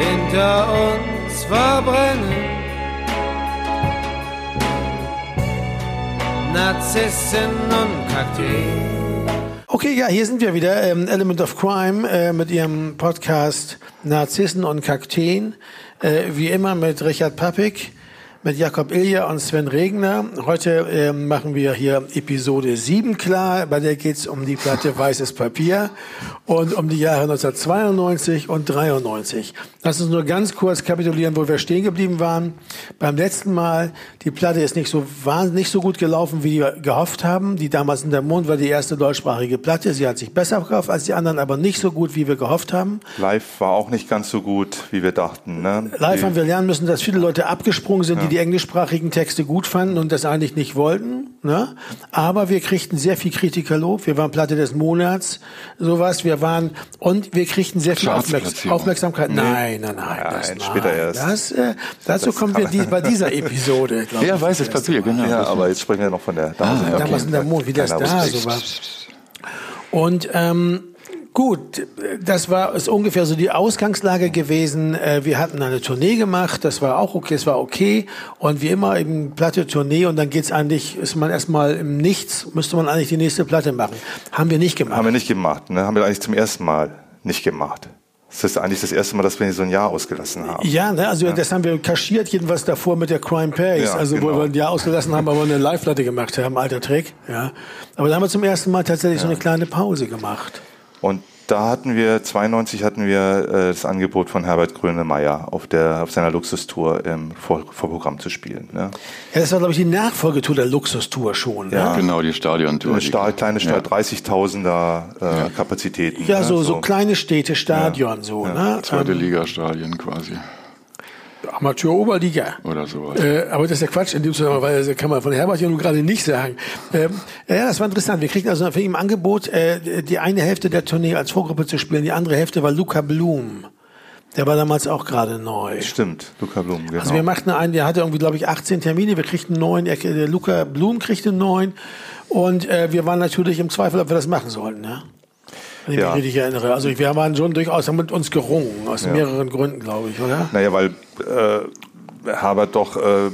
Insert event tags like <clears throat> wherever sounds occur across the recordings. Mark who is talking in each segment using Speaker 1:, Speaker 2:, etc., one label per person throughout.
Speaker 1: hinter uns verbrennen. Narzissen und Kakteen.
Speaker 2: Okay, ja, hier sind wir wieder. Ähm, Element of Crime äh, mit ihrem Podcast Narzissen und Kakteen. Äh, wie immer mit Richard Pappig mit Jakob Ilja und Sven Regner. Heute äh, machen wir hier Episode 7 klar. Bei der geht es um die Platte Weißes Papier und um die Jahre 1992 und 93. Lass uns nur ganz kurz kapitulieren, wo wir stehen geblieben waren. Beim letzten Mal, die Platte ist nicht so wahnsinnig nicht so gut gelaufen, wie wir gehofft haben. Die damals in der Mond war die erste deutschsprachige Platte. Sie hat sich besser verkauft als die anderen, aber nicht so gut, wie wir gehofft haben.
Speaker 3: Live war auch nicht ganz so gut, wie wir dachten. Ne?
Speaker 2: Live haben wir lernen müssen, dass viele Leute abgesprungen sind, ja die englischsprachigen Texte gut fanden und das eigentlich nicht wollten. Ne? Aber wir kriegten sehr viel Kritikerlob. Wir waren Platte des Monats, sowas. Wir waren und wir kriegten sehr viel Aufmerks Aufmerksamkeit. Nee. Nein, nein, nein.
Speaker 3: Ja,
Speaker 2: das,
Speaker 3: nein später erst.
Speaker 2: Das, äh, dazu das kommen wir die, bei dieser Episode. <laughs>
Speaker 4: Ja, weißes Papier, genau.
Speaker 3: Ja, aber jetzt sprechen wir noch von der
Speaker 2: damals, ah, damals in der Mond, wie das da so war. Und ähm, Gut, das war ist ungefähr so die Ausgangslage gewesen. Äh, wir hatten eine Tournee gemacht, das war auch okay, es war okay. Und wie immer eben Platte Tournee und dann geht's eigentlich, ist man erstmal im Nichts, müsste man eigentlich die nächste Platte machen. Haben wir nicht gemacht.
Speaker 3: Haben wir nicht gemacht, ne? Haben wir eigentlich zum ersten Mal nicht gemacht. Das ist eigentlich das erste Mal, dass wir so ein Jahr ausgelassen haben.
Speaker 2: Ja, ne, also ja. das haben wir kaschiert, jedenfalls davor mit der Crime Pace. Ja, also genau. wo wir ein Jahr ausgelassen haben, aber eine Live-Platte gemacht haben, alter Trick. Ja. Aber da haben wir zum ersten Mal tatsächlich ja. so eine kleine Pause gemacht.
Speaker 3: Und da hatten wir, 92 hatten wir äh, das Angebot von Herbert Grönemeyer auf, der, auf seiner Luxustour im Vor Vorprogramm zu spielen. Ne?
Speaker 2: Ja, das war, glaube ich, die Nachfolgetour der Luxustour schon.
Speaker 4: Ja, ne? genau, die Stadiontour. Eine
Speaker 3: Stahl, kleine Stadt, ja. 30.000er äh, ja. Kapazitäten.
Speaker 2: Ja, ne? so, so, so kleine Städte, Stadion, so. Ne?
Speaker 4: Zweite ähm, Liga-Stadien quasi.
Speaker 2: Amateur-Oberliga.
Speaker 4: Oder sowas.
Speaker 2: Äh, aber das ist ja Quatsch in dem Zusammenhang, weil das kann man von Herbert ja nun gerade nicht sagen. Ähm, ja, das war interessant. Wir kriegten also für ihn im Angebot, äh, die eine Hälfte der Tournee als Vorgruppe zu spielen, die andere Hälfte war Luca Blum. Der war damals auch gerade neu.
Speaker 3: Stimmt, Luca Blum, genau.
Speaker 2: Also wir machten einen, der hatte irgendwie, glaube ich, 18 Termine, wir kriegten neun, der Luca Blum kriegte neun und äh, wir waren natürlich im Zweifel, ob wir das machen sollten. Ne? Wenn ich ja. mich richtig erinnere. Also wir waren schon durchaus haben mit uns gerungen, aus ja. mehreren Gründen, glaube ich, oder?
Speaker 3: Naja, weil äh, Herbert doch äh,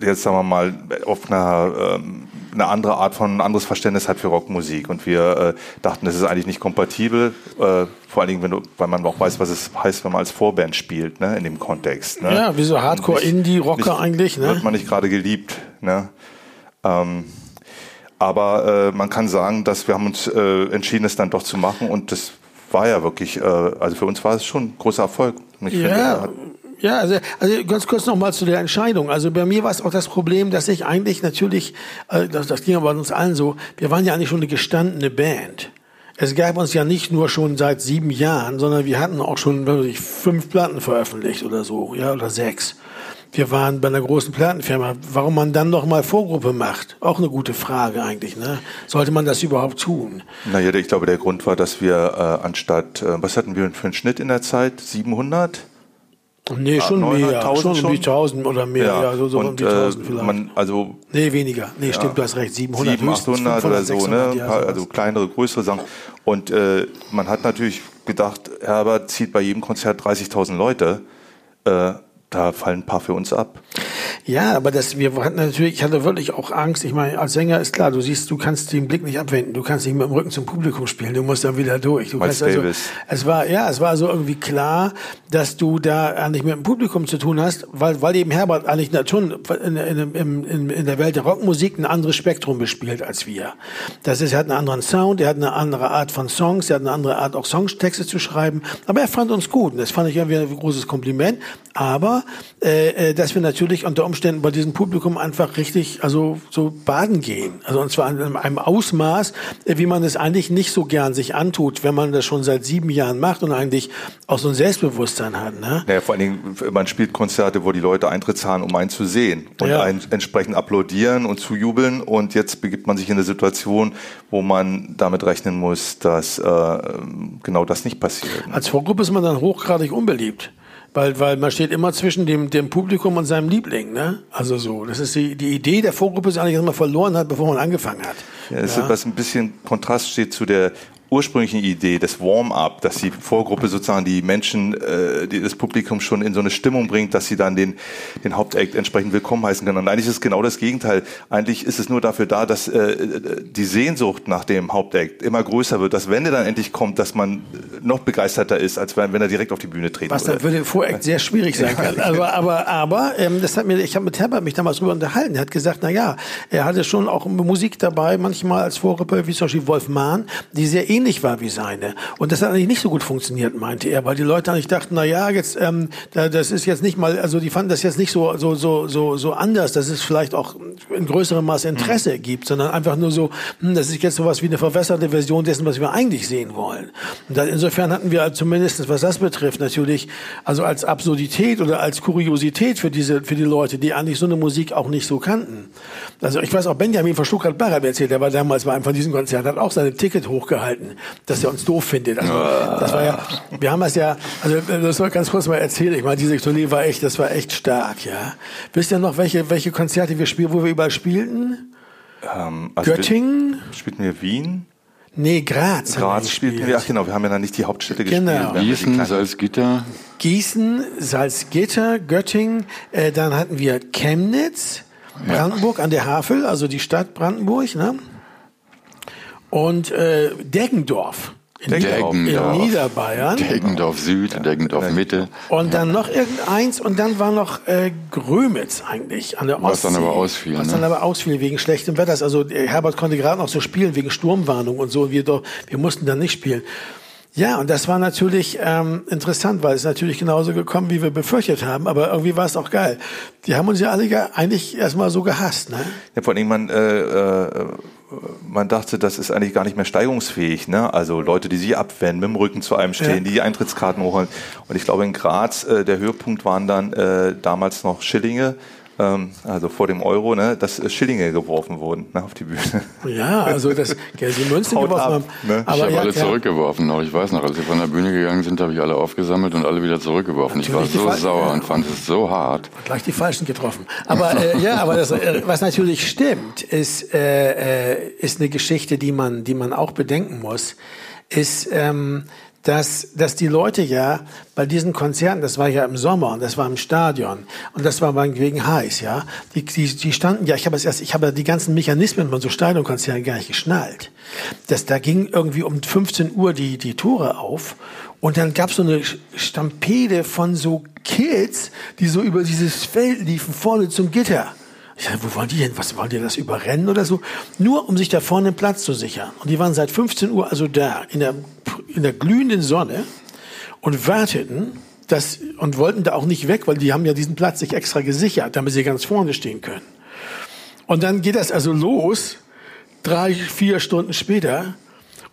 Speaker 3: jetzt sagen wir mal auf einer ähm, eine andere Art von, ein anderes Verständnis hat für Rockmusik. Und wir äh, dachten, das ist eigentlich nicht kompatibel, äh, vor allen Dingen, wenn du, weil man auch weiß, was es heißt, wenn man als Vorband spielt, ne, in dem Kontext. Ne?
Speaker 2: Ja, wie so Hardcore-Indie-Rocker eigentlich, ne?
Speaker 3: Wird man nicht gerade geliebt, ne? Ähm, aber äh, man kann sagen, dass wir haben uns äh, entschieden, es dann doch zu machen und das war ja wirklich, äh, also für uns war es schon ein großer Erfolg.
Speaker 2: Ich ja, finde, ja, also, also ganz kurz nochmal zu der Entscheidung. Also bei mir war es auch das Problem, dass ich eigentlich natürlich, äh, das, das ging aber uns allen so, wir waren ja eigentlich schon eine gestandene Band. Es gab uns ja nicht nur schon seit sieben Jahren, sondern wir hatten auch schon, ich, fünf Platten veröffentlicht oder so, ja, oder sechs wir waren bei einer großen Plattenfirma. Warum man dann noch mal Vorgruppe macht? Auch eine gute Frage eigentlich. Ne? Sollte man das überhaupt tun?
Speaker 3: Naja, ich glaube, der Grund war, dass wir äh, anstatt, äh, was hatten wir für einen Schnitt in der Zeit? 700?
Speaker 2: Nee, schon ah, mehr, schon, schon um die 1000 oder mehr, ja,
Speaker 3: ja so, so
Speaker 2: und,
Speaker 3: um die 1000 äh, vielleicht. Man, also,
Speaker 2: nee, weniger. Nee, ja, stimmt, du hast recht, 700,
Speaker 3: 700 800 oder so, 600, ne? Ja, also kleinere, größere Sachen. Und äh, man hat natürlich gedacht, Herbert zieht bei jedem Konzert 30.000 Leute. Äh, da fallen ein paar für uns ab.
Speaker 2: Ja, aber das, wir hatten natürlich, ich hatte wirklich auch Angst. Ich meine, als Sänger ist klar, du siehst, du kannst den Blick nicht abwenden. Du kannst nicht mit dem Rücken zum Publikum spielen. Du musst dann wieder durch. Du
Speaker 3: kannst
Speaker 2: also, es war, ja, es war so irgendwie klar, dass du da eigentlich mit dem Publikum zu tun hast, weil, weil eben Herbert eigentlich schon in, in, in, in der Welt der Rockmusik ein anderes Spektrum bespielt als wir. Das ist, er hat einen anderen Sound, er hat eine andere Art von Songs, er hat eine andere Art auch Songtexte zu schreiben. Aber er fand uns gut. Und das fand ich irgendwie ein großes Kompliment. Aber, äh, äh dass wir natürlich unter Umständen bei diesem Publikum einfach richtig, also so baden gehen. Also und zwar in einem Ausmaß, wie man es eigentlich nicht so gern sich antut, wenn man das schon seit sieben Jahren macht und eigentlich auch so ein Selbstbewusstsein hat. Ne?
Speaker 3: Naja, vor allen Dingen, man spielt Konzerte, wo die Leute Eintritt zahlen, um einen zu sehen und ja. einen entsprechend applaudieren und zujubeln. Und jetzt begibt man sich in eine Situation, wo man damit rechnen muss, dass äh, genau das nicht passiert.
Speaker 2: Als Vorgruppe ist man dann hochgradig unbeliebt. Weil, weil man steht immer zwischen dem, dem Publikum und seinem Liebling, ne? Also so. Das ist die, die Idee der Vorgruppe ist eigentlich, dass man verloren hat, bevor man angefangen hat.
Speaker 3: Ja, das ja. ist was ein bisschen Kontrast steht zu der ursprünglichen Idee des Warm-up, dass die Vorgruppe sozusagen die Menschen, äh, die, das Publikum schon in so eine Stimmung bringt, dass sie dann den, den Hauptakt entsprechend willkommen heißen können. Und eigentlich ist es genau das Gegenteil. Eigentlich ist es nur dafür da, dass äh, die Sehnsucht nach dem Hauptakt immer größer wird, dass wenn er dann endlich kommt, dass man noch begeisterter ist, als wenn, wenn er direkt auf die Bühne treten
Speaker 2: Was dann für den Vorakt sehr schwierig sein kann. <laughs> Aber, aber, aber ähm, das hat mir, ich habe mit Herbert mich damals drüber unterhalten. Er hat gesagt, na ja, er hatte schon auch Musik dabei, manchmal als Vorgruppe, wie zum Beispiel Wolf Mahn, die sehr ähnlich war wie seine. Und das hat eigentlich nicht so gut funktioniert, meinte er, weil die Leute eigentlich dachten, na ja, jetzt, ähm, das ist jetzt nicht mal, also die fanden das jetzt nicht so, so, so, so, so anders, dass es vielleicht auch in größerem Maße Interesse mhm. gibt, sondern einfach nur so, hm, das ist jetzt sowas wie eine verwässerte Version dessen, was wir eigentlich sehen wollen. Und dann, insofern hatten wir zumindest, was das betrifft, natürlich, also als Absurdität oder als Kuriosität für diese, für die Leute, die eigentlich so eine Musik auch nicht so kannten. Also ich weiß auch, Benjamin von Stuttgart-Barre erzählt, der war damals bei einem von diesen Konzerten, hat auch seine Ticket hochgehalten, dass er uns doof findet. Also, das war ja, wir haben das ja, also das soll ganz kurz mal erzählen. Ich meine, diese Tournee war echt, das war echt stark, ja. Wisst ihr noch, welche, welche Konzerte wir spielen, wo wir überall spielten?
Speaker 3: Ähm, also
Speaker 2: Göttingen?
Speaker 3: Spielten wir Wien?
Speaker 2: Nee, Graz.
Speaker 3: Graz spielten wir, ach genau, wir haben ja dann nicht die Hauptstädte
Speaker 2: genau.
Speaker 3: gespielt.
Speaker 4: Gießen, Salzgitter.
Speaker 2: Gießen, Salzgitter, Göttingen, äh, dann hatten wir Chemnitz, Brandenburg an der Havel, also die Stadt Brandenburg, ne? Und äh, Deggendorf. In,
Speaker 4: Deggendorf.
Speaker 2: in Niederbayern.
Speaker 4: Deggendorf Süd, Deggendorf Mitte.
Speaker 2: Und dann noch irgendeins und dann war noch äh, Grömitz eigentlich an der Ostsee.
Speaker 4: Was dann aber ausfiel.
Speaker 2: Was
Speaker 4: ne?
Speaker 2: dann aber ausfiel wegen schlechtem Wetter. Also äh, Herbert konnte gerade noch so spielen wegen Sturmwarnung und so. Und wir, doch, wir mussten dann nicht spielen. Ja, und das war natürlich ähm, interessant, weil es natürlich genauso gekommen, wie wir befürchtet haben, aber irgendwie war es auch geil. Die haben uns ja alle eigentlich erstmal so gehasst, ne?
Speaker 3: Ja, vor allem, man, äh, äh, man dachte, das ist eigentlich gar nicht mehr steigungsfähig, ne? Also Leute, die sich abwenden, mit dem Rücken zu einem stehen, ja. die Eintrittskarten hochholen. Und ich glaube, in Graz, äh, der Höhepunkt waren dann äh, damals noch Schillinge, also vor dem Euro, ne, dass Schillinge geworfen wurden ne, auf die Bühne.
Speaker 2: Ja, also das Geld die Münzen geworfen
Speaker 3: ab,
Speaker 2: haben.
Speaker 3: Ne?
Speaker 4: Aber ich habe
Speaker 2: ja,
Speaker 4: alle
Speaker 2: klar.
Speaker 4: zurückgeworfen noch. Ich weiß noch, als wir von der Bühne gegangen sind, habe ich alle aufgesammelt und alle wieder zurückgeworfen. Ich war so
Speaker 2: Fall-
Speaker 4: sauer
Speaker 2: ja.
Speaker 4: und fand es so hart.
Speaker 2: Gleich die Falschen getroffen. Aber äh, ja, aber das, äh, was natürlich stimmt, ist, äh, äh, ist eine Geschichte, die man, die man auch bedenken muss, ist, ähm, dass, dass die Leute ja bei diesen Konzerten, das war ja im Sommer und das war im Stadion und das war meinetwegen heiß, ja, die, die, die standen ja, ich habe erst, ich habe die ganzen Mechanismen von so Stadionkonzerten gar nicht geschnallt. Das, da ging irgendwie um 15 Uhr die, die Tore auf und dann gab es so eine Stampede von so Kids, die so über dieses Feld liefen, vorne zum Gitter. Ich sag, wo wollen die denn? Was wollen die das überrennen oder so? Nur um sich da vorne einen Platz zu sichern. Und die waren seit 15 Uhr also da, in der, in der glühenden Sonne und warteten das, und wollten da auch nicht weg, weil die haben ja diesen Platz sich extra gesichert, damit sie ganz vorne stehen können. Und dann geht das also los, drei, vier Stunden später.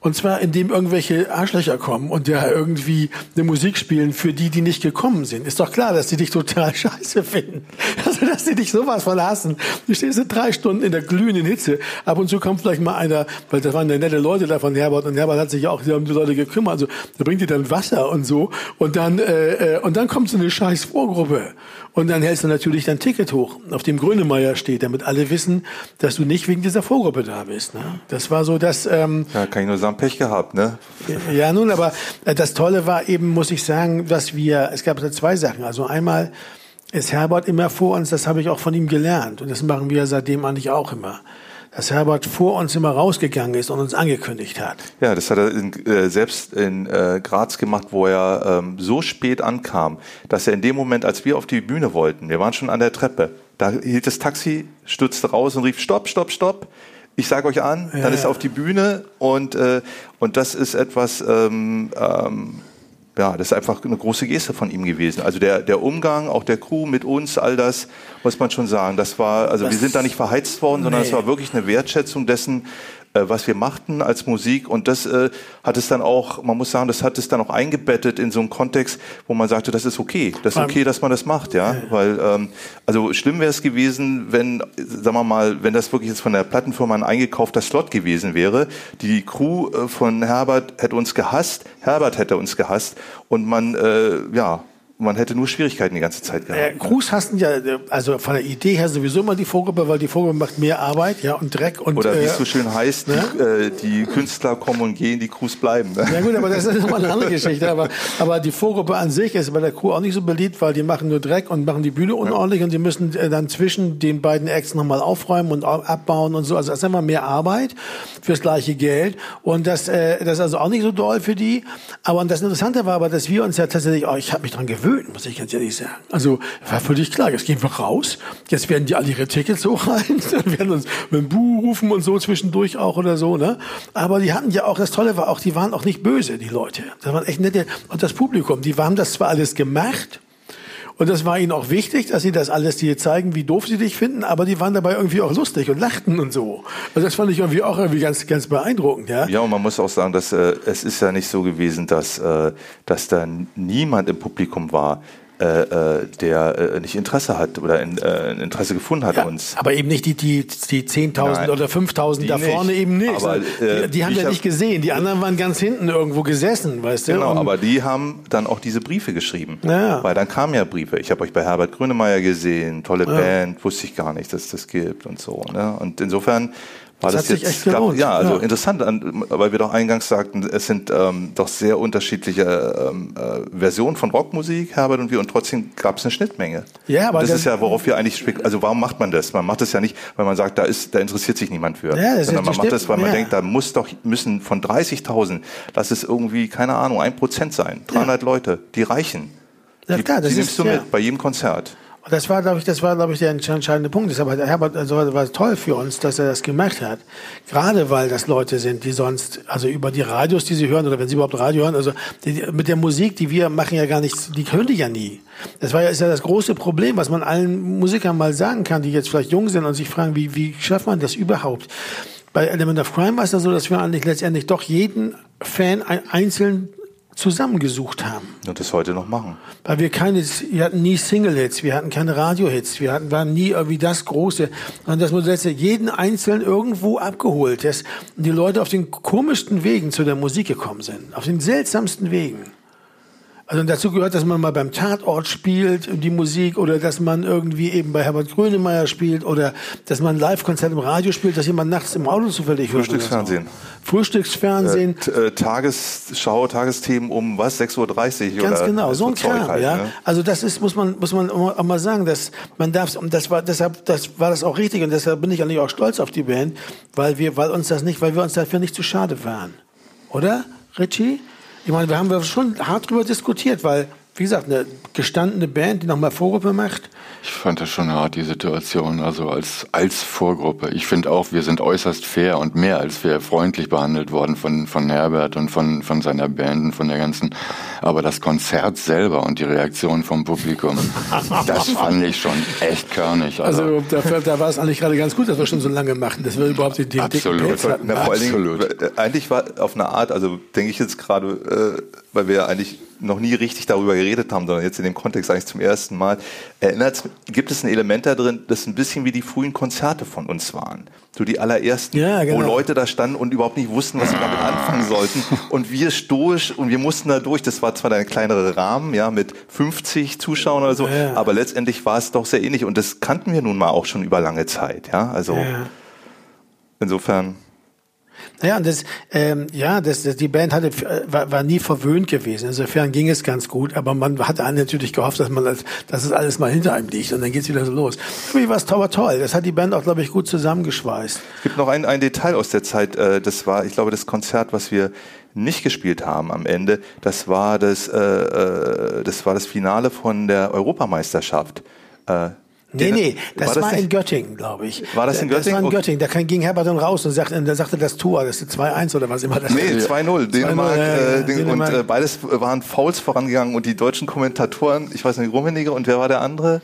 Speaker 2: Und zwar, indem irgendwelche Arschlöcher kommen und ja irgendwie eine Musik spielen für die, die nicht gekommen sind. Ist doch klar, dass die dich total <laughs> scheiße finden. Also, dass sie dich sowas von hassen. Du stehst in drei Stunden in der glühenden Hitze. Ab und zu kommt vielleicht mal einer, weil das waren ja nette Leute da von Herbert und Herbert hat sich ja auch um die Leute gekümmert. Also, da bringt dir dann Wasser und so. Und dann, äh, äh, und dann kommt so eine scheiß Vorgruppe. Und dann hältst du natürlich dein Ticket hoch, auf dem Grönemeyer steht, damit alle wissen, dass du nicht wegen dieser Vorgruppe da bist. Ne? Das war so das, ähm,
Speaker 3: Ja, kann ich nur sagen, Pech gehabt, ne?
Speaker 2: ja, nun, aber äh, das Tolle war eben, muss ich sagen, dass wir, es gab zwei Sachen. Also einmal ist Herbert immer vor uns, das habe ich auch von ihm gelernt. Und das machen wir seitdem eigentlich auch immer. Dass Herbert vor uns immer rausgegangen ist und uns angekündigt hat.
Speaker 3: Ja, das hat er in, äh, selbst in äh, Graz gemacht, wo er ähm, so spät ankam, dass er in dem Moment, als wir auf die Bühne wollten, wir waren schon an der Treppe, da hielt das Taxi, stürzte raus und rief, stopp, stopp, stopp. Ich sage euch an, dann ist er auf die Bühne und, äh, und das ist etwas, ähm, ähm, ja, das ist einfach eine große Geste von ihm gewesen. Also der, der Umgang, auch der Crew mit uns, all das, muss man schon sagen. Das war, also
Speaker 2: Das-
Speaker 3: wir sind da nicht verheizt worden, sondern
Speaker 2: Nee.
Speaker 3: es war wirklich eine Wertschätzung dessen, was wir machten als Musik. Und das äh, hat es dann auch, man muss sagen, das hat es dann auch eingebettet in so einen Kontext, wo man sagte, das ist okay. Das ist okay, dass man das macht, ja. Weil, ähm, also schlimm wäre es gewesen, wenn, sagen wir mal, wenn das wirklich jetzt von der Plattenfirma ein eingekaufter Slot gewesen wäre. Die Crew äh, von Herbert hätte uns gehasst, Herbert hätte uns gehasst und man, äh, ja, man hätte nur Schwierigkeiten die ganze Zeit gehabt.
Speaker 2: Äh, Cruz hasten ja, äh, also von der Idee her sowieso immer die Vorgruppe, weil die Vorgruppe macht mehr Arbeit, ja, und Dreck und.
Speaker 3: Oder wie
Speaker 2: äh,
Speaker 3: es so schön heißt,
Speaker 2: ne?
Speaker 3: die, äh, die Künstler kommen und gehen, die Crews bleiben. Ne?
Speaker 2: Ja gut, aber das ist nochmal eine andere Geschichte. Aber, aber die Vorgruppe an sich ist bei der Crew auch nicht so beliebt, weil die machen nur Dreck und machen die Bühne unordentlich und die müssen äh, dann zwischen den beiden Acts nochmal aufräumen und au- abbauen und so. Also das ist immer mehr Arbeit fürs gleiche Geld. Und das, äh, das ist also auch nicht so doll für die. Aber und das Interessante war aber, dass wir uns ja tatsächlich, oh, ich habe mich dran gewöhnt, muss ich ganz ehrlich sagen. Also war völlig klar, jetzt gehen wir raus, jetzt werden die alle ihre Tickets <laughs> hochhalten, dann <laughs> werden uns mit dem Bu rufen und so zwischendurch auch oder so, ne? Aber die hatten ja auch, das Tolle war auch, die waren auch nicht böse, die Leute. Das waren echt nette, und das Publikum, die haben das zwar alles gemacht, und das war ihnen auch wichtig, dass sie das alles dir zeigen, wie doof sie dich finden, aber die waren dabei irgendwie auch lustig und lachten und so. Also das fand ich irgendwie auch irgendwie ganz, ganz beeindruckend, ja.
Speaker 3: Ja, und man muss auch sagen, dass äh, es ist ja nicht so gewesen, dass, äh, dass da niemand im Publikum war, äh, äh, der äh, nicht Interesse hat oder in, äh, ein Interesse gefunden hat
Speaker 2: Ja,
Speaker 3: uns.
Speaker 2: aber eben nicht die, die, die 10.000
Speaker 3: Nein.
Speaker 2: oder 5.000
Speaker 3: Die
Speaker 2: da
Speaker 3: nicht.
Speaker 2: vorne eben nicht.
Speaker 3: Aber, äh,
Speaker 2: die die haben
Speaker 3: ich
Speaker 2: ja nicht gesehen. Die anderen waren ganz hinten irgendwo gesessen, weißt du?
Speaker 3: Genau, aber die haben dann auch diese Briefe geschrieben.
Speaker 2: Ja.
Speaker 3: Weil dann kamen ja Briefe. Ich habe euch bei Herbert Grönemeyer gesehen, tolle Band, wusste ich gar nicht, dass es das gibt und so. Ne? Und insofern war
Speaker 2: Das
Speaker 3: das, jetzt
Speaker 2: gelohnt,
Speaker 3: ja, also
Speaker 2: ja.
Speaker 3: interessant, an- weil wir doch eingangs sagten, es sind ähm, doch sehr unterschiedliche ähm, äh, Versionen von Rockmusik, Herbert und wir, und trotzdem gab es eine Schnittmenge.
Speaker 2: Ja, aber
Speaker 3: und das ist ja, worauf wir eigentlich spek also warum macht man das? Man macht das ja nicht, weil man sagt, da ist, da interessiert sich niemand für.
Speaker 2: Ja, das
Speaker 3: sondern
Speaker 2: ist
Speaker 3: man macht das, weil man
Speaker 2: ja.
Speaker 3: denkt, da muss doch, müssen von 30.000, lass es irgendwie, keine Ahnung, ein Prozent sein. 300 Leute, die reichen.
Speaker 2: Ja,
Speaker 3: die,
Speaker 2: klar, das
Speaker 3: die
Speaker 2: ist-
Speaker 3: nimmst du
Speaker 2: ja.
Speaker 3: mit bei jedem Konzert.
Speaker 2: Und das war, glaube ich, das war, glaube ich, der entscheidende Punkt. Der Herbert, also war toll für uns, dass er das gemacht hat. Gerade weil das Leute sind, die sonst, also über die Radios, die sie hören, oder wenn sie überhaupt Radio hören, also die, mit der Musik, die wir machen ja gar nichts, die hören die ja nie. Das war ja, ist ja das große Problem, was man allen Musikern mal sagen kann, die jetzt vielleicht jung sind und sich fragen, wie, wie schafft man das überhaupt? Bei Element of Crime war es ja so, dass wir eigentlich letztendlich doch jeden Fan ein, einzeln zusammengesucht haben.
Speaker 3: Und das heute noch machen.
Speaker 2: Weil wir keine, wir hatten nie Single-Hits, wir hatten keine Radio-Hits, wir hatten, waren nie irgendwie das Große. Und das Modell jeden Einzelnen irgendwo abgeholt. Das, und die Leute auf den komischsten Wegen zu der Musik gekommen sind. Auf den seltsamsten Wegen. Also dazu gehört, dass man mal beim Tatort spielt, die Musik, oder dass man irgendwie eben bei Herbert Grönemeyer spielt, oder dass man ein Live-Konzert im Radio spielt, dass jemand nachts im Auto zufällig hört.
Speaker 3: Frühstücksfernsehen.
Speaker 2: Frühstücksfernsehen.
Speaker 3: Äh, Tagesschau, Tagesthemen um was? 6.30 Uhr
Speaker 2: Ganz
Speaker 3: oder
Speaker 2: genau, so ein Kram,
Speaker 3: halt,
Speaker 2: ja.
Speaker 3: ne?
Speaker 2: Also das ist, muss man, muss man auch auch mal sagen, dass man darf, und das war, deshalb, das war das auch richtig und deshalb bin ich eigentlich auch stolz auf die Band, weil wir, weil uns das nicht, weil wir uns dafür nicht zu schade waren. Oder, Richie? Ich meine, wir haben schon hart drüber diskutiert, weil, wie gesagt, eine gestandene Band, die nochmal Vorgruppe macht,
Speaker 4: Ich fand das schon hart, die Situation, also als, als Vorgruppe. Ich finde auch, wir sind äußerst fair und mehr als fair freundlich behandelt worden von, von Herbert und von, von seiner Band und von der ganzen. Aber das Konzert selber und die Reaktion vom Publikum, <laughs> das fand ich schon echt körnig. Also,
Speaker 2: also da, da war es eigentlich gerade ganz gut, dass wir schon so lange machen, dass wir überhaupt den dicken
Speaker 4: Absolut.
Speaker 2: Pelz hatten.
Speaker 3: Na, vor allen Dingen,
Speaker 4: Absolut.
Speaker 3: äh, eigentlich war auf eine Art, also denke ich jetzt gerade, äh, weil wir ja eigentlich noch nie richtig darüber geredet haben, sondern jetzt in dem Kontext eigentlich zum ersten Mal, erinnert, gibt es ein Element da drin, das ein bisschen wie die frühen Konzerte von uns waren. So die allerersten,
Speaker 2: Ja, genau.
Speaker 3: wo Leute da standen und überhaupt nicht wussten, was sie damit anfangen sollten. Und wir stoisch und wir mussten da durch. Das war zwar der kleinere Rahmen, ja, mit 50 Zuschauern oder so,
Speaker 2: Ja.
Speaker 3: aber letztendlich war es doch sehr ähnlich. Und das kannten wir nun mal auch schon über lange Zeit, ja. Also
Speaker 2: Ja.
Speaker 3: insofern.
Speaker 2: Ja, und das, ähm, ja, das, das, die Band hatte, äh, war, war nie verwöhnt gewesen. Insofern ging es ganz gut, aber man hatte natürlich gehofft, dass man, das, dass es alles mal hinter einem liegt und dann geht's wieder so los. Mich war es toll, toll. Das hat die Band auch, glaube ich, gut zusammengeschweißt.
Speaker 3: Es gibt noch ein, ein Detail aus der Zeit, äh, das war, ich glaube, das Konzert, was wir nicht gespielt haben am Ende, das war das, äh, äh, das war das Finale von der Europameisterschaft. Äh,
Speaker 2: Nee, nee, das war, in
Speaker 3: nicht?
Speaker 2: Göttingen, glaube ich.
Speaker 3: War das in
Speaker 2: Das war
Speaker 3: Göttingen?
Speaker 2: in. Göttingen. Da ging Herbert dann raus und sagte, da sagte das Tor, das ist 2-1 oder was immer das
Speaker 3: Nee, 2-0. Dänemark, äh,
Speaker 2: Dänemark.
Speaker 3: und äh, beides waren Fouls vorangegangen und die deutschen Kommentatoren, ich weiß nicht, Rummenigge und wer war der andere?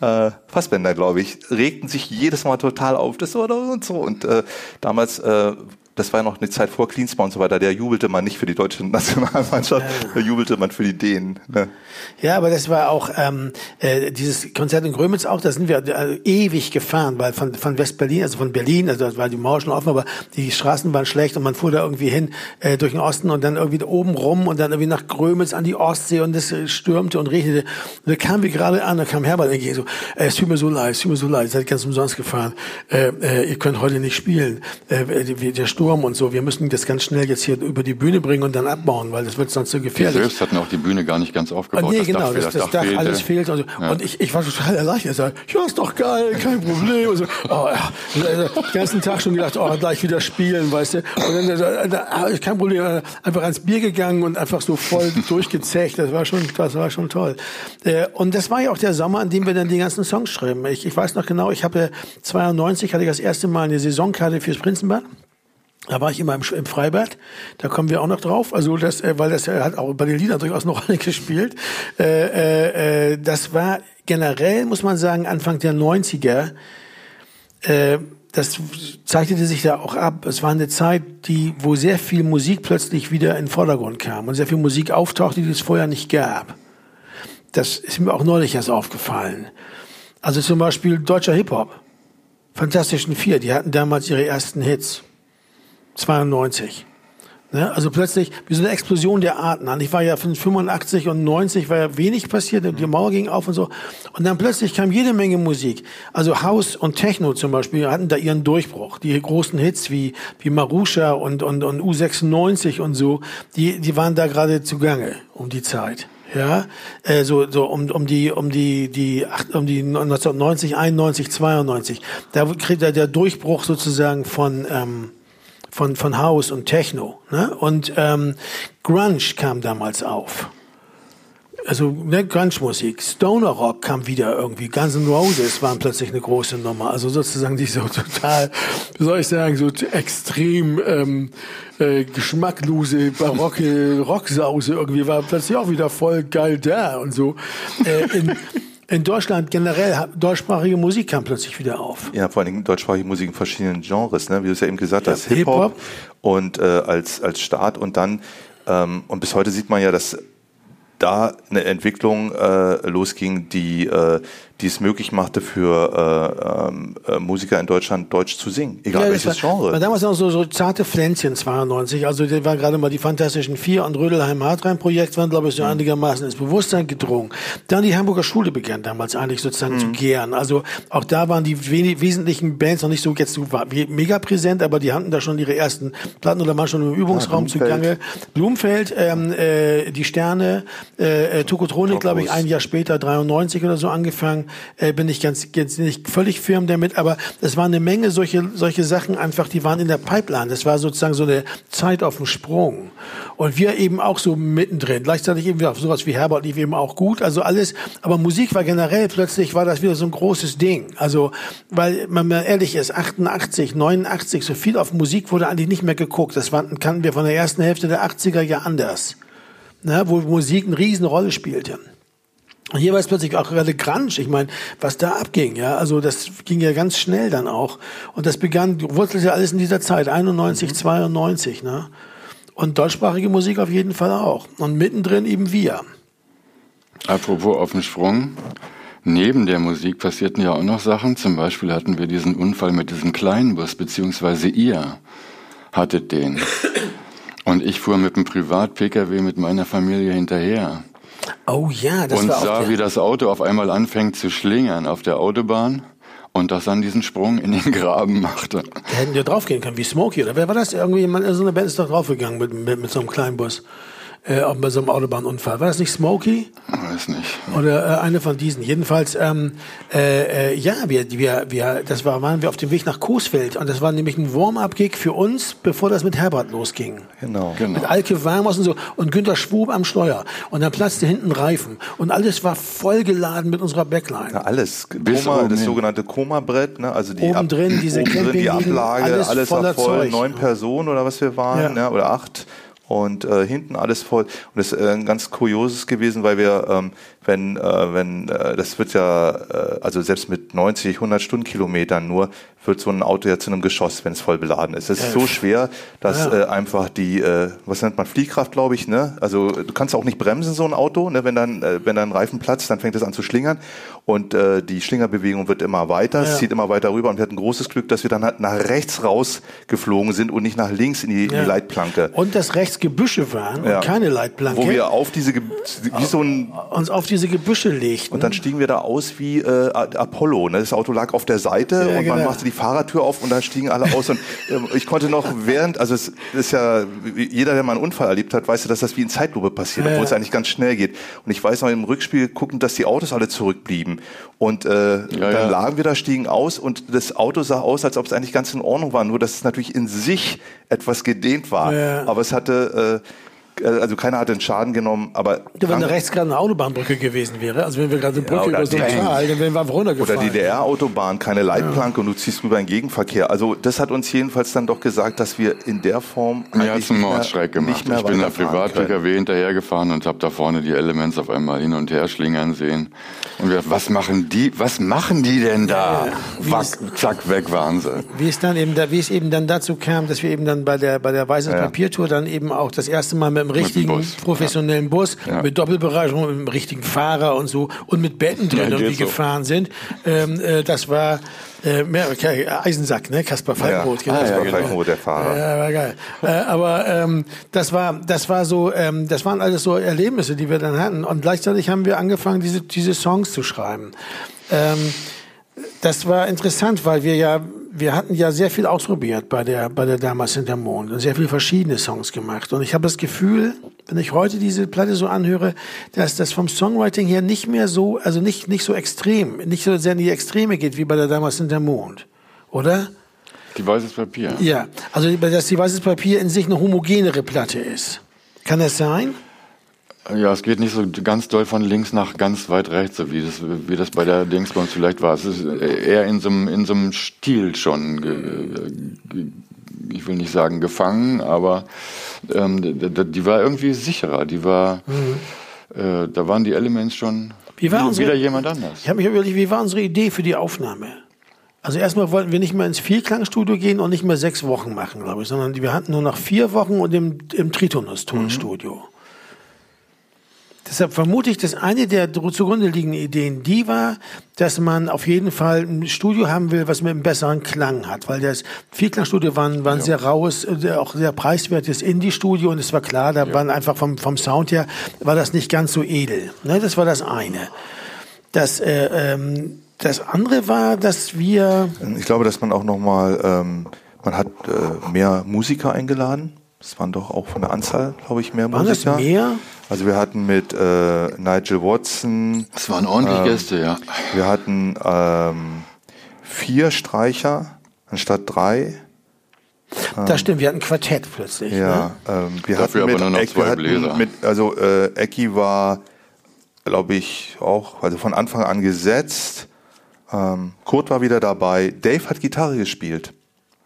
Speaker 3: Äh, Fassbender, glaube ich, regten sich jedes Mal total auf, das oder und so. Und äh, damals äh, das war ja noch eine Zeit vor Klinsmann und so weiter, der jubelte man nicht für die deutsche Nationalmannschaft, da jubelte man für die Dänen. Ne?
Speaker 2: Ja, aber das war auch ähm, äh, dieses Konzert in Grömitz auch, da sind wir äh, ewig gefahren, weil von, von West-Berlin, also von Berlin, also da war die Mauer schon offen, aber die Straßen waren schlecht und man fuhr da irgendwie hin äh, durch den Osten und dann irgendwie da oben rum und dann irgendwie nach Grömitz an die Ostsee und es stürmte und regnete. Und da kamen wir gerade an, da kam Herbert entgegen so, äh, es tut mir so leid, es tut mir so leid, ihr seid ganz umsonst gefahren, äh, äh, ihr könnt heute nicht spielen. Äh, der Sturm Sturm und so. Wir müssen das ganz schnell jetzt hier über die Bühne bringen und dann abbauen, weil das wird sonst so gefährlich.
Speaker 4: Wir selbst hatten auch die Bühne gar nicht ganz aufgebaut.
Speaker 2: nee, das genau, Dach, das, das, das Dach, Dach alles fehlt. Und, so. ja. und ich, ich war total erleichtert. Ich sagte, ja, ist doch geil, kein Problem. Und so, oh, ja. Also, den ganzen Tag schon gedacht, oh, gleich wieder spielen, weißt du. Und dann, dann kein Problem, einfach ans Bier gegangen und einfach so voll <laughs> durchgezecht. Das war schon, das war schon toll. Äh, und das war ja auch der Sommer, an dem wir dann die ganzen Songs schreiben. Ich, ich weiß noch genau, ich habe 92 hatte ich das erste Mal eine Saisonkarte fürs Prinzenbad. Da war ich immer im, im Freibad, da kommen wir auch noch drauf, also das, äh, weil das hat auch bei den Liedern durchaus <laughs> eine Rolle gespielt. Äh, äh, äh, das war generell, muss man sagen, Anfang der 90er, äh, das zeichnete sich da auch ab. Es war eine Zeit, die, wo sehr viel Musik plötzlich wieder in den Vordergrund kam und sehr viel Musik auftauchte, die es vorher nicht gab. Das ist mir auch neulich erst aufgefallen. Also zum Beispiel deutscher Hip-Hop. Fantastischen Vier, die hatten damals ihre ersten Hits. 92. Ne? Also plötzlich wie so eine Explosion der Arten. Ich war ja von 85 und 90 war ja wenig passiert, die Mauer ging auf und so. Und dann plötzlich kam jede Menge Musik. Also House und Techno zum Beispiel hatten da ihren Durchbruch. Die großen Hits wie, wie Marusha und, und, und U96 und so, die, die waren da gerade zugange um die Zeit ja, äh, so so um um die um die die um die 1990 91 92 da kriegt er der Durchbruch sozusagen von ähm, von, von House und Techno. Ne? Und ähm, Grunge kam damals auf. Also ne, Grunge-Musik. Stoner Rock kam wieder irgendwie. Guns N' Roses waren plötzlich eine große Nummer. Also sozusagen die so total, wie soll ich sagen, so extrem ähm, äh, geschmacklose, barocke Rocksause irgendwie war plötzlich auch wieder voll geil da und so. Äh, in, in Deutschland generell, deutschsprachige Musik kam plötzlich wieder auf.
Speaker 3: Ja, vor allen Dingen deutschsprachige Musik in verschiedenen Genres, ne? wie du es ja eben gesagt hast, ja, Hip-Hop Hip und äh, als, als Start und dann, ähm, und bis heute sieht man ja, dass da eine Entwicklung äh, losging, die, äh, die es möglich machte für äh, ähm, äh, Musiker in Deutschland Deutsch zu singen, egal ja, welches war, Genre.
Speaker 2: War damals noch so, so zarte Pflänzchen 92, also das waren gerade mal die Fantastischen Vier und Rödelheim Hartrein Projekt waren glaube ich so mhm. einigermaßen ins Bewusstsein gedrungen. Dann die Hamburger Schule begann damals eigentlich sozusagen mhm. zu gären. Also auch da waren die wesentlichen Bands noch nicht so jetzt so mega präsent, aber die hatten da schon ihre ersten Platten oder waren schon im Übungsraum ja, zugange. Blumfeld, ähm, äh, die Sterne, äh, äh Tokotronik, glaube ich, ein Jahr später, 93 oder so angefangen äh, bin ich ganz, ganz nicht völlig firm damit, aber es waren eine Menge solche, solche Sachen einfach, die waren in der Pipeline. Das war sozusagen so eine Zeit auf dem Sprung. Und wir eben auch so mittendrin. Gleichzeitig eben auf sowas wie Herbert lief eben auch gut. Also alles, aber Musik war generell plötzlich war das wieder so ein großes Ding. Also, weil man mal ehrlich ist, 88, 89, so viel auf Musik wurde eigentlich nicht mehr geguckt. Das kannten wir von der ersten Hälfte der 80er ja anders. Ne, wo Musik eine Riesenrolle spielte. Und hier war es plötzlich auch gerade Grunge. Ich meine, was da abging, ja, also das ging ja ganz schnell dann auch. Und das begann, wurzelte alles in dieser Zeit, 91, mhm. 92, ne? Und deutschsprachige Musik auf jeden Fall auch. Und mittendrin eben wir.
Speaker 4: Apropos auf dem Sprung. Neben der Musik passierten ja auch noch Sachen. Zum Beispiel hatten wir diesen Unfall mit diesem kleinen Bus, beziehungsweise ihr hattet den. <coughs> Und ich fuhr mit einem Privat-Pkw mit meiner Familie hinterher.
Speaker 2: Oh ja,
Speaker 4: das und war sah, wie das Auto auf einmal anfängt zu schlingern auf der Autobahn und das dann diesen Sprung in den Graben machte.
Speaker 2: Da hätten wir draufgehen können, wie Smokey oder wer war das? Irgendwie, so eine Band ist doch draufgegangen mit, mit, mit so einem kleinen Bus äh, bei so einem Autobahnunfall. War das nicht Smokey?
Speaker 4: Weiß nicht.
Speaker 2: Oder äh, eine von diesen. Jedenfalls, ähm, äh, äh, ja, wir, wir, wir, das war, waren wir auf dem Weg nach Coesfeld und das war nämlich ein Warm-up-Gig für uns, bevor das mit Herbert losging.
Speaker 3: Genau.
Speaker 2: genau. Mit Alke Warmers und so und Günter Schwub am Steuer und dann platzte hinten Reifen und alles war vollgeladen mit unserer Backline.
Speaker 3: Ja, alles. Koma, das sogenannte Koma-Brett, ne? also die,
Speaker 2: oben Ab drin, diese
Speaker 3: oben drin, die Ablage, alles, alles war voll, Zeug. neun Personen oder was wir waren, ja. Ne? oder acht und äh, hinten alles voll. Und das ist äh, ein ganz kurioses gewesen, weil wir ähm, wenn, äh, wenn äh, das wird ja, äh, also selbst mit 90, 100 Stundenkilometern nur, wird so ein Auto ja zu einem Geschoss, wenn es voll beladen ist. Es ist so schwer, dass
Speaker 2: Ja.
Speaker 3: äh, einfach die, äh, was nennt man, Fliehkraft, glaube ich, ne? Also du kannst auch nicht bremsen, so ein Auto, ne? Wenn dann, äh, wenn dann ein Reifen platzt, dann fängt es an zu schlingern und äh, die Schlingerbewegung wird immer weiter,
Speaker 2: Ja.
Speaker 3: es zieht immer weiter rüber und wir hatten großes Glück, dass wir dann halt nach rechts rausgeflogen sind und nicht nach links in die, in
Speaker 2: Ja.
Speaker 3: die Leitplanke.
Speaker 2: Und dass rechts Gebüsche waren
Speaker 3: Ja.
Speaker 2: und keine Leitplanke.
Speaker 3: Wo wir auf diese, Ge- wie so ein
Speaker 2: uns auf diese Gebüsche legten.
Speaker 3: und dann stiegen wir da aus wie äh, Apollo. Ne? Das Auto lag auf der Seite und man
Speaker 2: genau.
Speaker 3: machte die Fahrertür auf und da stiegen alle aus. Und ähm, ich konnte noch während, also es ist ja, jeder, der mal einen Unfall erlebt hat, weiß ja, dass das wie in Zeitlupe passiert, obwohl es eigentlich ganz schnell geht. Und ich weiß noch im Rückspiel gucken, dass die Autos alle zurückblieben. Und äh, dann
Speaker 4: ja.
Speaker 3: lagen wir da, stiegen aus und das Auto sah aus, als ob es eigentlich ganz in Ordnung war, nur dass es natürlich in sich etwas gedehnt war.
Speaker 2: Ja.
Speaker 3: Aber es hatte, äh, also keiner hatte einen Schaden genommen, aber
Speaker 2: Ja, wenn da rechts gerade eine Autobahnbrücke gewesen wäre, also wenn wir gerade eine Brücke
Speaker 3: oder
Speaker 2: über so ein
Speaker 3: die-
Speaker 2: Tal, dann wären wir einfach
Speaker 3: Oder
Speaker 2: runtergefallen.
Speaker 3: DDR-Autobahn, keine Leitplanke und du ziehst rüber in Gegenverkehr. Also das hat uns jedenfalls dann doch gesagt, dass wir in der Form
Speaker 4: Mir hat's
Speaker 3: eigentlich
Speaker 4: einen
Speaker 3: nicht mehr-
Speaker 4: Mordschreck gemacht.
Speaker 3: nicht mehr
Speaker 4: Ich bin da
Speaker 3: weiterfahren
Speaker 4: privat
Speaker 3: können.
Speaker 4: PKW hinterhergefahren und habe da vorne die Elements auf einmal hin und her schlingern sehen. Und wir, was machen die, was machen die denn da?
Speaker 2: Wie
Speaker 4: Wack,
Speaker 2: ist-
Speaker 4: zack, weg waren sie.
Speaker 2: Wie es dann eben, da, wie es eben dann dazu kam, dass wir eben dann bei der bei der Weißes
Speaker 3: Ja.
Speaker 2: Papiertour dann eben auch das erste Mal mit einem richtigen
Speaker 4: Bus.
Speaker 2: professionellen Bus,
Speaker 4: Ja.
Speaker 2: mit Doppelbereicherung, mit einem richtigen Fahrer und so und mit Betten drin
Speaker 4: Ja,
Speaker 2: irgendwie
Speaker 4: so.
Speaker 2: gefahren sind. Ähm, äh, das war äh, mehr, okay, Eisensack, ne? Kaspar Falkenroth,
Speaker 3: Ja,
Speaker 2: genau.
Speaker 3: ah, ja,
Speaker 4: genau.
Speaker 3: Falkenroth, der Fahrer.
Speaker 2: Ja, war geil. Äh, aber ähm, das war, das war so, ähm, das waren alles so Erlebnisse, die wir dann hatten. Und gleichzeitig haben wir angefangen, diese, diese Songs zu schreiben. Ähm, das war interessant, weil wir ja, wir hatten ja sehr viel ausprobiert bei der, bei der damals hinter Mond und sehr viele verschiedene Songs gemacht. Und ich habe das Gefühl, wenn ich heute diese Platte so anhöre, dass das vom Songwriting her nicht mehr so, also nicht, nicht so extrem, nicht so sehr in die Extreme geht wie bei der damals hinter Mond. Oder?
Speaker 4: Die weißes Papier.
Speaker 2: Ja, also dass die weißes Papier in sich eine homogenere Platte ist. Kann das sein?
Speaker 4: Ja, es geht nicht so ganz doll von links nach ganz weit rechts, so wie das, wie das bei der Dingsbums vielleicht war. Es ist eher in so einem, in so einem Stil schon, ich will nicht sagen gefangen, aber ähm, die war irgendwie sicherer. Die war, äh, da waren die Elements schon
Speaker 2: Wie war
Speaker 4: wieder,
Speaker 2: unsere-
Speaker 4: wieder jemand anders.
Speaker 2: Ich habe mich überlegt, wie war unsere Idee für die Aufnahme? Also erstmal wollten wir nicht mehr ins Vierklangstudio gehen und nicht mehr sechs Wochen machen, glaube ich, sondern wir hatten nur noch vier Wochen und im, im Tritonus-Tonstudio. Deshalb vermute ich, dass eine der zugrunde liegenden Ideen die war, dass man auf jeden Fall ein Studio haben will, was mit einem besseren Klang hat, weil das Vierklangstudio war, ein- war ein sehr raues, äh, auch sehr preiswertes Indie-Studio und es war klar, da waren einfach vom, vom Sound her, war das nicht ganz so edel. Ne, das war das eine. Das, äh, ähm, das andere war, dass wir,
Speaker 3: Ich glaube, dass man auch nochmal, ähm, man hat äh, mehr Musiker eingeladen. Das waren doch auch von der Anzahl, glaube ich, mehr
Speaker 2: waren das
Speaker 3: Musiker.
Speaker 2: mehr?
Speaker 3: Also wir hatten mit äh, Nigel Watson,
Speaker 4: Es waren ordentlich
Speaker 3: Ähm,
Speaker 4: Gäste, ja.
Speaker 3: wir hatten ähm, vier Streicher anstatt drei.
Speaker 2: Das stimmt, wir hatten ein Quartett plötzlich. Ne?
Speaker 3: Ja, ähm, wir
Speaker 4: Dafür
Speaker 3: hatten
Speaker 4: aber nur noch
Speaker 3: Eck-
Speaker 4: zwei Bläser.
Speaker 3: Mit, also äh, Ecki war, glaube ich, auch also von Anfang an gesetzt. Ähm, Kurt war wieder dabei. Dave hat Gitarre gespielt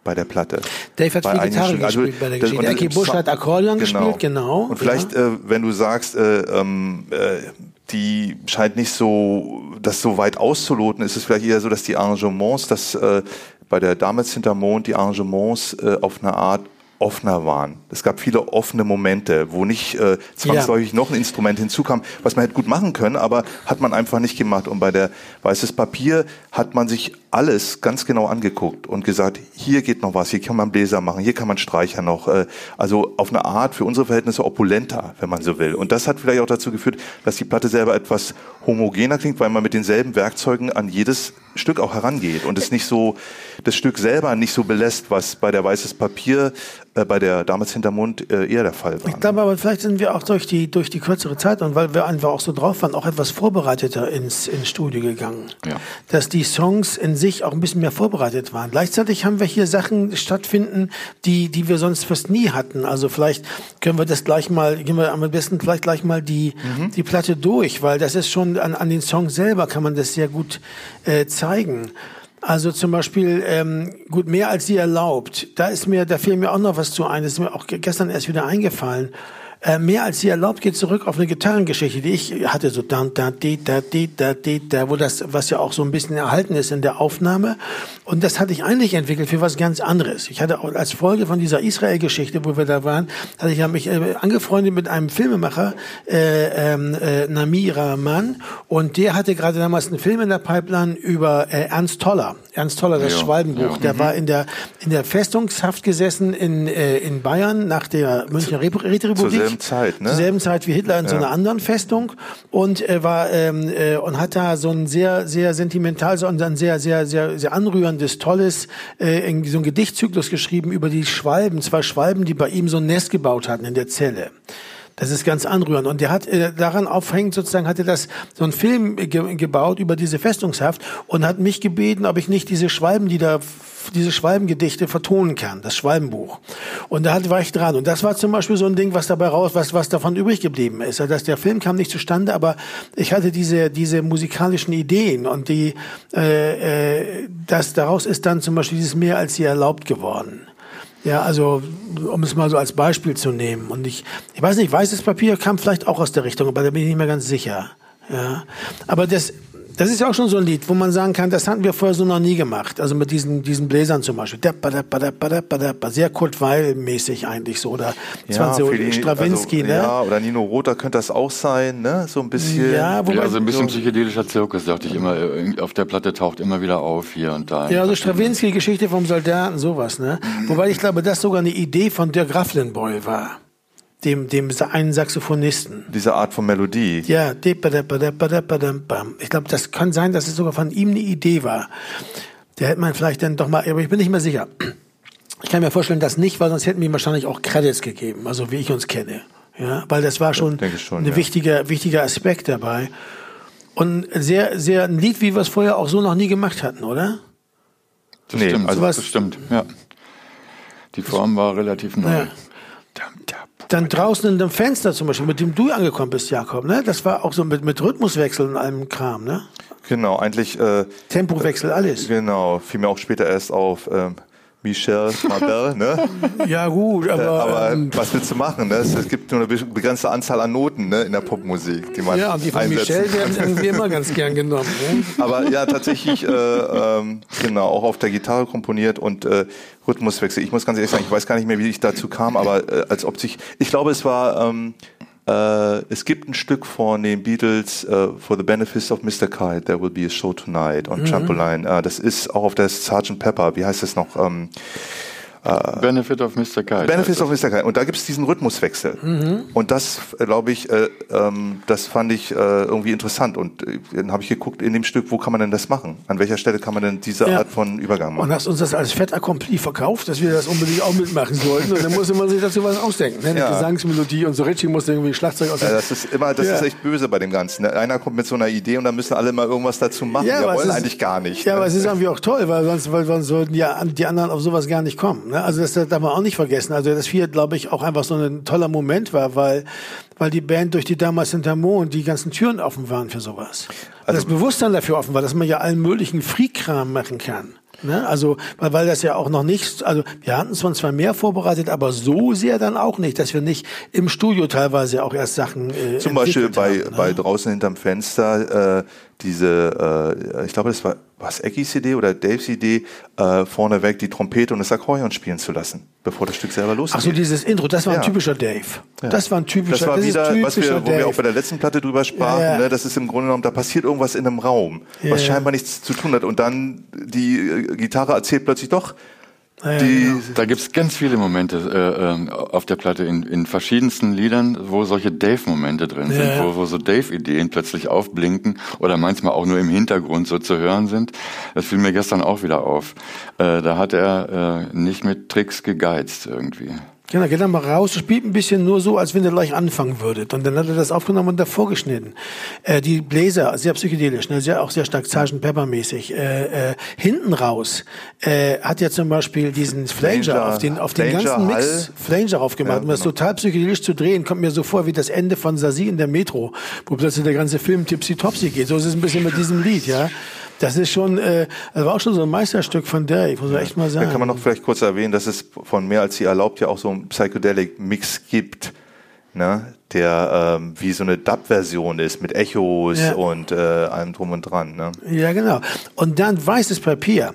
Speaker 3: bei der Platte.
Speaker 2: Dave hat
Speaker 3: Bei
Speaker 2: viel Gitarre.
Speaker 3: Also,
Speaker 2: gespielt bei der Geschichte. Busch
Speaker 3: Sa-
Speaker 2: hat Akkordeon gespielt, genau.
Speaker 3: Und vielleicht, äh, wenn du sagst, äh, ähm, äh, die scheint nicht so, das so weit auszuloten, ist es vielleicht eher so, dass die Arrangements, dass äh, bei der damals hinter Mond die Arrangements äh, auf eine Art offener waren. Es gab viele offene Momente, wo nicht äh, zwangsläufig noch ein Instrument hinzukam, was man hätte gut machen können, aber hat man einfach nicht gemacht. Und bei der Weißes Papier hat man sich alles ganz genau angeguckt und gesagt, hier geht noch was, hier kann man Bläser machen, hier kann man Streicher noch. Äh, also auf eine Art für unsere Verhältnisse opulenter, wenn man so will. Und das hat vielleicht auch dazu geführt, dass die Platte selber etwas homogener klingt, weil man mit denselben Werkzeugen an jedes Stück auch herangeht und es nicht so, das Stück selber nicht so belässt, was bei der Weißes Papier, äh, bei der damals Hintermund äh, eher der Fall war.
Speaker 2: Ich glaube aber, vielleicht sind wir auch durch die, durch die kürzere Zeit und weil wir einfach auch so drauf waren, auch etwas vorbereiteter ins, ins Studio gegangen.
Speaker 4: Ja.
Speaker 2: Dass die Songs in sich auch ein bisschen mehr vorbereitet waren. Gleichzeitig haben wir hier Sachen stattfinden, die, die wir sonst fast nie hatten. Also vielleicht können wir das gleich mal, gehen wir am besten vielleicht gleich mal die, die Platte durch, weil das ist schon an, an den Songs selber kann man das sehr gut äh, zeigen. Also zum Beispiel, ähm, gut, mehr als sie erlaubt. Da ist mir, da fiel mir auch noch was zu ein. Das ist mir auch ge- gestern erst wieder eingefallen. Äh, mehr als sie erlaubt geht zurück auf eine Gitarrengeschichte, die ich hatte, so da, da, di, da, di, da, di, da, wo das, was ja auch so ein bisschen erhalten ist in der Aufnahme. Und das hatte ich eigentlich entwickelt für was ganz anderes. Ich hatte auch als Folge von dieser Israel-Geschichte, wo wir da waren, hatte ich mich äh, angefreundet mit einem Filmemacher, äh, ähm, äh, Nami Rahman, und der hatte gerade damals einen Film in der Pipeline über äh, Ernst Toller. Ernst Toller, das
Speaker 4: Ja,
Speaker 2: Schwalbenbuch.
Speaker 4: ja.
Speaker 2: Der war in der in der Festungshaft gesessen in äh, in Bayern nach der Münchner Rep- Räterepublik.
Speaker 3: Selben Zeit, ne?
Speaker 2: Zur selben Zeit wie Hitler in so einer anderen Festung und äh, war ähm, äh, und hat da so ein sehr sehr sentimental so ein sehr sehr sehr sehr anrührendes tolles äh, so ein Gedichtzyklus geschrieben über die Schwalben, zwei Schwalben, die bei ihm so ein Nest gebaut hatten in der Zelle. Das ist ganz anrührend. Und der hat äh, daran aufhängend sozusagen hatte das so einen Film ge gebaut über diese Festungshaft und hat mich gebeten, ob ich nicht diese Schwalben, die da diese Schwalbengedichte vertonen kann, das Schwalbenbuch. Und da war ich dran. Und das war zum Beispiel so ein Ding, was dabei raus, was, was davon übrig geblieben ist. Also, dass der Film kam nicht zustande, aber ich hatte diese, diese musikalischen Ideen und die, äh, äh, das daraus ist dann zum Beispiel dieses mehr als sie erlaubt geworden. Ja, also um es mal so als Beispiel zu nehmen. Und ich, ich weiß nicht, weißes Papier kam vielleicht auch aus der Richtung, aber da bin ich nicht mehr ganz sicher. Ja, aber das, das ist ja auch schon so ein Lied, wo man sagen kann, das hatten wir vorher so noch nie gemacht. Also mit diesen, diesen Bläsern zum Beispiel. Sehr Kurt Weil-mäßig eigentlich so. Oder 20
Speaker 3: Fellini,
Speaker 2: Stravinsky,
Speaker 3: also,
Speaker 2: ne?
Speaker 3: Ja, oder Nino Rota könnte das auch sein, ne? So ein bisschen.
Speaker 2: Ja, wobei-
Speaker 4: Ja, also ein bisschen
Speaker 2: so-
Speaker 4: psychedelischer Zirkus, dachte ich immer. äh, Auf der Platte taucht immer wieder auf hier und da.
Speaker 2: Ja, also Stravinsky, Geschichte vom Soldaten, sowas, ne? Wobei ich glaube, das sogar eine Idee von Dirk Rafflenbeul war. Dem, dem einen Saxophonisten.
Speaker 3: Diese Art von Melodie.
Speaker 2: Ja, ich glaube, das kann sein, dass es sogar von ihm eine Idee war. Der hätte man vielleicht dann doch mal, aber ich bin nicht mehr sicher. Ich kann mir vorstellen, dass nicht, weil sonst hätten wir ihm wahrscheinlich auch Credits gegeben, also wie ich uns kenne. Ja, weil das war schon,
Speaker 3: schon,
Speaker 2: ein
Speaker 3: ja.
Speaker 2: wichtiger, wichtiger Aspekt dabei. Und sehr, sehr ein Lied, wie wir es vorher auch so noch nie gemacht hatten, oder?
Speaker 4: Das
Speaker 3: Nee,
Speaker 4: stimmt,
Speaker 3: also
Speaker 2: was-
Speaker 4: das stimmt, ja. Die Form war relativ neu.
Speaker 2: Ja. Dann draußen in dem Fenster zum Beispiel, mit dem du angekommen bist, Jakob, ne? Das war auch so mit, mit Rhythmuswechsel und allem Kram, ne?
Speaker 3: Genau, eigentlich, äh,
Speaker 2: Tempowechsel, alles.
Speaker 3: genau, fiel mir auch später erst auf ähm, Michel Mabel, ne? <laughs>
Speaker 2: Ja, gut, aber,
Speaker 3: Aber
Speaker 2: ähm,
Speaker 3: was willst du machen? Ne? Es, es gibt nur eine be- begrenzte Anzahl an Noten ne? in der Popmusik, die man
Speaker 2: ja, und die von Michel werden irgendwie immer ganz gern genommen. Ne? <laughs>
Speaker 3: Aber ja, tatsächlich, äh, ähm, genau, auch auf der Gitarre komponiert und äh, Rhythmuswechsel. Ich muss ganz ehrlich sagen, ich weiß gar nicht mehr, wie ich dazu kam, aber äh, als ob sich, ich glaube, es war, ähm, äh, es gibt ein Stück von den Beatles, äh, For the Benefits of Mr. Kite, There Will Be a Show Tonight
Speaker 2: Mhm.
Speaker 3: on Trampoline. Äh, das ist auch auf der Sgt. Pepper, wie heißt es noch? Ähm,
Speaker 4: Benefit of Mr. Kite.
Speaker 3: Benefits
Speaker 4: heißt
Speaker 3: of Mr. Kite. Und da gibt es diesen Rhythmuswechsel.
Speaker 2: Mhm.
Speaker 3: Und das, äh, glaube ich, äh, ähm, das fand ich äh, irgendwie interessant. Und äh, dann habe ich geguckt in dem Stück, wo kann man denn das machen? An welcher Stelle kann man denn diese
Speaker 2: Ja.
Speaker 3: Art von Übergang
Speaker 2: Und
Speaker 3: machen?
Speaker 2: hast uns das als Fait accompli verkauft, dass wir das unbedingt auch mitmachen sollten. Und dann musste man sich dazu was ausdenken. Ne? Eine
Speaker 3: Ja.
Speaker 2: Gesangsmelodie und so Ritchie musste irgendwie Schlagzeug aus
Speaker 3: Ja, das ist immer, das
Speaker 2: Ja.
Speaker 3: ist echt böse bei dem Ganzen. ne? Einer kommt mit so einer Idee und dann müssen alle mal irgendwas dazu machen.
Speaker 2: Ja,
Speaker 3: Wir
Speaker 2: aber es
Speaker 3: wollen
Speaker 2: ist-
Speaker 3: eigentlich gar nicht.
Speaker 2: Ja,
Speaker 3: ne?
Speaker 2: aber es ist irgendwie auch toll, weil sonst, weil sonst sollten ja die anderen auf sowas gar nicht kommen. Ne? Also das darf man auch nicht vergessen. Also das hier, glaube ich, auch einfach so ein toller Moment war, weil, weil die Band durch die damals Hintermo und die ganzen Türen offen waren für sowas.
Speaker 3: Also
Speaker 2: das Bewusstsein dafür offen war, dass man ja allen möglichen Freak-Kram machen kann. Ne? Also, weil, weil das ja auch noch nicht, also wir hatten zwar zwar mehr vorbereitet, aber so sehr dann auch nicht, dass wir nicht im Studio teilweise auch erst Sachen äh,
Speaker 3: Zum Beispiel bei,
Speaker 2: haben, ne?
Speaker 3: bei draußen hinterm Fenster äh, diese, äh, ich glaube, das war was Eckis Idee oder Daves Idee, äh, vorneweg die Trompete und das Akkordeon spielen zu lassen, bevor das Stück selber losgeht.
Speaker 2: Ach so, dieses Intro, das war ein
Speaker 3: Ja.
Speaker 2: typischer Dave. Das war ein typischer,
Speaker 3: Das war
Speaker 2: das ist
Speaker 3: wieder, was
Speaker 2: typischer
Speaker 3: wir, wo wir
Speaker 2: Dave.
Speaker 3: auch bei der letzten Platte drüber sprachen,
Speaker 2: Ja, ja.
Speaker 3: Ne, das ist im Grunde genommen, da passiert irgendwas in einem Raum,
Speaker 2: Ja,
Speaker 3: was
Speaker 2: ja.
Speaker 3: scheinbar nichts zu tun hat. Und dann die äh, Gitarre erzählt plötzlich doch,
Speaker 2: Ja,
Speaker 3: die,
Speaker 2: genau.
Speaker 4: Da gibt's ganz viele Momente äh, ähm, auf der Platte in, in verschiedensten Liedern, wo solche Dave-Momente drin sind,
Speaker 2: Ja.
Speaker 4: wo, wo so Dave-Ideen plötzlich aufblinken oder manchmal auch nur im Hintergrund so zu hören sind. Das fiel mir gestern auch wieder auf. Äh, da hat er äh, nicht mit Tricks gegeizt irgendwie.
Speaker 2: Genau, geht dann mal raus, spielt ein bisschen nur so, als wenn ihr gleich anfangen würdet. Und dann hat er das aufgenommen und davor geschnitten. Äh, die Bläser, sehr psychedelisch, ne, sehr, auch sehr stark Sgt. Pepper-mäßig. Äh, äh, hinten raus äh, hat ja zum Beispiel diesen Flanger
Speaker 3: Flanger,
Speaker 2: auf den, auf den
Speaker 3: Flanger,
Speaker 2: ganzen Mix
Speaker 3: Hall.
Speaker 2: Flanger aufgemacht.
Speaker 3: Ja,
Speaker 2: um das
Speaker 3: genau.
Speaker 2: total psychedelisch zu drehen, kommt mir so vor wie das Ende von Sasi in der Metro, wo plötzlich der ganze Film tipsy-topsy geht. So ist es ein bisschen mit diesem Lied, ja. Das ist schon, äh, das war auch schon so ein Meisterstück von Dave, muss man echt mal sagen.
Speaker 3: da kann man noch vielleicht kurz erwähnen, dass es von mehr als sie erlaubt ja auch so einen Psychedelic-Mix gibt. ne? der ähm, wie so eine Dub-Version ist mit Echos
Speaker 2: Ja.
Speaker 3: und äh, allem drum und dran. Ne?
Speaker 2: Ja, genau. Und dann weißes Papier.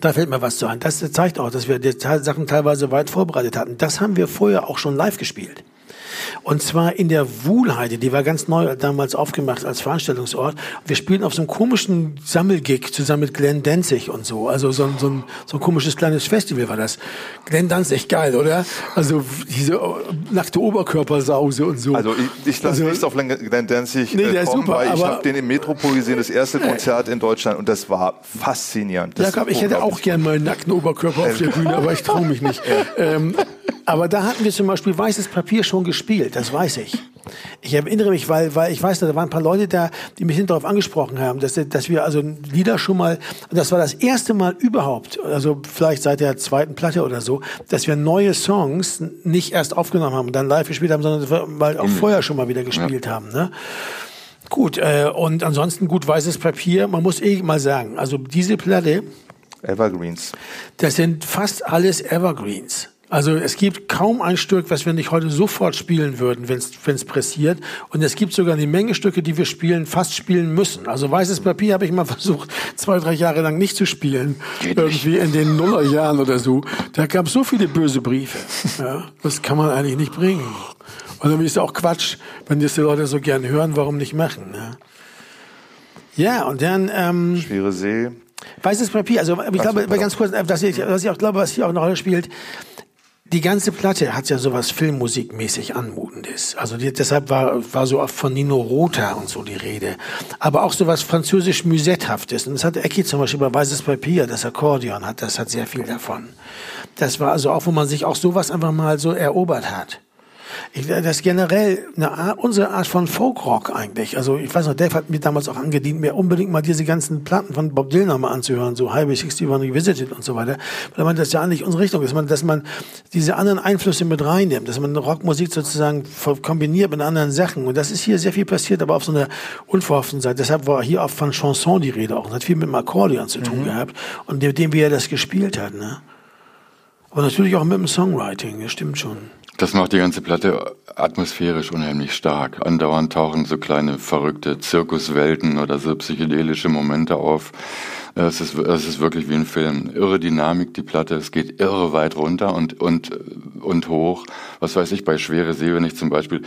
Speaker 2: Da fällt mir was zu ein. Das zeigt auch, dass wir die Sachen teilweise weit vorbereitet hatten. Das haben wir vorher auch schon live gespielt. Und zwar in der Wuhlheide, die war ganz neu damals aufgemacht als Veranstaltungsort. Wir spielten auf so einem komischen Sammelgig zusammen mit Glenn Danzig und so. Also so ein, so ein, so ein komisches kleines Festival war das. Glenn Danzig, geil, oder? Also diese äh, nackte Oberkörpersause und so.
Speaker 3: Also ich, ich lasse
Speaker 2: Also-
Speaker 3: nichts auf Glenn Danzig
Speaker 2: Nee,
Speaker 3: äh,
Speaker 2: der ist
Speaker 3: kommen,
Speaker 2: super,
Speaker 3: weil ich habe den im Metropol gesehen, das erste Konzert in Deutschland und das war faszinierend. Das
Speaker 2: Jakob,
Speaker 3: ist
Speaker 2: ich hätte auch
Speaker 3: unglaublich.
Speaker 2: gern mal einen nackten Oberkörper auf der Bühne, aber ich traue mich nicht. <laughs> Ähm, aber da hatten wir zum Beispiel weißes Papier schon gespielt, das weiß ich. Ich erinnere mich, weil, weil ich weiß, da waren ein paar Leute da, die mich darauf angesprochen haben, dass, dass wir also Lieder schon mal, und das war das erste Mal überhaupt, also vielleicht seit der zweiten Platte oder so, dass wir neue Songs nicht erst aufgenommen haben und dann live gespielt haben, sondern weil auch vorher schon mal wieder gespielt haben. Ne? Gut, äh, und ansonsten gut weißes Papier. Man muss eh mal sagen, also diese Platte,
Speaker 3: Evergreens.
Speaker 2: das sind fast alles Evergreens. Also es gibt kaum ein Stück, was wir nicht heute sofort spielen würden, wenn es pressiert. Und es gibt sogar eine Menge Stücke, die wir spielen, fast spielen müssen. Also weißes Papier habe ich mal <laughs> versucht, zwei, drei Jahre lang nicht zu spielen.
Speaker 4: Geht nicht.
Speaker 2: Irgendwie in den Nullerjahren oder so. Da gab es so viele böse Briefe. Ja, das kann man eigentlich nicht bringen. Und dann ist auch Quatsch, wenn das die Leute so gern hören, warum nicht machen. Ja, ja und dann... Ähm,
Speaker 3: Schwere See.
Speaker 2: Weißes Papier, also ich glaube,
Speaker 3: pardon.
Speaker 2: ganz kurz, äh, was ich, was ich auch glaube, was hier auch eine Rolle spielt, die ganze Platte hat ja sowas Filmmusikmäßig Anmutendes. Also die, deshalb war, war so oft von Nino Rota und so die Rede. Aber auch sowas französisch Musetthaftes. Und das hat Ecki zum Beispiel bei Weißes Papier, das Akkordeon hat, das hat sehr viel davon. Das war also auch, wo man sich auch sowas einfach mal so erobert hat. Ich, das ist generell eine Art, unsere Art von Folkrock eigentlich. Also ich weiß noch, Dave hat mir damals auch angedient, mir unbedingt mal diese ganzen Platten von Bob Dylan mal anzuhören, so Highway 61 Revisited und so weiter. Weil man das ja eigentlich unsere Richtung ist, dass man, dass man diese anderen Einflüsse mit reinnimmt, dass man Rockmusik sozusagen kombiniert mit anderen Sachen. Und das ist hier sehr viel passiert, aber auf so einer unverhofften Seite. Deshalb war hier auch von Chanson die Rede auch. Das hat viel mit dem Akkordeon zu tun gehabt und dem, dem, wie er das gespielt hat. Ne? Aber natürlich auch mit dem Songwriting, das stimmt schon.
Speaker 4: Das macht die ganze Platte atmosphärisch unheimlich stark. Andauernd tauchen so kleine verrückte Zirkuswelten oder so psychedelische Momente auf. Es ist, es ist wirklich wie ein Film. Irre Dynamik, die Platte. Es geht irre weit runter und, und, und hoch. Was weiß ich, bei Schwere See, wenn ich zum Beispiel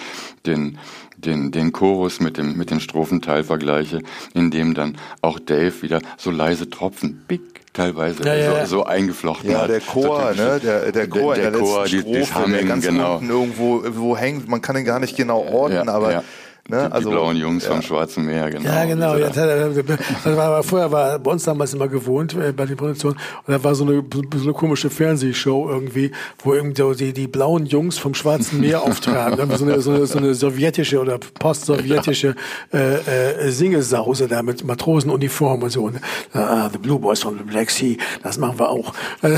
Speaker 4: den, den, den Chorus mit dem, mit dem Strophenteil vergleiche, in dem dann auch Dave wieder so leise Tropfen, big, teilweise
Speaker 2: Ja, ja, ja.
Speaker 4: So, so eingeflochten
Speaker 3: Ja,
Speaker 4: hat.
Speaker 3: der Chor,
Speaker 4: So
Speaker 3: ne? Der, der Chor
Speaker 4: der,
Speaker 3: in der,
Speaker 4: Chor,
Speaker 3: letzten
Speaker 4: die, die
Speaker 3: Strophe, der ganz
Speaker 4: genau.
Speaker 3: unten irgendwo wo hängt. Man kann den gar nicht genau ordnen,
Speaker 4: Ja,
Speaker 3: aber
Speaker 4: ja.
Speaker 3: Ne?
Speaker 4: Die,
Speaker 3: also
Speaker 4: die blauen Jungs
Speaker 3: ja.
Speaker 4: vom Schwarzen Meer, genau.
Speaker 2: Ja, genau. Ja,
Speaker 4: da.
Speaker 2: das war, vorher war bei uns damals immer gewohnt äh, bei den Produktionen und da war so eine, so eine komische Fernsehshow irgendwie, wo irgendwie so die, die blauen Jungs vom Schwarzen Meer <laughs> auftraten. So, eine, so, eine, so eine sowjetische oder postsowjetische äh, äh, Singelsause da mit Matrosenuniform und so. Und, ah, the Blue Boys from the Black Sea, das machen wir auch. <laughs>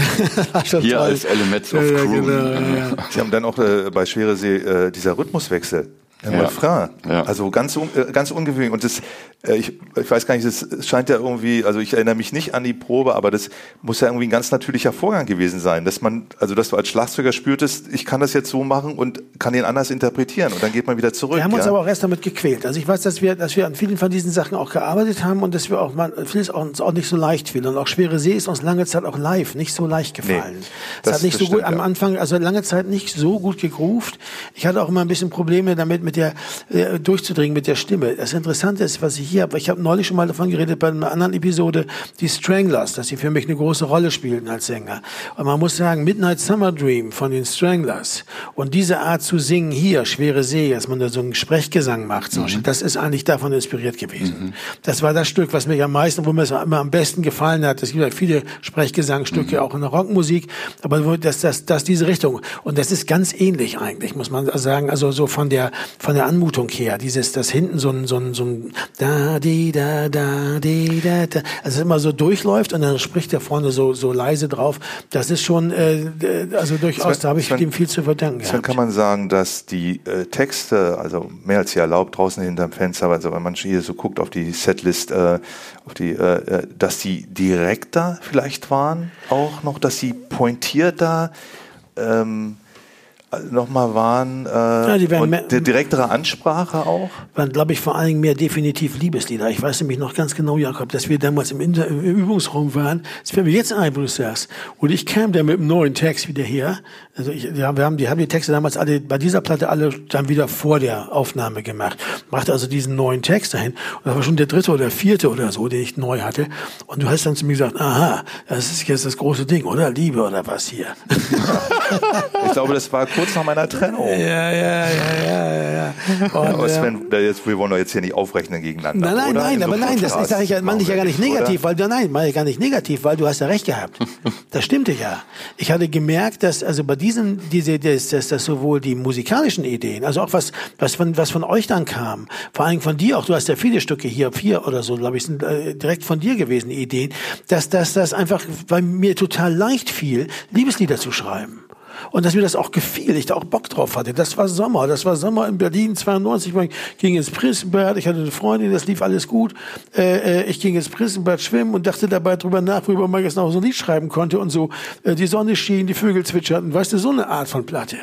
Speaker 4: Hier als Elements of
Speaker 2: ja,
Speaker 4: Crew.
Speaker 2: genau, ja, ja.
Speaker 3: Sie haben dann auch äh, bei Schwere See äh, dieser Rhythmuswechsel. Im
Speaker 4: Ja.
Speaker 3: Refrain.
Speaker 4: Ja.
Speaker 3: Also ganz, un, äh, ganz ungewöhnlich. Und das, äh, ich, ich weiß gar nicht, das es scheint ja irgendwie, also ich erinnere mich nicht an die Probe, aber das muss ja irgendwie ein ganz natürlicher Vorgang gewesen sein, dass man, also dass du als Schlagzeuger spürtest, ich kann das jetzt so machen und kann den anders interpretieren und dann geht man wieder zurück.
Speaker 2: Wir haben uns
Speaker 3: ja?
Speaker 2: aber auch erst damit gequält. Also ich weiß, dass wir, dass wir an vielen von diesen Sachen auch gearbeitet haben und dass wir auch mal vieles auch, uns auch nicht so leicht fiel. Und auch Schwere See ist uns lange Zeit auch live nicht so leicht gefallen.
Speaker 3: Nee,
Speaker 2: es
Speaker 3: das-
Speaker 2: hat nicht
Speaker 3: das
Speaker 2: so gut
Speaker 3: stimmt,
Speaker 2: am
Speaker 3: ja.
Speaker 2: Anfang, also lange Zeit nicht so gut gegroovt. Ich hatte auch immer ein bisschen Probleme damit, mit der äh, durchzudringen mit der Stimme. Das Interessante ist, was ich hier habe, ich habe neulich schon mal davon geredet bei einer anderen Episode, die Stranglers, dass sie für mich eine große Rolle spielten als Sänger. Und man muss sagen, Midnight Summer Dream von den Stranglers und diese Art zu singen hier, Schwere See, dass man da so einen Sprechgesang macht, zum Beispiel, das ist eigentlich davon inspiriert gewesen. Das war das Stück, was mir am meisten, wo mir es immer am besten gefallen hat. Es gibt ja viele Sprechgesangstücke auch in der Rockmusik, aber das, das, das diese Richtung. Und das ist ganz ähnlich eigentlich, muss man sagen. Also so von der, von der Anmutung her. Dieses, das hinten so ein, so ein, so ein, da, di, da, da, di, da, da. Also immer so durchläuft und dann spricht der vorne so, so leise drauf. Das ist schon, äh, also durchaus,
Speaker 3: Sven-
Speaker 2: da habe ich
Speaker 3: Sven-
Speaker 2: ihm viel zu verdanken
Speaker 3: Dann
Speaker 2: gehabt.
Speaker 3: kann man sagen, dass die äh, Texte, also mehr als hier erlaubt, draußen hinterm Fenster, also wenn man hier so guckt auf die Setlist, äh, auf die, äh, äh, dass die direkter vielleicht waren, auch noch, dass sie pointierter, ähm, nochmal waren? Äh, ja,
Speaker 2: die
Speaker 3: und die direktere Ansprache auch?
Speaker 2: Waren, glaube ich, vor allen Dingen mehr definitiv Liebeslieder. Ich weiß nämlich noch ganz genau, Jakob, dass wir damals im, Inter im Übungsraum waren. Das fällt mir jetzt ein, wo du sagst. Und ich kam da mit einem neuen Text wieder her. Also ich, ja, wir haben die, haben die Texte damals alle bei dieser Platte alle dann wieder vor der Aufnahme gemacht. Machte also diesen neuen Text dahin. Und das war schon der dritte oder vierte oder so, den ich neu hatte. Und du hast dann zu mir gesagt, aha, das ist jetzt das große Ding, oder? Liebe oder was hier?
Speaker 3: ich glaube, das war kurz nach meiner Trennung.
Speaker 2: Ja, ja, ja, ja, ja. <laughs>
Speaker 3: Und, aber Sven, jetzt, wir wollen doch jetzt hier nicht aufrechnen gegeneinander.
Speaker 2: Nein, nein,
Speaker 3: oder?
Speaker 2: nein, aber nein, das sage ich ja, meine ich ja gar nicht negativ, oder? weil nein, meine ich gar nicht negativ, weil du hast ja recht gehabt. <laughs> Das stimmte ja. Ich hatte gemerkt, dass also bei diesen, diese, dass, dass, dass sowohl die musikalischen Ideen, also auch was, was von, was von euch dann kam, vor allem von dir auch, du hast ja viele Stücke hier, vier oder so, glaube ich, sind äh, direkt von dir gewesen, Ideen, dass, dass das einfach bei mir total leicht fiel, Liebeslieder zu schreiben. Und dass mir das auch gefiel, ich da auch Bock drauf hatte. Das war Sommer, das war Sommer in Berlin 92. Ich ging ins Prinzenbad, ich hatte eine Freundin, das lief alles gut. Äh, äh, ich ging ins Prinzenbad schwimmen und dachte dabei drüber nach, worüber man jetzt noch so ein Lied schreiben konnte und so. Äh, die Sonne schien, die Vögel zwitscherten, weißt du, so eine Art von Platte.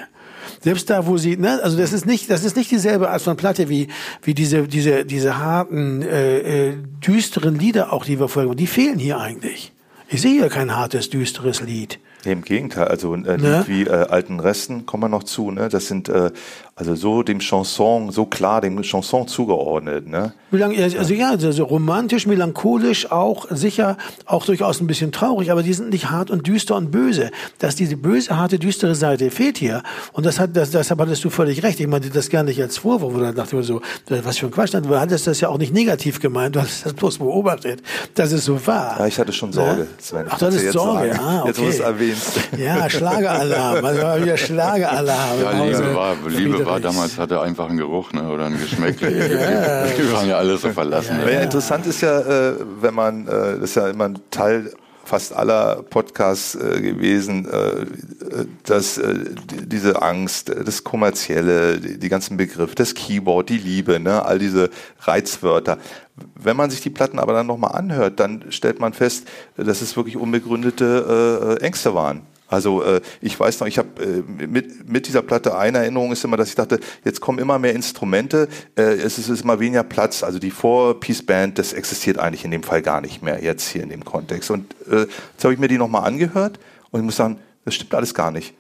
Speaker 2: Selbst da, wo sie, ne, also das ist nicht, das ist nicht dieselbe Art von Platte wie wie diese diese diese harten äh, äh, düsteren Lieder auch, die wir vorher, die fehlen hier eigentlich. Ich sehe hier kein hartes düsteres Lied.
Speaker 3: Nee, Im Gegenteil, also ein äh, ne? Lied wie äh, Alten Resten kommen wir noch zu, ne? Das sind äh, also so dem Chanson, so klar dem Chanson zugeordnet, ne?
Speaker 2: Also ja, also romantisch, melancholisch, auch sicher, auch durchaus ein bisschen traurig, aber die sind nicht hart und düster und böse. Dass diese böse, harte, düstere Seite fehlt hier. Und das hat, das, deshalb hattest du völlig recht. Ich meinte das gar nicht als Vorwurf oder dachte so, was für ein Quatsch. Du hattest das ja auch nicht negativ gemeint, du hast das bloß beobachtet, dass es so war.
Speaker 3: Ja, ich hatte schon Sorge, ja?
Speaker 2: Sven. Ach, du hattest Sorge, sagen. ah, okay.
Speaker 3: Jetzt, wo du es erwähnst.
Speaker 2: Ja, Schlageralarm, also war wieder Schlageralarm.
Speaker 4: Ja, Liebe war, Liebe war damals hatte einfach einen Geruch ne, oder ein Geschmack. <laughs> ja. Wir waren ja alle so verlassen.
Speaker 3: Ja, ja. interessant ist ja, äh, wenn man, äh, das ist ja immer ein Teil fast aller Podcasts äh, gewesen, äh, dass äh, diese Angst, das Kommerzielle, die, die, ganzen Begriffe, das Keyboard, die Liebe, ne, all diese Reizwörter. Wenn man sich die Platten aber dann nochmal anhört, dann stellt man fest, dass es wirklich unbegründete äh, Ängste waren. Also äh, ich weiß noch, ich habe äh, mit, mit dieser Platte eine Erinnerung ist immer, dass ich dachte, jetzt kommen immer mehr Instrumente, äh, es ist, ist immer weniger Platz. Also die Four-Piece-Band, das existiert eigentlich in dem Fall gar nicht mehr jetzt hier in dem Kontext. Und äh, jetzt habe ich mir die nochmal angehört und ich muss sagen, das stimmt alles gar nicht.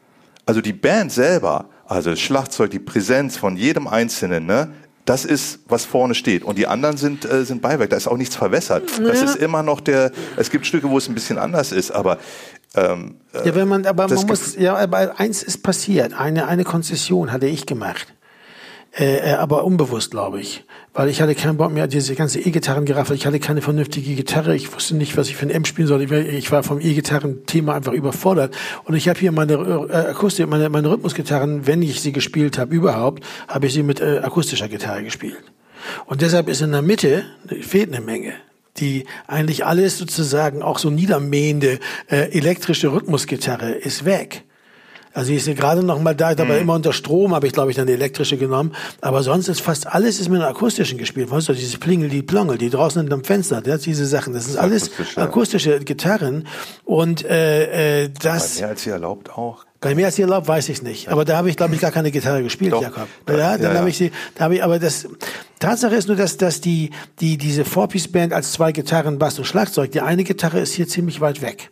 Speaker 3: Also die Band selber, also das Schlagzeug, die Präsenz von jedem Einzelnen, ne, das ist, was vorne steht. Und die anderen sind, äh, sind Beiwerk. Da ist auch nichts verwässert. Das ist immer noch der, es gibt Stücke, wo es ein bisschen anders ist, aber
Speaker 2: ähm, ja, wenn man, aber man muss, ja, aber eins ist passiert. Eine, eine Konzession hatte ich gemacht. Äh, äh aber unbewusst, glaube ich. Weil ich hatte keinen Bock mehr, diese ganze E-Gitarren-Geraffel. Ich hatte keine vernünftige Gitarre. Ich wusste nicht, was ich für ein M spielen sollte. Ich war vom E-Gitarren-Thema einfach überfordert. Und ich habe hier meine äh, Akustik, meine, meine Rhythmusgitarren, wenn ich sie gespielt habe, überhaupt, habe ich sie mit äh, akustischer Gitarre gespielt. Und deshalb ist in der Mitte, fehlt eine Menge die eigentlich alles sozusagen auch so niedermähende äh, elektrische Rhythmusgitarre ist weg. Also ist ja gerade noch mal da, ich aber mhm. immer unter Strom habe ich glaube ich dann die elektrische genommen, aber sonst ist fast alles ist mit einer akustischen gespielt. Weißt du, diese Plingel, die Plongel, die draußen in dem Fenster, ja, diese Sachen, das ist alles akustische Gitarren und äh, äh, das
Speaker 3: mehr als sie erlaubt auch.
Speaker 2: Bei mir als sie erlaubt, weiß ich nicht. Aber da habe ich, glaube ich, gar keine Gitarre gespielt, Doch. Jakob. Ja, dann ja. habe ich sie, da habe ich, aber das, Tatsache ist nur, dass, dass die, die, diese Four-Piece-Band als zwei Gitarren, Bass und Schlagzeug, die eine Gitarre ist hier ziemlich weit weg.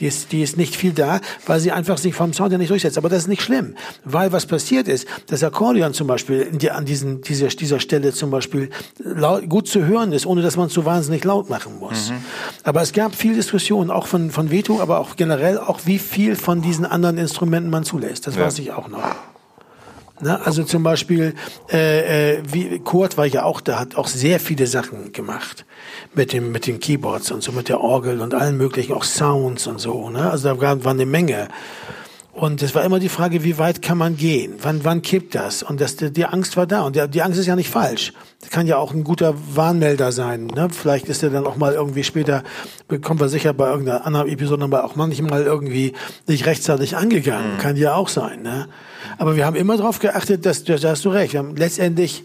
Speaker 2: Die ist, die ist nicht viel da, weil sie einfach sich vom Sound ja nicht durchsetzt. Aber das ist nicht schlimm, weil was passiert ist, das Akkordeon zum Beispiel die, an diesen, dieser, dieser Stelle zum Beispiel laut, gut zu hören ist, ohne dass man es so wahnsinnig laut machen muss. Mhm. Aber es gab viel Diskussion, auch von, von Veto, aber auch generell, auch wie viel von diesen anderen Instrumenten man zulässt. Das ja. weiß ich auch noch. Ne? Also zum Beispiel, äh, äh, wie Kurt war ja auch da, hat auch sehr viele Sachen gemacht mit dem mit den Keyboards und so mit der Orgel und allen möglichen auch Sounds und so. Ne? Also da war, war eine Menge. Und es war immer die Frage, wie weit kann man gehen? Wann, wann kippt das? Und das, die Angst war da. Und die, die Angst ist ja nicht falsch. Das kann ja auch ein guter Warnmelder sein. Ne? Vielleicht ist er dann auch mal irgendwie später, kommen wir sicher bei irgendeiner anderen Episode nochmal auch manchmal irgendwie nicht rechtzeitig angegangen. Mhm. Kann ja auch sein. Ne? Aber wir haben immer darauf geachtet, dass, da hast du recht. Wir haben letztendlich,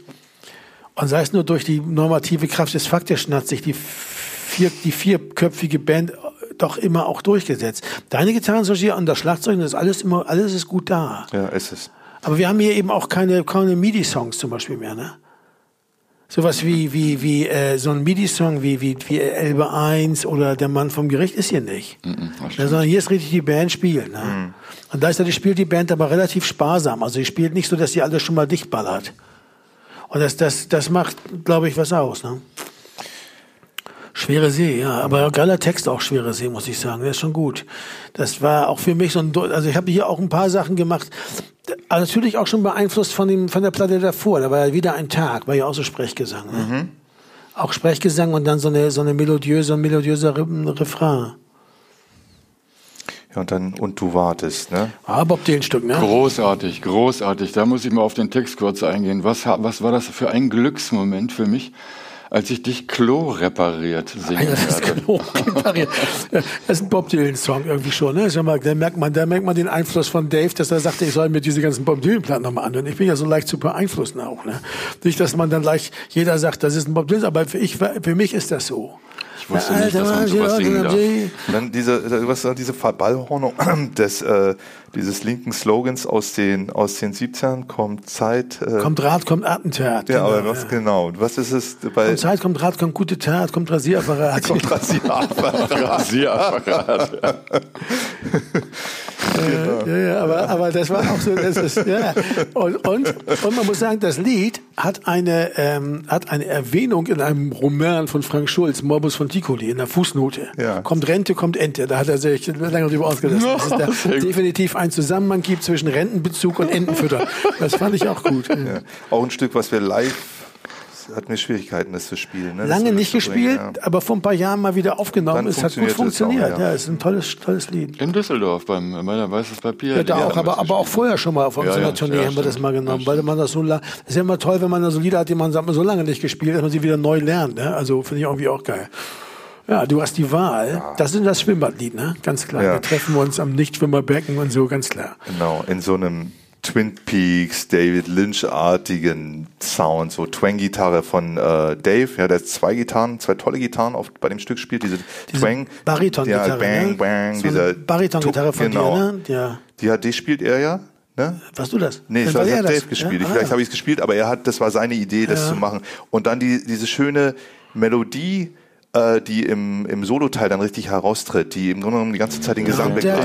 Speaker 2: und sei es nur durch die normative Kraft des Faktischen, hat sich die, vier, die vierköpfige Band doch immer auch durchgesetzt. Deine Gitarren und das Schlagzeug, das ist alles immer, alles ist gut da.
Speaker 3: Ja, ist es.
Speaker 2: Aber wir haben hier eben auch keine, keine MIDI-Songs zum Beispiel mehr, ne? Sowas wie, wie, wie, äh, so ein MIDI-Song wie, wie, wie Elbe 1 oder Der Mann vom Gericht ist hier nicht. Ja,
Speaker 4: stimmt.
Speaker 2: sondern hier ist richtig die Band spielen. Ne? Und gleichzeitig spielt die Band aber relativ sparsam. Also sie spielt nicht so, dass sie alles schon mal dicht ballert. Und das, das, das macht, glaube ich, was aus. Ne? Schwere See, ja, aber geiler Text auch Schwere See, muss ich sagen. Der ist schon gut. Das war auch für mich so ein, also ich habe hier auch ein paar Sachen gemacht, aber natürlich auch schon beeinflusst von dem, von der Platte davor. Da war ja wieder ein Tag, war ja auch so Sprechgesang. Ne? Auch Sprechgesang und dann so eine, so eine melodiöse, ein melodiöser Re- Refrain.
Speaker 3: Ja, und dann, und du wartest, ne?
Speaker 2: Ah, Bob Dylan Stück, ne?
Speaker 4: Großartig, großartig. Da muss ich mal auf den Text kurz eingehen. Was, was war das für ein Glücksmoment für mich, als ich dich Klo repariert singen
Speaker 2: Ja, das ist
Speaker 4: hörte?
Speaker 2: genau repariert. Das ist ein Bob Dylan-Song irgendwie schon. Ne? Da merkt, man, da merkt man den Einfluss von Dave, dass er sagte, ich soll mir diese ganzen Bob Dylan-Platten nochmal anhören. Ich bin ja so leicht zu beeinflussen auch. Ne? Nicht, dass man dann leicht, jeder sagt, das ist ein Bob Dylan, aber für, ich, für mich ist das so.
Speaker 4: Ich wusste nicht, dass man sowas singen darf.
Speaker 3: Und dann diese, was war diese Verballhornung <clears throat> des, äh, dieses linken Slogans aus den, aus den 70ern, kommt Zeit. Äh,
Speaker 2: Kommt Rat, kommt Attentat.
Speaker 3: ja, aber
Speaker 2: genau,
Speaker 3: was genau? Was ist es bei
Speaker 2: Kommt Zeit, kommt Rat, kommt gute Tat, kommt Rasierapparat. <laughs>
Speaker 3: kommt Rasierapparat? <laughs>
Speaker 4: Rasierapparat. <laughs>
Speaker 2: Ja, ja, aber, aber das war auch so, das ist, ja. Und, und, und man muss sagen, das Lied hat eine, ähm, hat eine Erwähnung in einem Roman von Frank Schulz, Morbus von Ticoli, in der Fußnote.
Speaker 3: Ja.
Speaker 2: Kommt Rente, kommt Ente. Da hat er sich lange drüber ausgelassen. dass es da definitiv einen Zusammenhang gibt zwischen Rentenbezug und Entenfütter. Das fand ich auch gut.
Speaker 3: Ja. Auch ein Stück, was wir live hatten wir Schwierigkeiten, das zu spielen. Ne?
Speaker 2: Lange nicht gespielt, aber vor ein paar Jahren mal wieder aufgenommen.
Speaker 3: Dann
Speaker 2: es hat gut
Speaker 3: funktioniert es auch, ja.
Speaker 2: ja, es ist ein tolles, tolles Lied.
Speaker 4: In Düsseldorf beim bei der Weißes Papier.
Speaker 2: Ja, da auch, aber, aber auch vorher schon mal auf
Speaker 4: Ja,
Speaker 2: unserer
Speaker 4: ja,
Speaker 2: Tournee
Speaker 4: ja,
Speaker 2: haben wir das mal genommen,
Speaker 4: Ja,
Speaker 2: weil man das so lange, ist ja immer toll, wenn man da so Lieder hat, die man, sagt, man so lange nicht gespielt, dass man sie wieder neu lernt, ne? Also, finde ich irgendwie auch geil. Ja, du hast die Wahl. Das ist das Schwimmbadlied, ne? Ganz klar.
Speaker 3: Ja.
Speaker 2: Wir treffen uns am Nichtschwimmerbecken und so, ganz klar.
Speaker 3: Genau, in so einem Twin Peaks, David Lynch-artigen Sound, so Twang-Gitarre von äh, Dave, ja, der zwei Gitarren, zwei tolle Gitarren auf, bei dem Stück spielt, diese,
Speaker 2: Diese
Speaker 3: Twang.
Speaker 2: Bariton-Gitarre,
Speaker 3: Ja, bang,
Speaker 2: ne?
Speaker 3: bang,
Speaker 2: So
Speaker 3: dieser
Speaker 2: Bariton-Gitarre von
Speaker 3: genau.
Speaker 2: dir, ne? Ja.
Speaker 3: Die hat, die spielt er ja, ne?
Speaker 2: Warst du das?
Speaker 3: Nee, das hat
Speaker 2: er das,
Speaker 3: Dave gespielt.
Speaker 2: Ja?
Speaker 3: Ich, vielleicht
Speaker 2: Ah.
Speaker 3: habe ich es gespielt, aber er hat, das war seine Idee, das
Speaker 2: Ja.
Speaker 3: zu machen. Und dann die, diese schöne Melodie, äh, die im, im Soloteil dann richtig heraustritt, die im Grunde genommen die ganze Zeit den Gesang begleitet.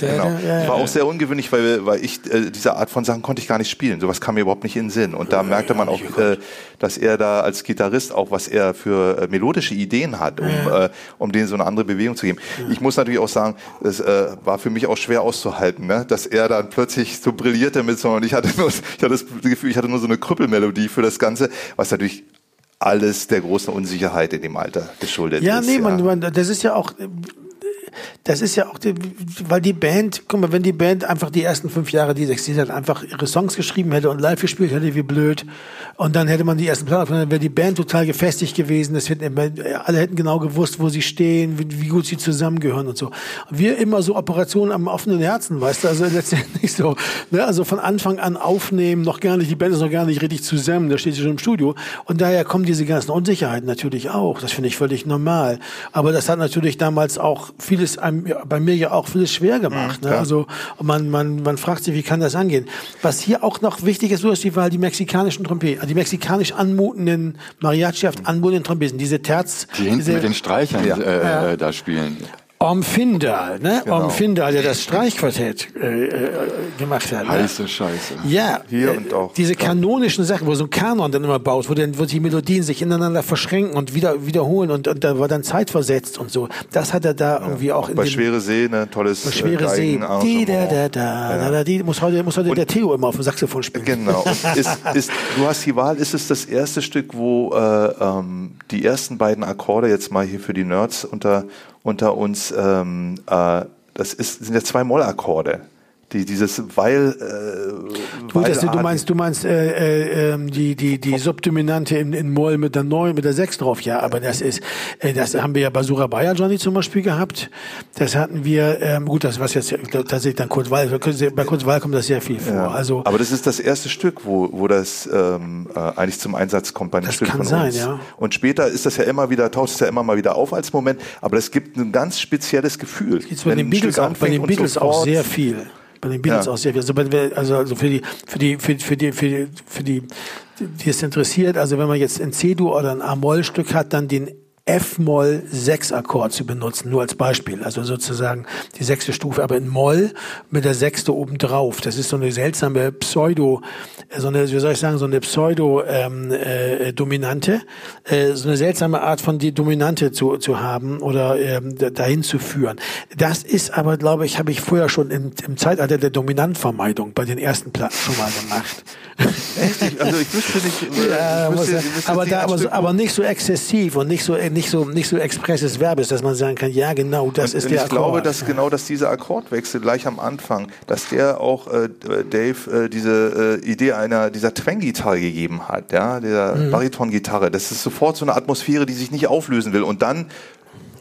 Speaker 3: Genau. War auch sehr ungewöhnlich, weil, weil ich äh, diese Art von Sachen konnte ich gar nicht spielen. Sowas kam mir überhaupt nicht in den Sinn. Und da merkte man auch, äh, dass er da als Gitarrist auch, was er für äh, melodische Ideen hat, um, äh, um denen so eine andere Bewegung zu geben. Ich muss natürlich auch sagen, es äh, war für mich auch schwer auszuhalten, ne? dass er dann plötzlich so brillierte mit so, und ich hatte nur, <laughs> ich hatte das Gefühl, ich hatte nur so eine Krüppelmelodie für das Ganze, was natürlich alles der großen Unsicherheit in dem Alter geschuldet
Speaker 2: Ja,
Speaker 3: ist.
Speaker 2: nee, man, man, das ist ja auch, das ist ja auch, die, weil die Band, guck mal, wenn die Band einfach die ersten fünf Jahre, die sechs Lieder einfach ihre Songs geschrieben hätte und live gespielt hätte, wie blöd, und dann hätte man die ersten Platten, dann wäre die Band total gefestigt gewesen, das hätten, alle hätten genau gewusst, wo sie stehen, wie, wie gut sie zusammengehören und so. Wir immer so Operationen am offenen Herzen, weißt du, also letztendlich so, ne, also von Anfang an aufnehmen, noch gar nicht, die Band ist noch gar nicht richtig zusammen, da steht sie schon im Studio, und daher kommen diese ganzen Unsicherheiten natürlich auch, das finde ich völlig normal, aber das hat natürlich damals auch vieles einem, ja, bei mir ja auch vieles schwer gemacht, ne? also man, man, man fragt sich, wie kann das angehen? Was hier auch noch wichtig ist, du hast die Wahl, die mexikanischen Trompeten, die mexikanisch anmutenden Mariachi-haft anmutenden Trompeten, diese Terz,
Speaker 4: Die hinten
Speaker 2: diese
Speaker 4: mit den Streichern
Speaker 3: Ja.
Speaker 4: äh, äh, da spielen.
Speaker 2: Orm Findal, ne?
Speaker 3: Genau.
Speaker 2: Orm Findal, der das Streichquartett äh, äh, gemacht hat. Ne?
Speaker 4: Heiße Scheiße.
Speaker 2: Ja,
Speaker 3: Hier
Speaker 2: äh,
Speaker 3: und auch
Speaker 2: diese kanonischen Sachen, wo so ein Kanon dann immer baut, wo, dann, wo die Melodien sich ineinander verschränken und wieder wiederholen und, und da war dann Zeit versetzt und so. Das hat er da irgendwie auch in
Speaker 3: Bei Schwere See, ne, tolles
Speaker 2: bei Schwere See. Die, da, da, da, da, da, die muss heute, muss heute der Theo immer auf dem Saxophon spielen.
Speaker 3: Genau. Und <laughs> ist, ist, du hast die Wahl, ist es das erste Stück, wo äh, ähm, die ersten beiden Akkorde, jetzt mal hier für die Nerds unter, unter uns, ähm, äh, das ist, sind ja zwei Mollakkorde. Die, dieses Weil. Äh,
Speaker 2: du, du
Speaker 3: Weilartig-
Speaker 2: meinst, du meinst äh, äh, ähm, die die die Subdominante in, in Moll mit der 9, mit der 6 drauf, ja, aber das ist, äh, das haben wir ja bei Surabaya Johnny zum Beispiel gehabt. Das hatten wir, ähm, gut, das was jetzt tatsächlich dann Kurt Weil, bei Kurt Weil kommt das sehr viel vor.
Speaker 3: Ja.
Speaker 2: Also
Speaker 3: Aber das ist das erste Stück, wo, wo das ähm, äh, eigentlich zum Einsatz kommt bei einem
Speaker 2: Das
Speaker 3: Stück
Speaker 2: kann
Speaker 3: von
Speaker 2: sein,
Speaker 3: uns.
Speaker 2: ja.
Speaker 3: Und später ist das ja immer wieder, taucht es ja immer mal wieder auf als Moment, aber es gibt ein ganz spezielles Gefühl.
Speaker 2: Gibt's bei den Beatles auch, bei den Beatles auch sehr viel. Bei den Beatles
Speaker 3: Ja.
Speaker 2: auch sehr viel. Also, also, also für die, für die, für, für die, für die, für die, die es interessiert, also wenn man jetzt ein C-Dur oder ein A-Moll-Stück hat, dann den F-Moll 6 Akkord zu benutzen, nur als Beispiel. Also sozusagen die sechste Stufe, aber in Moll mit der sechste oben drauf. Das ist so eine seltsame Pseudo, so eine, wie soll ich sagen, so eine Pseudo ähm, äh, Dominante, äh, so eine seltsame Art von die Dominante zu, zu haben oder ähm, da- dahin zu führen. Das ist aber, glaube ich, habe ich vorher schon im, im Zeitalter der Dominantvermeidung bei den ersten Platten schon mal gemacht.
Speaker 3: Echt? Also ich wüsste nicht. Ich <laughs> wüsste-
Speaker 2: ja,
Speaker 3: ich wüsste
Speaker 2: aber, da, aber, aber nicht so exzessiv und nicht so nicht so nicht so expresses Verbes, dass man sagen kann, ja genau, das ist
Speaker 3: Und
Speaker 2: der
Speaker 3: ich glaube,
Speaker 2: Akkord.
Speaker 3: dass genau, dass dieser Akkordwechsel gleich am Anfang, dass der auch äh, Dave äh, diese äh, Idee einer dieser Twang-Gitarre gegeben hat, ja, dieser
Speaker 2: Mhm.
Speaker 3: Bariton-Gitarre. Das ist sofort so eine Atmosphäre, die sich nicht auflösen will. Und dann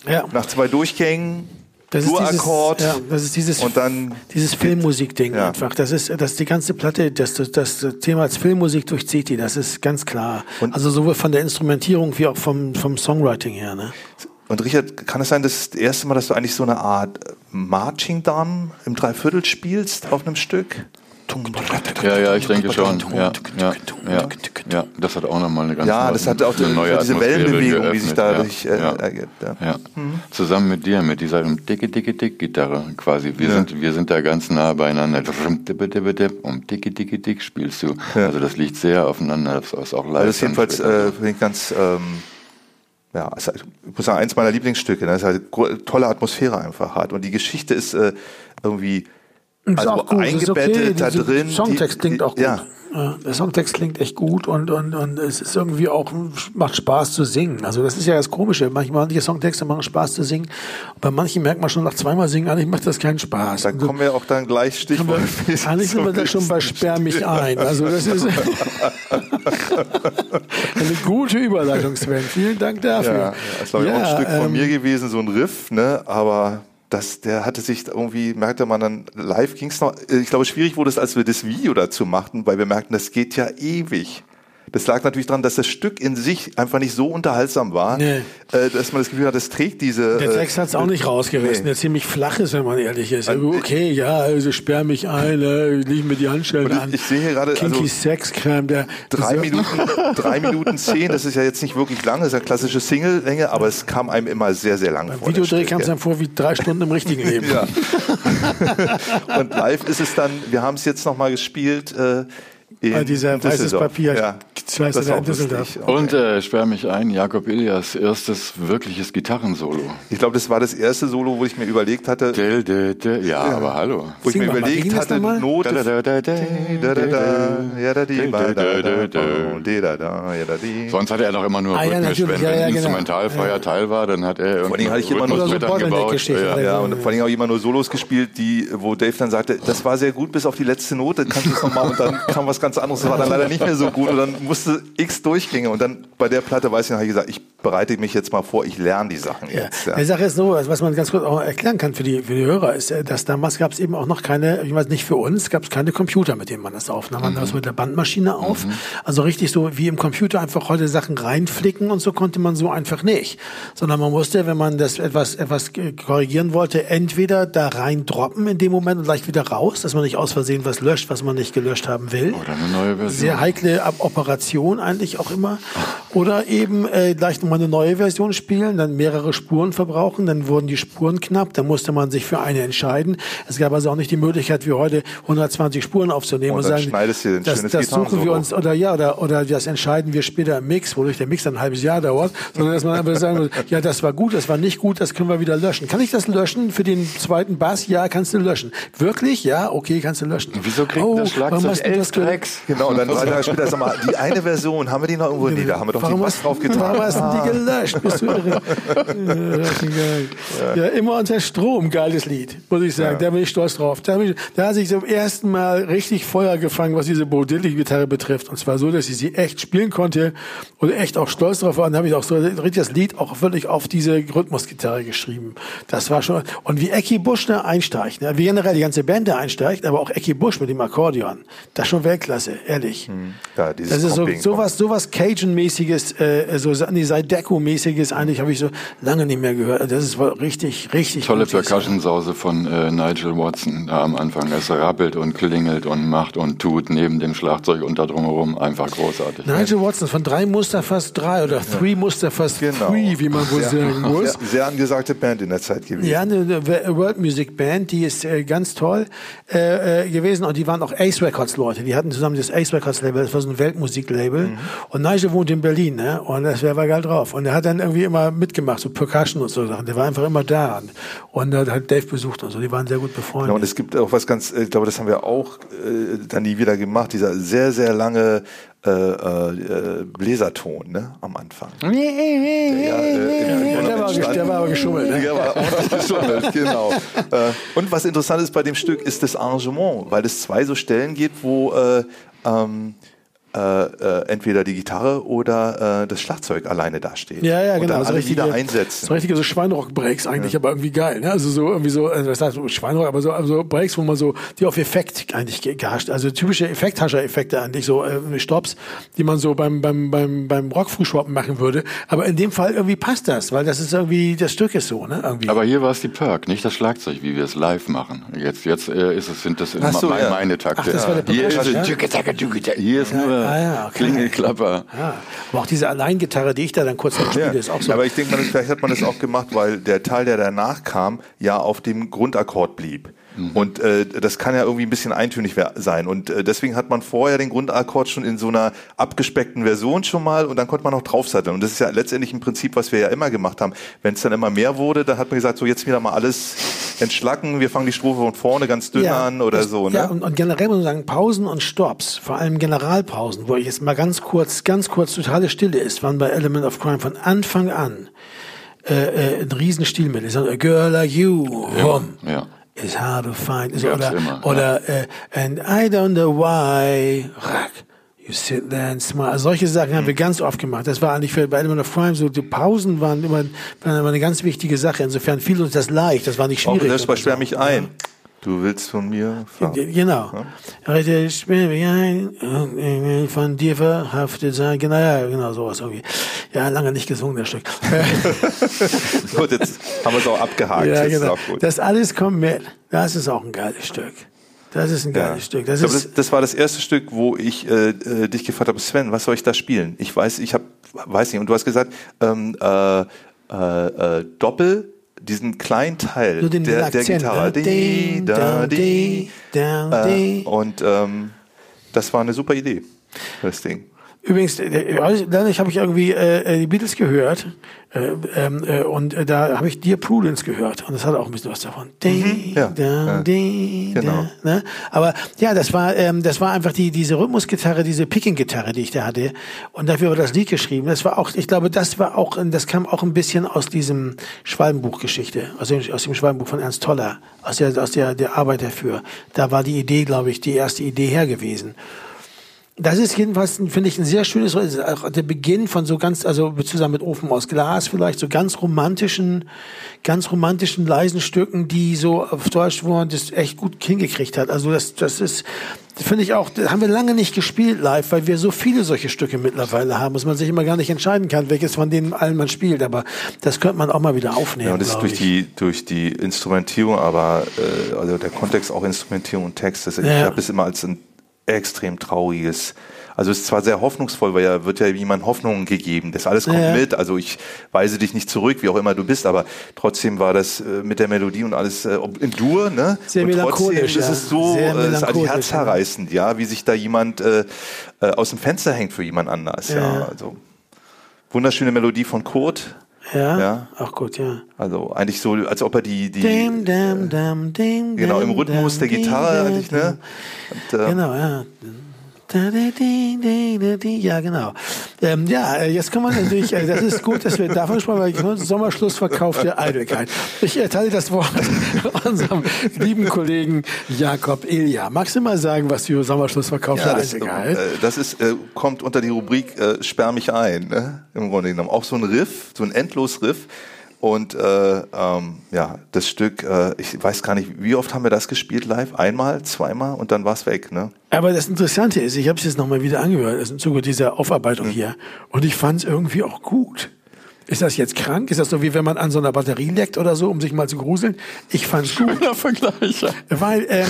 Speaker 2: ja,
Speaker 3: nach zwei Durchgängen
Speaker 2: das ist dieses, ja, das ist dieses
Speaker 3: und dann
Speaker 2: dieses Filmmusikding
Speaker 3: Ja.
Speaker 2: einfach. Das ist das die ganze Platte, das, das, das Thema als Filmmusik durchzieht die. Das ist ganz klar.
Speaker 3: Und-
Speaker 2: also sowohl von der Instrumentierung wie auch vom vom Songwriting her. Ne?
Speaker 3: Und Richard, kann es sein, dass das erste Mal, dass du eigentlich so eine Art Marching Down im Dreiviertel spielst auf einem Stück?
Speaker 4: Ja, ja, ich denke schon. Ja, ja, ja, ja. Das hat auch nochmal eine ganz
Speaker 3: Ja,
Speaker 4: neue,
Speaker 3: das hat auch
Speaker 4: eine neue
Speaker 3: diese
Speaker 4: Atmosphäre
Speaker 3: Wellenbewegung, die sich
Speaker 4: geöffnet.
Speaker 3: dadurch
Speaker 4: ja,
Speaker 3: äh,
Speaker 4: ja.
Speaker 3: ergibt. Ja.
Speaker 4: Ja. Zusammen mit dir, mit dieser dicke, dicke, dick Gitarre quasi. Wir sind, wir sind da ganz nah beieinander. Und dicke, dicke, dick spielst du. Also das liegt sehr aufeinander. Das ist auch live.
Speaker 3: Also das ist jedenfalls äh, finde ich ganz, ähm, ja, ist halt, ich muss sagen, eins meiner Lieblingsstücke, ne? es halt gro- tolle Atmosphäre einfach hat. Und die Geschichte ist äh, irgendwie
Speaker 2: Ist
Speaker 3: also
Speaker 2: auch gut, ist
Speaker 3: eingebettet
Speaker 2: okay.
Speaker 3: da drin.
Speaker 2: Songtext
Speaker 3: die,
Speaker 2: klingt auch gut.
Speaker 3: Ja,
Speaker 2: Ja, der Songtext klingt echt gut und, und, und es ist irgendwie auch, macht Spaß zu singen. Also das ist ja das Komische. Manchmal manche Songtexte machen Spaß zu singen. Bei manchen merkt man schon nach zweimal singen, eigentlich macht das keinen Spaß.
Speaker 3: da
Speaker 2: Und
Speaker 3: kommen wir auch dann gleich Stichwort.
Speaker 2: eigentlich sind wir da schon bei Sperr mich ein. Also das ist <laughs> eine gute Überleitung, Sven. Vielen Dank dafür.
Speaker 3: Ja, das ist glaube ich auch ein Stück von
Speaker 2: ähm,
Speaker 3: mir gewesen, so ein Riff, ne? aber das, der hatte sich irgendwie, merkte man dann, live ging es noch, ich glaube, schwierig wurde es, als wir das Video dazu machten, weil wir merkten, das geht ja ewig. Das lag natürlich daran, dass das Stück in sich einfach nicht so unterhaltsam war,
Speaker 2: Nee.
Speaker 3: äh, dass man das Gefühl hat, es trägt diese...
Speaker 2: Der
Speaker 3: äh,
Speaker 2: Text hat es auch nicht rausgerissen,
Speaker 3: nee.
Speaker 2: der ziemlich flach ist, wenn man ehrlich ist.
Speaker 3: Also,
Speaker 2: okay, ja, also sperr mich ein, äh, leg mir die Handschellen
Speaker 3: Und ich-
Speaker 2: an.
Speaker 3: ich sehe hier gerade,
Speaker 2: Kinky
Speaker 3: also,
Speaker 2: Sexcreme, der
Speaker 3: Drei Minuten, drei Minuten zehn, das ist ja jetzt nicht wirklich lang, das ist ja klassische Single-Länge, aber es kam einem immer sehr, sehr lang vor. das
Speaker 2: Videodreh kam es einem vor wie drei Stunden im richtigen <laughs> Leben.
Speaker 3: Ja. Und live ist es dann, wir haben es jetzt nochmal gespielt. Äh,
Speaker 2: Bei dieser weißes. Papier.
Speaker 3: Ja,
Speaker 2: Scheiße,
Speaker 3: das ist
Speaker 2: da
Speaker 3: auch
Speaker 2: in Düsseldorf.
Speaker 3: lustig.
Speaker 4: Und äh, sperr mich ein, Jakob Ilias erstes wirkliches Gitarrensolo.
Speaker 3: Ich glaube, das war das erste Solo, wo ich mir überlegt hatte,
Speaker 4: Dä, dä, dä. Ja, aber hallo.
Speaker 3: wo ich
Speaker 2: Sing
Speaker 3: mir
Speaker 2: mal,
Speaker 3: überlegt hatte? Note. Ja, ja.
Speaker 4: Sonst hatte er doch immer nur
Speaker 2: Ah, ja,
Speaker 4: rhythmisch. Wenn
Speaker 2: Ja, ja,
Speaker 4: ein
Speaker 2: genau.
Speaker 4: instrumentalfreier Teil war, dann hat er
Speaker 3: hatte ich immer nur
Speaker 2: so
Speaker 4: gebaut. Ja.
Speaker 3: Ja, und vor allem auch immer nur Solos gespielt, die, wo Dave dann sagte, das war sehr gut bis auf die letzte Note, kannst du es nochmal und dann kam was ganz anderes, das war dann leider nicht mehr so gut und dann musste x Durchgänge und dann bei der Platte, weiß ich habe ich gesagt, ich bereite mich jetzt mal vor, ich lerne die Sachen
Speaker 2: Ja.
Speaker 3: jetzt. Ja.
Speaker 2: Die Sache ist so, also was man ganz kurz auch erklären kann für die, für die Hörer, ist, äh, dass damals gab es eben auch noch keine, ich weiß nicht für uns, gab es keine Computer, mit denen man das aufnahm. Man nahm das mit der Bandmaschine auf. Also richtig so wie im Computer einfach heute Sachen reinflicken und so konnte man so einfach nicht. Sondern man musste, wenn man das etwas, etwas korrigieren wollte, entweder da rein droppen in dem Moment und gleich wieder raus, dass man nicht aus Versehen was löscht, was man nicht gelöscht haben will.
Speaker 4: Oder eine neue Version.
Speaker 2: Sehr heikle Operation eigentlich auch immer. Oder eben äh, gleich nochmal eine neue Version spielen, dann mehrere Spuren verbrauchen, dann wurden die Spuren knapp, dann musste man sich für eine entscheiden. Es gab also auch nicht die Möglichkeit, wie heute 120 Spuren aufzunehmen
Speaker 3: Und
Speaker 2: und,
Speaker 3: dann
Speaker 2: sagen,
Speaker 3: schneidest du
Speaker 2: das, das suchen wir uns oder ja oder oder das entscheiden wir später im Mix, wodurch der Mix dann ein halbes Jahr dauert, sondern dass man einfach sagen muss, ja das war gut, das war nicht gut, das können wir wieder löschen. Kann ich das löschen für den zweiten Bass? Ja, kannst du löschen. Wirklich? Ja, okay, kannst du löschen.
Speaker 4: Wieso kriegt
Speaker 2: oh,
Speaker 4: das Schlagzeug elf
Speaker 2: das
Speaker 3: Genau, und dann drei Tage später, sag mal, die eine Version, haben wir die noch irgendwo? Nee, da haben wir doch
Speaker 2: warum
Speaker 3: die
Speaker 2: hast,
Speaker 3: Bass drauf getan.
Speaker 2: Warum hast du die gelöscht? Bist du <laughs> irre? ja, ja, immer unter Strom, geiles Lied, muss ich sagen. Da bin ich stolz drauf. Da, ich, da hat sich zum ersten Mal richtig Feuer gefangen, was diese Bo Diddley-Gitarre betrifft. Und zwar so, dass ich sie echt spielen konnte und echt auch stolz drauf war. Und habe ich auch so richtig das Lied auch wirklich auf diese Rhythmusgitarre geschrieben. Das war schon. Und wie Ecki Busch da einsteigt, ne? wie generell die ganze Band da einsteigt, aber auch Ecki Busch mit dem Akkordeon, das ist schon Weltklasse, ehrlich.
Speaker 3: Ja, dieses
Speaker 2: Das ist so, sowas, sowas Cajun-mäßiges, äh, so, nee, sei, Deco-mäßiges eigentlich habe ich so lange nicht mehr gehört. Das ist richtig, richtig
Speaker 4: Tolle. Percussion-Sause von äh, Nigel Watson da am Anfang. Es rappelt und klingelt und macht und tut neben dem Schlagzeug und da drumherum. Einfach großartig.
Speaker 2: Nigel Watson von drei Mustafas drei oder three Mustafas
Speaker 3: Genau.
Speaker 2: three, wie man wohl sagen <laughs> muss.
Speaker 3: Sehr, sehr angesagte Band in der Zeit gewesen.
Speaker 2: Ja, eine, eine World Music Band, die ist äh, ganz toll äh, äh, gewesen und die waren auch Ace Records Leute. Die hatten zusammen das Ace Records Label, das war so ein Weltmusiklabel.
Speaker 3: Mhm.
Speaker 2: Und Nigel wohnt in Berlin, ne? Und das wäre war geil drauf. Und er hat dann irgendwie immer mitgemacht, so Percussion und so Sachen. Der war einfach immer da und, äh, hat Dave besucht und so. Die waren sehr gut befreundet.
Speaker 3: Genau, und es gibt auch was ganz, äh, ich glaube, das haben wir auch äh, dann nie wieder gemacht, dieser sehr, sehr lange äh, äh, Bläserton ne, am Anfang. Der, ja, äh,
Speaker 2: Ja, der, war, der aber geschummelt. Ne?
Speaker 3: Ja, war ordentlich geschummelt, <laughs> genau. Äh, und was interessant ist bei dem Stück, ist das Arrangement, weil es zwei so Stellen gibt, wo äh, ähm, äh, äh, entweder die Gitarre oder äh, das Schlagzeug alleine dasteht.
Speaker 2: Ja, ja,
Speaker 3: und
Speaker 2: genau.
Speaker 3: dann
Speaker 2: so
Speaker 3: alle
Speaker 2: richtige,
Speaker 3: wieder einsetzen.
Speaker 2: So richtige so Schweinrock-Breaks eigentlich, aber irgendwie geil. Ne? Also so irgendwie so, also das heißt Schweinrock, aber so also Breaks, wo man so, die auf Effekt eigentlich ge- gehascht, also typische Effekthascher-Effekte eigentlich, so äh, Stops, die man so beim beim beim beim Rockfrühschwappen machen würde. Aber in dem Fall irgendwie passt das, weil das ist irgendwie das Stück ist so, ne? Irgendwie.
Speaker 4: Aber hier war es die Perk, nicht das Schlagzeug, wie wir es live machen. Jetzt, jetzt äh, ist es, sind das
Speaker 3: Ach so,
Speaker 4: meine,
Speaker 3: ja.
Speaker 4: meine Takte.
Speaker 2: Ach, das war der
Speaker 4: hier ist
Speaker 2: Percussion,
Speaker 4: es,
Speaker 2: ja?
Speaker 4: hier ist nur
Speaker 2: ah, ja, okay.
Speaker 4: Klingelklapper.
Speaker 2: ja. Aber auch diese Alleingitarre, die ich da dann kurz noch spiele,
Speaker 3: Ja,
Speaker 2: ist auch so.
Speaker 3: aber ich denke mal, vielleicht hat man das auch gemacht, weil der Teil, der danach kam, ja auf dem Grundakkord blieb.
Speaker 2: Mhm.
Speaker 3: Und äh, das kann ja irgendwie ein bisschen eintönig sein. Und äh, deswegen hat man vorher den Grundakkord schon in so einer abgespeckten Version schon mal und dann konnte man noch draufsatteln. Und das ist ja letztendlich ein Prinzip, was wir ja immer gemacht haben. Wenn es dann immer mehr wurde, dann hat man gesagt, so jetzt wieder mal alles entschlacken, wir fangen die Strophe von vorne ganz dünn an oder
Speaker 2: das-
Speaker 3: so. Ne?
Speaker 2: Ja, und, und generell muss man sagen, Pausen und Stops, vor allem Generalpausen, wo jetzt mal ganz kurz, ganz kurz totale Stille ist, waren bei Element of Crime von Anfang an äh, äh, ein Riesenstilmittel. So, A girl like you, rum.
Speaker 4: Ja.
Speaker 2: Is hard to find.
Speaker 4: Gab's
Speaker 2: oder
Speaker 4: immer,
Speaker 2: oder äh, And I don't know why. You sit there and smile. Also solche Sachen haben wir ganz oft gemacht. Das war eigentlich für bei Element of Crime so, die Pausen waren immer, waren immer eine ganz wichtige Sache. Insofern fiel uns das leicht. Das war nicht schwierig.
Speaker 3: das bei
Speaker 2: oder
Speaker 3: Sperr
Speaker 2: so.
Speaker 3: mich ein. Du willst von mir fahren.
Speaker 2: Ge- Genau. Sperr mich ein, und von dir verhaftet sein. Genau, ja, genau, sowas irgendwie. Ja, lange nicht gesungen, das Stück. <laughs>
Speaker 3: Gut, jetzt haben wir es auch abgehakt.
Speaker 2: ja, genau. Das alles kommt mit. Das ist auch ein geiles Stück. Das ist ein
Speaker 3: Ja.
Speaker 2: geiles Stück. Das
Speaker 3: ich glaube,
Speaker 2: ist,
Speaker 3: das, das war das erste Stück, wo ich äh, äh, dich gefragt habe, Sven, was soll ich da spielen? Ich weiß, ich hab, weiß nicht. Und du hast gesagt, ähm, äh, äh, äh, Doppel, diesen kleinen Teil
Speaker 2: den
Speaker 3: der, der Gitarre. Di, da, di,
Speaker 2: da,
Speaker 3: äh,
Speaker 2: di.
Speaker 3: und ähm, das war eine super Idee, das Ding.
Speaker 2: Übrigens, äh, dadurch habe ich irgendwie äh, die Beatles gehört äh, ähm, äh, und äh, da habe ich Dear Prudence gehört und das hat auch ein bisschen was davon. Di,
Speaker 3: Ja,
Speaker 2: da,
Speaker 3: ja.
Speaker 2: di,
Speaker 3: Genau.
Speaker 2: da, ne? Aber ja, das war ähm, das war einfach die diese Rhythmusgitarre, diese Picking-Gitarre, die ich da hatte und dafür war das Lied geschrieben. Das war auch, ich glaube, das war auch, das kam auch ein bisschen aus diesem Schwalbenbuch-Geschichte, aus dem, aus dem Schwalbenbuch von Ernst Toller, aus der aus der der Arbeit dafür. Da war die Idee, glaube ich, die erste Idee her gewesen. Das ist jedenfalls, finde ich, ein sehr schönes, auch der Beginn von so ganz, also zusammen mit Ofen aus Glas vielleicht, so ganz romantischen, ganz romantischen, leisen Stücken, die so auf Deutsch, wo man das echt gut hingekriegt hat. Also das, das ist, finde ich auch, haben wir lange nicht gespielt live, weil wir so viele solche Stücke mittlerweile haben, dass man sich immer gar nicht entscheiden kann, welches von denen allen man spielt. Aber das könnte man auch mal wieder aufnehmen.
Speaker 3: Ja, und das ist durch
Speaker 2: ich.
Speaker 3: die, durch die Instrumentierung, aber äh, also der Kontext auch Instrumentierung und Text. Das, Ich
Speaker 2: Ja.
Speaker 3: habe es immer als ein extrem trauriges. Also es ist zwar sehr hoffnungsvoll, weil ja wird ja jemand Hoffnung gegeben. Das alles kommt
Speaker 2: Ja.
Speaker 3: mit. Also ich weise dich nicht zurück, wie auch immer du bist, aber trotzdem war das äh, mit der Melodie und alles äh, in Dur, ne?
Speaker 2: Sehr
Speaker 3: und trotzdem ist
Speaker 2: ja.
Speaker 3: es so äh, es ist
Speaker 2: melancholisch,
Speaker 3: herzerreißend, ja, wie sich da jemand äh, äh, aus dem Fenster hängt für jemand anders. Ja,
Speaker 2: Ja.
Speaker 3: also wunderschöne Melodie von Kurt.
Speaker 2: Ja?
Speaker 3: Ja.
Speaker 2: Ach gut, ja.
Speaker 3: Also eigentlich so, als ob er die, die
Speaker 2: Dim, dam, dam, dim,
Speaker 3: Genau, im Rhythmus der Gitarre
Speaker 2: dim,
Speaker 3: eigentlich, ne? Und, äh,
Speaker 2: Genau, ja. Ja, genau. Ähm, ja, äh, jetzt kann man natürlich, äh, das ist gut, dass wir davon ich ne, Sommerschlussverkauf der Eitelkeit. Ich erteile das Wort <laughs> unserem lieben Kollegen Jakob Ilja. Magst du mal sagen, was für Sommerschlussverkauf
Speaker 3: ja,
Speaker 2: der Eitelkeit?
Speaker 3: äh, das ist, äh, kommt unter die Rubrik äh, Sperr mich ein, ne? im Grunde genommen. Auch so ein Riff, so ein Endlos-Riff. Und äh, ähm, ja, das Stück, äh, ich weiß gar nicht, wie oft haben wir das gespielt live? Einmal, zweimal und dann war's weg, ne?
Speaker 2: Aber das Interessante ist, ich habe es jetzt nochmal wieder angehört, also im Zuge dieser Aufarbeitung
Speaker 3: Hm.
Speaker 2: hier, und ich fand es irgendwie auch gut. Ist das jetzt krank? Ist das so wie wenn man an so einer Batterie leckt oder so, um sich mal zu gruseln? Ich fand's gut.
Speaker 4: Schöner Vergleich. ja.
Speaker 2: Weil ähm,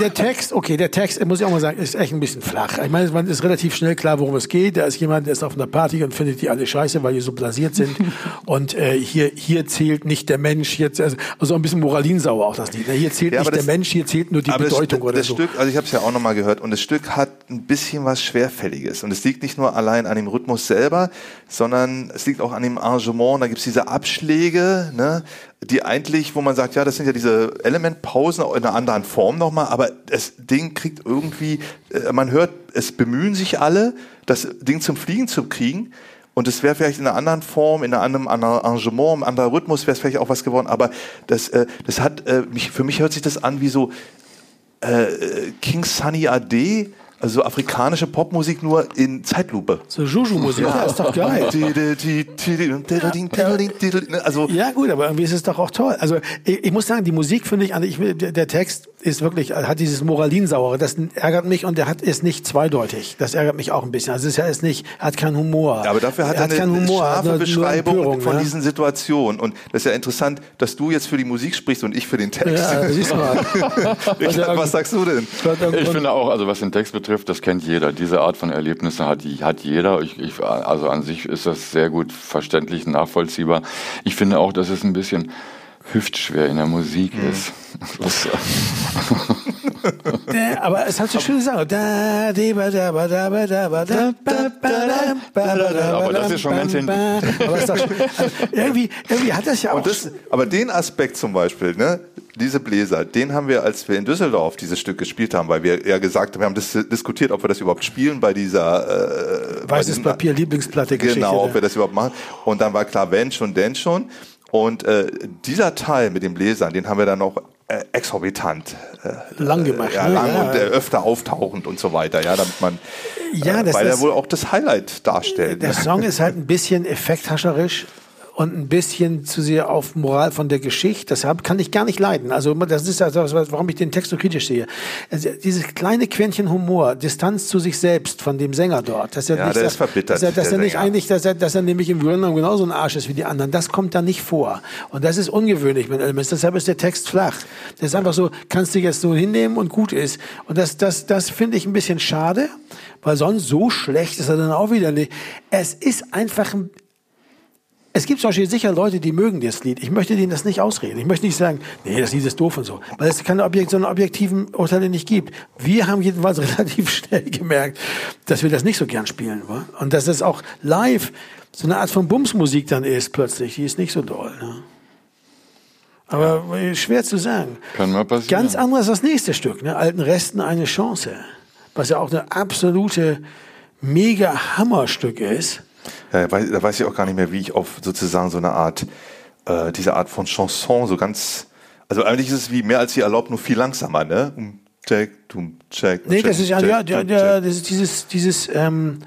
Speaker 2: der, Text, okay, der Text, muss ich auch mal sagen, ist echt ein bisschen flach. Ich meine, man ist relativ schnell klar, worum es geht. Da ist jemand, der ist auf einer Party und findet die alle scheiße, weil die so blasiert sind. <laughs> Und äh, hier, hier zählt nicht der Mensch, hier, also, also ein bisschen moralinsauer auch das Lied. ne? Hier zählt
Speaker 3: Ja,
Speaker 2: nicht
Speaker 3: aber
Speaker 2: der
Speaker 3: das-
Speaker 2: Mensch, hier zählt nur die
Speaker 3: Aber
Speaker 2: Bedeutung
Speaker 3: das,
Speaker 2: oder
Speaker 3: das
Speaker 2: so.
Speaker 3: Stück, also ich habe es ja auch nochmal gehört, und das Stück hat ein bisschen was Schwerfälliges. Und es liegt nicht nur allein an dem Rhythmus selber, sondern es liegt auch an dem Arrangement. Da gibt es diese Abschläge, ne, die eigentlich, wo man sagt, ja, das sind ja diese Elementpausen in einer anderen Form nochmal, aber das Ding kriegt irgendwie, äh, man hört, es bemühen sich alle, das Ding zum Fliegen zu kriegen. Und es wäre vielleicht in einer anderen Form, in einem anderen Arrangement, im anderen Rhythmus wäre es vielleicht auch was geworden. Aber das, äh, das hat äh, mich, für mich hört sich das an wie so äh, King Sunny Ade, also afrikanische Popmusik nur in Zeitlupe.
Speaker 2: So Juju-Musik, ja, ist doch geil.
Speaker 3: Also
Speaker 2: Ja, gut, aber irgendwie ist es doch auch toll. Also ich, ich muss sagen, die Musik finde ich, also ich, der Text ist wirklich, hat dieses Moralinsauere, das ärgert mich und der hat ist nicht zweideutig. Das ärgert mich auch ein bisschen. Also es ist ja ist nicht, hat keinen Humor.
Speaker 3: Ja, aber dafür hat er, eine,
Speaker 2: keinen Humor, hat
Speaker 3: scharfe
Speaker 2: nur- nur
Speaker 3: Beschreibung
Speaker 2: Empörung,
Speaker 3: von
Speaker 2: ne?
Speaker 3: diesen Situationen. Und das ist ja interessant, dass du jetzt für die Musik sprichst und ich für den Text.
Speaker 2: Ja, <laughs> siehst du mal.
Speaker 3: Richard, was sagst du denn?
Speaker 4: Ich finde auch, also was den Text betrifft, das kennt jeder. Diese Art von Erlebnisse hat, hat jeder. Ich, ich, also an sich ist das sehr gut verständlich, nachvollziehbar. Ich finde auch, dass es ein bisschen hüftschwer in der Musik ist. <laughs> Was,
Speaker 2: Da, aber es hat so schöne Sachen. Da, di, ba, da, ba, da, ba, da, ba, da, ba, ba, da, ba, ba, da,
Speaker 4: Aber
Speaker 2: ba,
Speaker 4: das ist schon
Speaker 2: ba,
Speaker 4: ganz hinten.
Speaker 2: ba. Aber ist schön. Also irgendwie, irgendwie hat das ja auch.
Speaker 3: Das, aber den Aspekt zum Beispiel, ne, diese Bläser, den haben wir, als wir in Düsseldorf dieses Stück gespielt haben, weil wir ja gesagt haben, wir haben das diskutiert, ob wir das überhaupt spielen bei dieser äh, bei
Speaker 2: Weißes
Speaker 3: diesem-
Speaker 2: Papier, Lieblingsplatte, Geschichte.
Speaker 3: Genau, ob wir das überhaupt machen. Und dann war klar, wenn schon, denn schon. Und äh, dieser Teil mit den Bläsern, den haben wir dann noch äh, exorbitant äh,
Speaker 2: lang gemacht.
Speaker 3: ja,
Speaker 2: ne?
Speaker 3: lang
Speaker 2: Ja.
Speaker 3: und äh, öfter auftauchend und so weiter, ja, damit man,
Speaker 2: Ja,
Speaker 3: äh,
Speaker 2: das-
Speaker 3: weil
Speaker 2: das-
Speaker 3: er wohl auch das Highlight darstellt.
Speaker 2: Der? <laughs> Song ist halt ein bisschen effekthascherisch und ein bisschen zu sehr auf Moral von der Geschichte. Deshalb kann ich gar nicht leiden. Also das ist also, warum ich den Text so kritisch sehe. Also, dieses kleine Quäntchen Humor, Distanz zu sich selbst von dem Sänger dort. Dass er
Speaker 3: Ja,
Speaker 2: nicht
Speaker 3: der
Speaker 2: sagt-
Speaker 3: ist verbittert,
Speaker 2: Dass er, dass er nicht
Speaker 3: Sänger.
Speaker 2: eigentlich, dass er, dass er nämlich im Grunde genommen genauso ein Arsch ist wie die anderen. Das kommt da nicht vor. Und das ist ungewöhnlich mit Elements. Deshalb ist der Text flach. Das ist einfach so, kannst du jetzt so hinnehmen und gut ist. Und das, das, das finde ich ein bisschen schade, weil sonst so schlecht ist er dann auch wieder nicht. Es ist einfach ein es gibt zum Beispiel sicher Leute, die mögen das Lied. Ich möchte denen das nicht ausreden. Ich möchte nicht sagen, nee, das Lied ist doof und so. Weil es keine Objekt, so eine objektiven Urteile nicht gibt. Wir haben jedenfalls <laughs> relativ schnell gemerkt, dass wir das nicht so gern spielen. wa? Und dass es auch live so eine Art von Bumsmusik dann ist plötzlich. Die ist nicht so doll. Ne? Aber äh, schwer zu sagen.
Speaker 4: kann mal passieren.
Speaker 2: Ganz anderes das nächste Stück, ne? Alten Resten eine Chance. Was ja auch eine absolute mega Hammerstück ist.
Speaker 3: Ja, weiß, da weiß ich auch gar nicht mehr, wie ich auf sozusagen so eine Art, äh, diese Art von Chanson so ganz, also eigentlich ist es wie mehr als sie erlaubt, nur viel langsamer, ne? Um, check, dum, check.
Speaker 2: Nee,
Speaker 3: check,
Speaker 2: das ist ja, ja, ja, das ist dieses, dieses, ähm,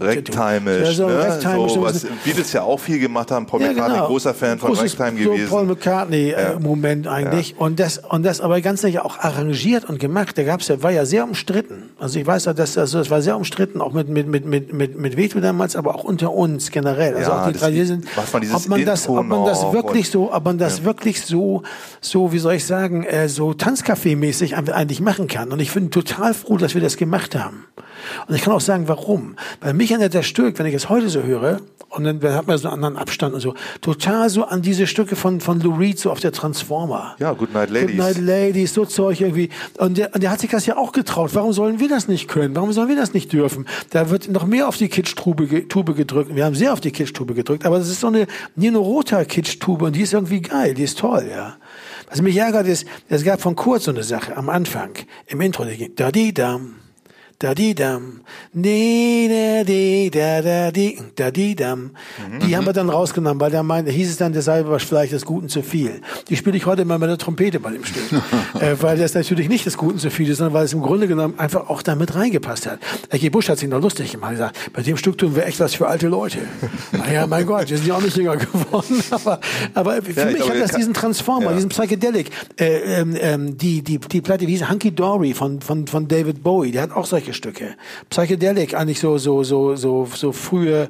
Speaker 3: Ragtime-isch,
Speaker 2: ja, so
Speaker 3: ne? So, was Beatles ja auch viel gemacht haben. Paul
Speaker 2: Ja,
Speaker 3: McCartney,
Speaker 2: genau.
Speaker 3: großer Fan von
Speaker 2: Großes
Speaker 3: Ragtime
Speaker 2: so
Speaker 3: gewesen.
Speaker 2: Paul McCartney-Moment eigentlich. Und das, und das aber ganz sicher auch arrangiert und gemacht. Da gab's ja, war ja sehr umstritten. Also ich weiß ja, dass, also es war sehr umstritten, auch mit, mit, mit, mit, mit, mit Veto damals, aber auch unter uns generell. Also
Speaker 3: Ja,
Speaker 2: auch die
Speaker 3: das-
Speaker 2: drei sind, ob man das, ob man das wirklich so, ob man das wirklich so, so, wie soll ich sagen, äh, so Tanzcafé-mäßig eigentlich machen kann. Und ich bin total froh, dass wir das gemacht haben. Und ich kann auch sagen, warum. Weil mich erinnert das Stück, wenn ich es heute so höre, und dann hat man so einen anderen Abstand und so, total so an diese Stücke von, von Lou Reed, so auf der Transformer.
Speaker 3: Ja, Good Night Ladies.
Speaker 2: Good Night Ladies, so Zeug irgendwie. Und der, und der hat sich das ja auch getraut. Warum sollen wir das nicht können? Warum sollen wir das nicht dürfen? Da wird noch mehr auf die Kitsch-Tube ge- Tube gedrückt. Wir haben sehr auf die Kitsch-Tube gedrückt, aber das ist so eine Nino Rota Kitsch-Tube und die ist irgendwie geil, die ist toll, ja. Was mich ärgert ist, es gab von Kurt so eine Sache am Anfang, im Intro, die ging, da di dam, da di dam, di da di da da di da di dam. Die haben wir dann rausgenommen, weil der meinte, hieß es dann, der sei aber vielleicht des Guten zu viel. Die spiele ich heute mal mit der Trompete bei dem Stück, <laughs> äh, weil das natürlich nicht des Guten zu viel ist, sondern weil es im Grunde genommen einfach auch damit reingepasst hat. Ecki Busch hat sich noch lustig gemacht, gesagt, bei dem Stück tun wir echt was für alte Leute. <laughs> Naja, mein Gott, wir sind ja auch nicht jünger <laughs> geworden, aber, aber für
Speaker 3: Ja, ich
Speaker 2: mich
Speaker 3: glaube,
Speaker 2: hat das diesen Transformer,
Speaker 3: Ja.
Speaker 2: diesen Psychedelic, äh, ähm, ähm, die, die, die Platte, wie hieß Hunky Dory von, von, von David Bowie, der hat auch solche solche Stücke. Psychedelic, eigentlich so, so, so, so, so frühe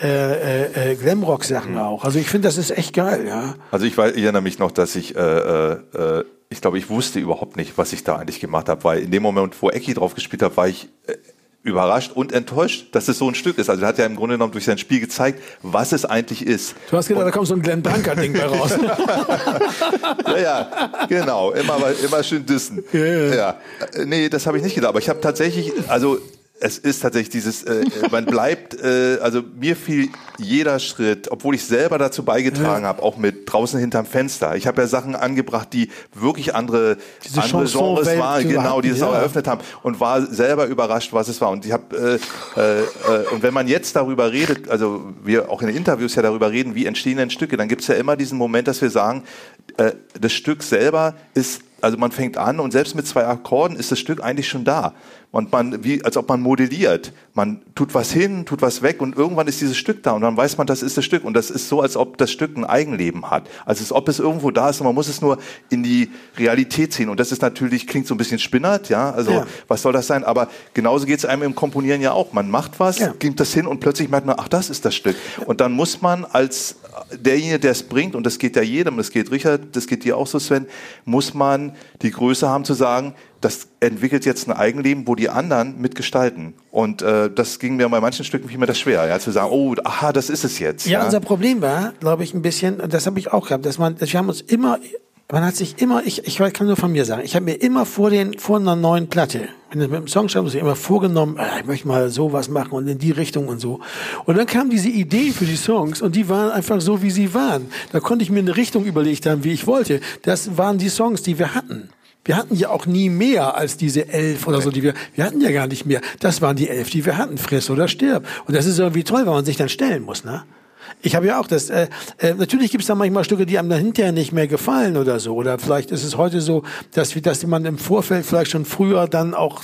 Speaker 2: äh, äh, äh Glamrock-Sachen mhm. auch. Also ich finde, das ist echt geil, ja.
Speaker 3: Also ich, weiß, ich erinnere mich noch, dass ich, äh, äh, ich glaube, ich wusste überhaupt nicht, was ich da eigentlich gemacht habe, weil in dem Moment, wo Ecki drauf gespielt hat, war ich äh, überrascht und enttäuscht, dass es so ein Stück ist. Also er hat ja im Grunde genommen durch sein Spiel gezeigt, was es eigentlich ist.
Speaker 2: Du hast gedacht, und da kommt so ein Glenn Branca-Ding bei raus. <laughs>
Speaker 3: ja, ja, genau. Immer, immer schön dissen. Ja, ja. ja. Nee, das habe ich nicht gedacht. Aber ich habe tatsächlich, also es ist tatsächlich dieses, äh, äh, man bleibt, äh, also mir fiel jeder Schritt, obwohl ich selber dazu beigetragen ja. habe, auch mit draußen hinterm Fenster. Ich habe ja Sachen angebracht, die wirklich andere, Diese andere Genres waren, genau, die es ja. auch eröffnet haben und war selber überrascht, was es war. Und ich habe äh, äh, äh, und wenn man jetzt darüber redet, also wir auch in Interviews ja darüber reden, wie entstehen denn Stücke, dann gibt es ja immer diesen Moment, dass wir sagen, äh, das Stück selber ist also man fängt an und selbst mit zwei Akkorden ist das Stück eigentlich schon da. Und man, wie, als ob man modelliert. Man tut was hin, tut was weg und irgendwann ist dieses Stück da und dann weiß man, das ist das Stück. Und das ist so, als ob das Stück ein Eigenleben hat. Also als ob es irgendwo da ist und man muss es nur in die Realität ziehen. Und das ist natürlich, klingt so ein bisschen spinnert, ja. Also ja. was soll das sein? Aber genauso geht es einem im Komponieren ja auch. Man macht was, ja. gibt das hin und plötzlich merkt man, ach, das ist das Stück. Und dann muss man als derjenige, der es bringt, und das geht ja jedem, das geht Richard, das geht dir auch so, Sven, muss man die Größe haben zu sagen, das entwickelt jetzt ein Eigenleben, wo die anderen mitgestalten. Und äh, das ging mir bei manchen Stücken viel mehr das schwer, ja, zu sagen, oh, aha, das ist es jetzt.
Speaker 2: Ja, ja. unser Problem war, glaube ich, ein bisschen, und das habe ich auch gehabt, dass man, dass wir haben uns immer, man hat sich immer, ich, ich kann nur von mir sagen, ich habe mir immer vor den, vor einer neuen Platte, wenn du mit dem Song schreibst, immer vorgenommen, äh, ich möchte mal sowas machen und in die Richtung und so. Und dann kamen diese Ideen für die Songs und die waren einfach so, wie sie waren. Da konnte ich mir eine Richtung überlegt haben, wie ich wollte. Das waren die Songs, die wir hatten. Wir hatten ja auch nie mehr als diese elf oder so, die wir, wir hatten ja gar nicht mehr. Das waren die elf, die wir hatten. Friss oder stirb. Und das ist irgendwie toll, weil man sich dann stellen muss, ne? Ich habe ja auch das, äh, äh, natürlich gibt es da manchmal Stücke, die einem dann hinterher nicht mehr gefallen oder so. Oder vielleicht ist es heute so, dass, dass man im Vorfeld vielleicht schon früher dann auch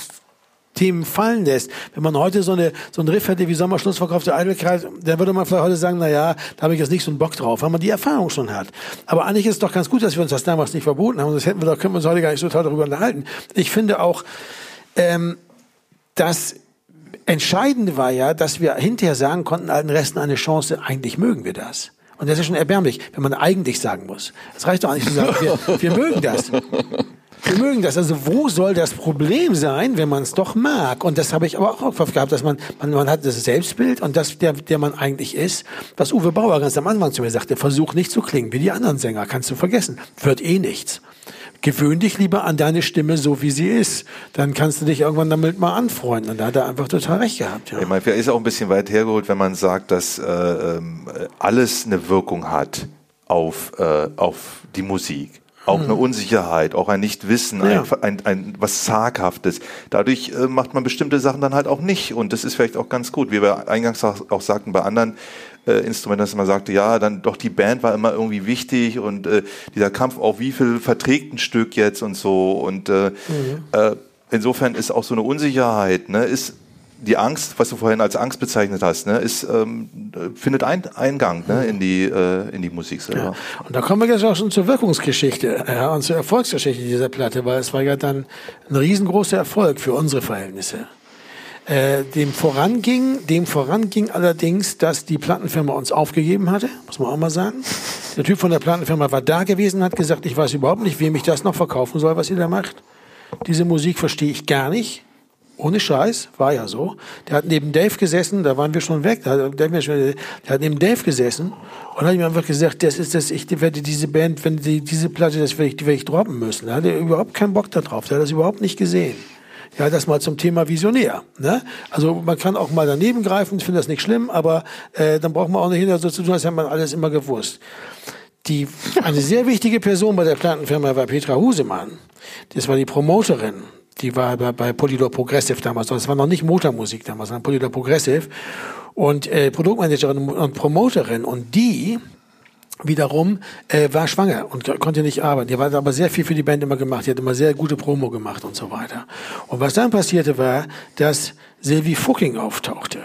Speaker 2: Themen fallen lässt. Wenn man heute so, eine, so einen Riff hätte wie Sommerschlussverkauf der Eitelkeit, dann würde man vielleicht heute sagen, na ja, da habe ich jetzt nicht so einen Bock drauf, weil man die Erfahrung schon hat. Aber eigentlich ist es doch ganz gut, dass wir uns das damals nicht verboten haben. Das hätten wir doch, können wir uns heute gar nicht so toll darüber unterhalten. Ich finde auch, ähm, das Entscheidende war ja, dass wir hinterher sagen konnten, allen Resten eine Chance, eigentlich mögen wir das. Und das ist schon erbärmlich, wenn man eigentlich sagen muss. Es reicht doch nicht zu sagen, wir, wir mögen das. Wir mögen das. Also wo soll das Problem sein, wenn man es doch mag? Und das habe ich aber auch im Kopf gehabt, dass man, man, man hat das Selbstbild und das, der, der man eigentlich ist. Was Uwe Bauer ganz am Anfang zu mir sagte, versuch nicht zu klingen wie die anderen Sänger, kannst du vergessen. Wird eh nichts. Gewöhn dich lieber an deine Stimme so, wie sie ist. Dann kannst du dich irgendwann damit mal anfreunden. Und da hat er einfach total recht gehabt. Ja.
Speaker 3: Ich meine, ist auch ein bisschen weit hergeholt, wenn man sagt, dass äh, ähm, alles eine Wirkung hat auf, äh, auf die Musik auch eine mhm. Unsicherheit, auch ein Nichtwissen, ja. ein, ein, ein, was Zaghaftes. Dadurch äh, macht man bestimmte Sachen dann halt auch nicht. Und das ist vielleicht auch ganz gut, wie wir eingangs auch, auch sagten bei anderen äh, Instrumenten, dass man sagte, ja, dann doch die Band war immer irgendwie wichtig und äh, dieser Kampf auch, wie viel verträgt ein Stück jetzt und so. Und äh, mhm. äh, insofern ist auch so eine Unsicherheit, ne, ist die Angst, was du vorhin als Angst bezeichnet hast, ne, ist, ähm, findet ein, Eingang ne, in, die, äh, in die Musik selber. Ja.
Speaker 2: Und da kommen wir jetzt auch schon zur Wirkungsgeschichte ja, und zur Erfolgsgeschichte dieser Platte, weil es war ja dann ein riesengroßer Erfolg für unsere Verhältnisse. Äh, dem voranging, dem voranging allerdings, dass die Plattenfirma uns aufgegeben hatte, muss man auch mal sagen. Der Typ von der Plattenfirma war da gewesen, hat gesagt, ich weiß überhaupt nicht, wem ich das noch verkaufen soll, was ihr da macht. Diese Musik verstehe ich gar nicht. Ohne Scheiß, war ja so. Der hat neben Dave gesessen, da waren wir schon weg, der hat, der hat neben Dave gesessen und hat ihm einfach gesagt, das ist das, ich werde diese Band, wenn die, diese Platte, das werde ich, die werde ich droppen müssen. Da hat er überhaupt keinen Bock darauf, der hat das überhaupt nicht gesehen. Ja, das mal zum Thema Visionär. Ne? Also man kann auch mal daneben greifen, ich finde das nicht schlimm, aber äh, dann braucht man auch nicht hinter so zu tun, als hätte man alles immer gewusst. Die, eine sehr wichtige Person bei der Plattenfirma war Petra Husemann. Das war die Promoterin die war bei, bei Polydor Progressive damals. Das war noch nicht Motormusik damals, sondern Polydor Progressive. Und äh, Produktmanagerin und Promoterin. Und die wiederum äh, war schwanger und konnte nicht arbeiten. Die hat aber sehr viel für die Band immer gemacht. Die hat immer sehr gute Promo gemacht und so weiter. Und was dann passierte war, dass Sylvie Fucking auftauchte.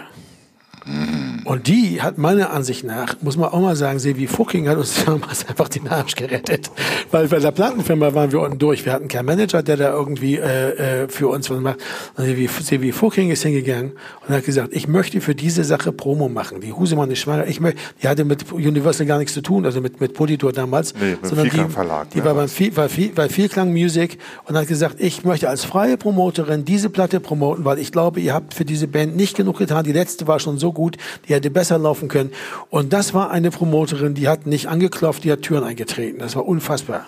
Speaker 2: Und die hat meiner Ansicht nach, muss man auch mal sagen, Sevi Fucking hat uns <laughs> damals einfach den Arsch gerettet. Weil bei der Plattenfirma waren wir unten durch. Wir hatten keinen Manager, der da irgendwie äh, äh, für uns was macht. Und Sevi, Sevi Fucking ist hingegangen und hat gesagt, ich möchte für diese Sache Promo machen. Die Husemann ist schwanger. Ich möchte, die hatte mit Universal gar nichts zu tun, also mit, mit Politor damals.
Speaker 3: Nee, mit
Speaker 2: sondern die,
Speaker 3: Vielklang Verlag,
Speaker 2: die
Speaker 3: ne?
Speaker 2: war beim Viel, war Viel, bei Vielklang Music und hat gesagt, ich möchte als freie Promoterin diese Platte promoten, weil ich glaube, ihr habt für diese Band nicht genug getan. Die letzte war schon so gut, die hätte besser laufen können. Und das war eine Promoterin, die hat nicht angeklopft, die hat Türen eingetreten. Das war unfassbar.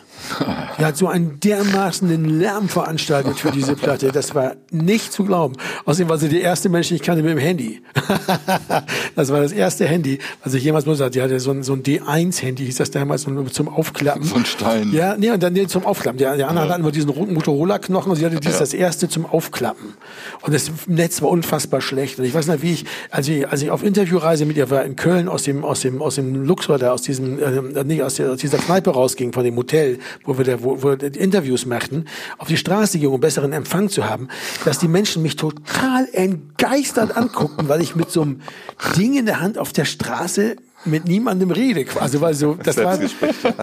Speaker 2: Die hat so einen dermaßen Lärm veranstaltet für diese Platte. Das war nicht zu glauben. Außerdem war sie die erste Mensch, die ich kannte mit dem Handy. <laughs> das war das erste Handy, was ich jemals benutzt hatte. Die hatte so ein, so ein D1-Handy, hieß das damals, zum Aufklappen.
Speaker 4: So ein Stein.
Speaker 2: Ja, nee, und dann nee, zum Aufklappen. Der, der andere hatten wir diesen roten Motorola-Knochen und sie hatte dieses das erste zum Aufklappen. Und das Netz war unfassbar schlecht. Und ich weiß nicht, wie ich, als ich, als ich auf Interviewreise mit ihr war in Köln aus dem, aus dem, aus dem Luxor da, aus diesem, äh, nicht aus, der, aus dieser Kneipe rausging, von dem Hotel, wo wir da, wo, wo wir Interviews machten, auf die Straße ging, um besseren Empfang zu haben, dass die Menschen mich total entgeistert anguckten, weil ich mit so einem Ding in der Hand auf der Straße mit niemandem rede. Also weil so, das war,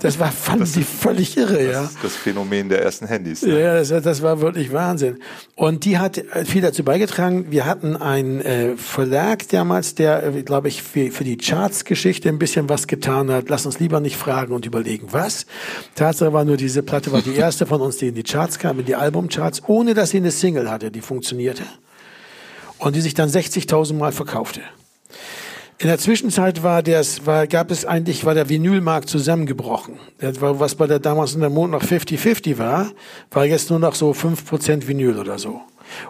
Speaker 2: das war, fanden die völlig irre, ja.
Speaker 3: Das das Phänomen der ersten Handys. Ne?
Speaker 2: Ja, das, das war wirklich Wahnsinn. Und die hat äh, viel dazu beigetragen. Wir hatten einen äh, Verlag damals, der, äh, glaube ich, für, für die Charts-Geschichte ein bisschen was getan hat. Lass uns lieber nicht fragen und überlegen, was. Tatsache war nur, diese Platte war die <laughs> erste von uns, die in die Charts kam, in die Albumcharts, ohne dass sie eine Single hatte, die funktionierte. Und die sich dann 60.000 Mal verkaufte. In der Zwischenzeit war das, war, gab es eigentlich, war der Vinylmarkt zusammengebrochen. Das war, was bei der damals in der Mond noch 50-50 war, war jetzt nur noch so 5% Vinyl oder so.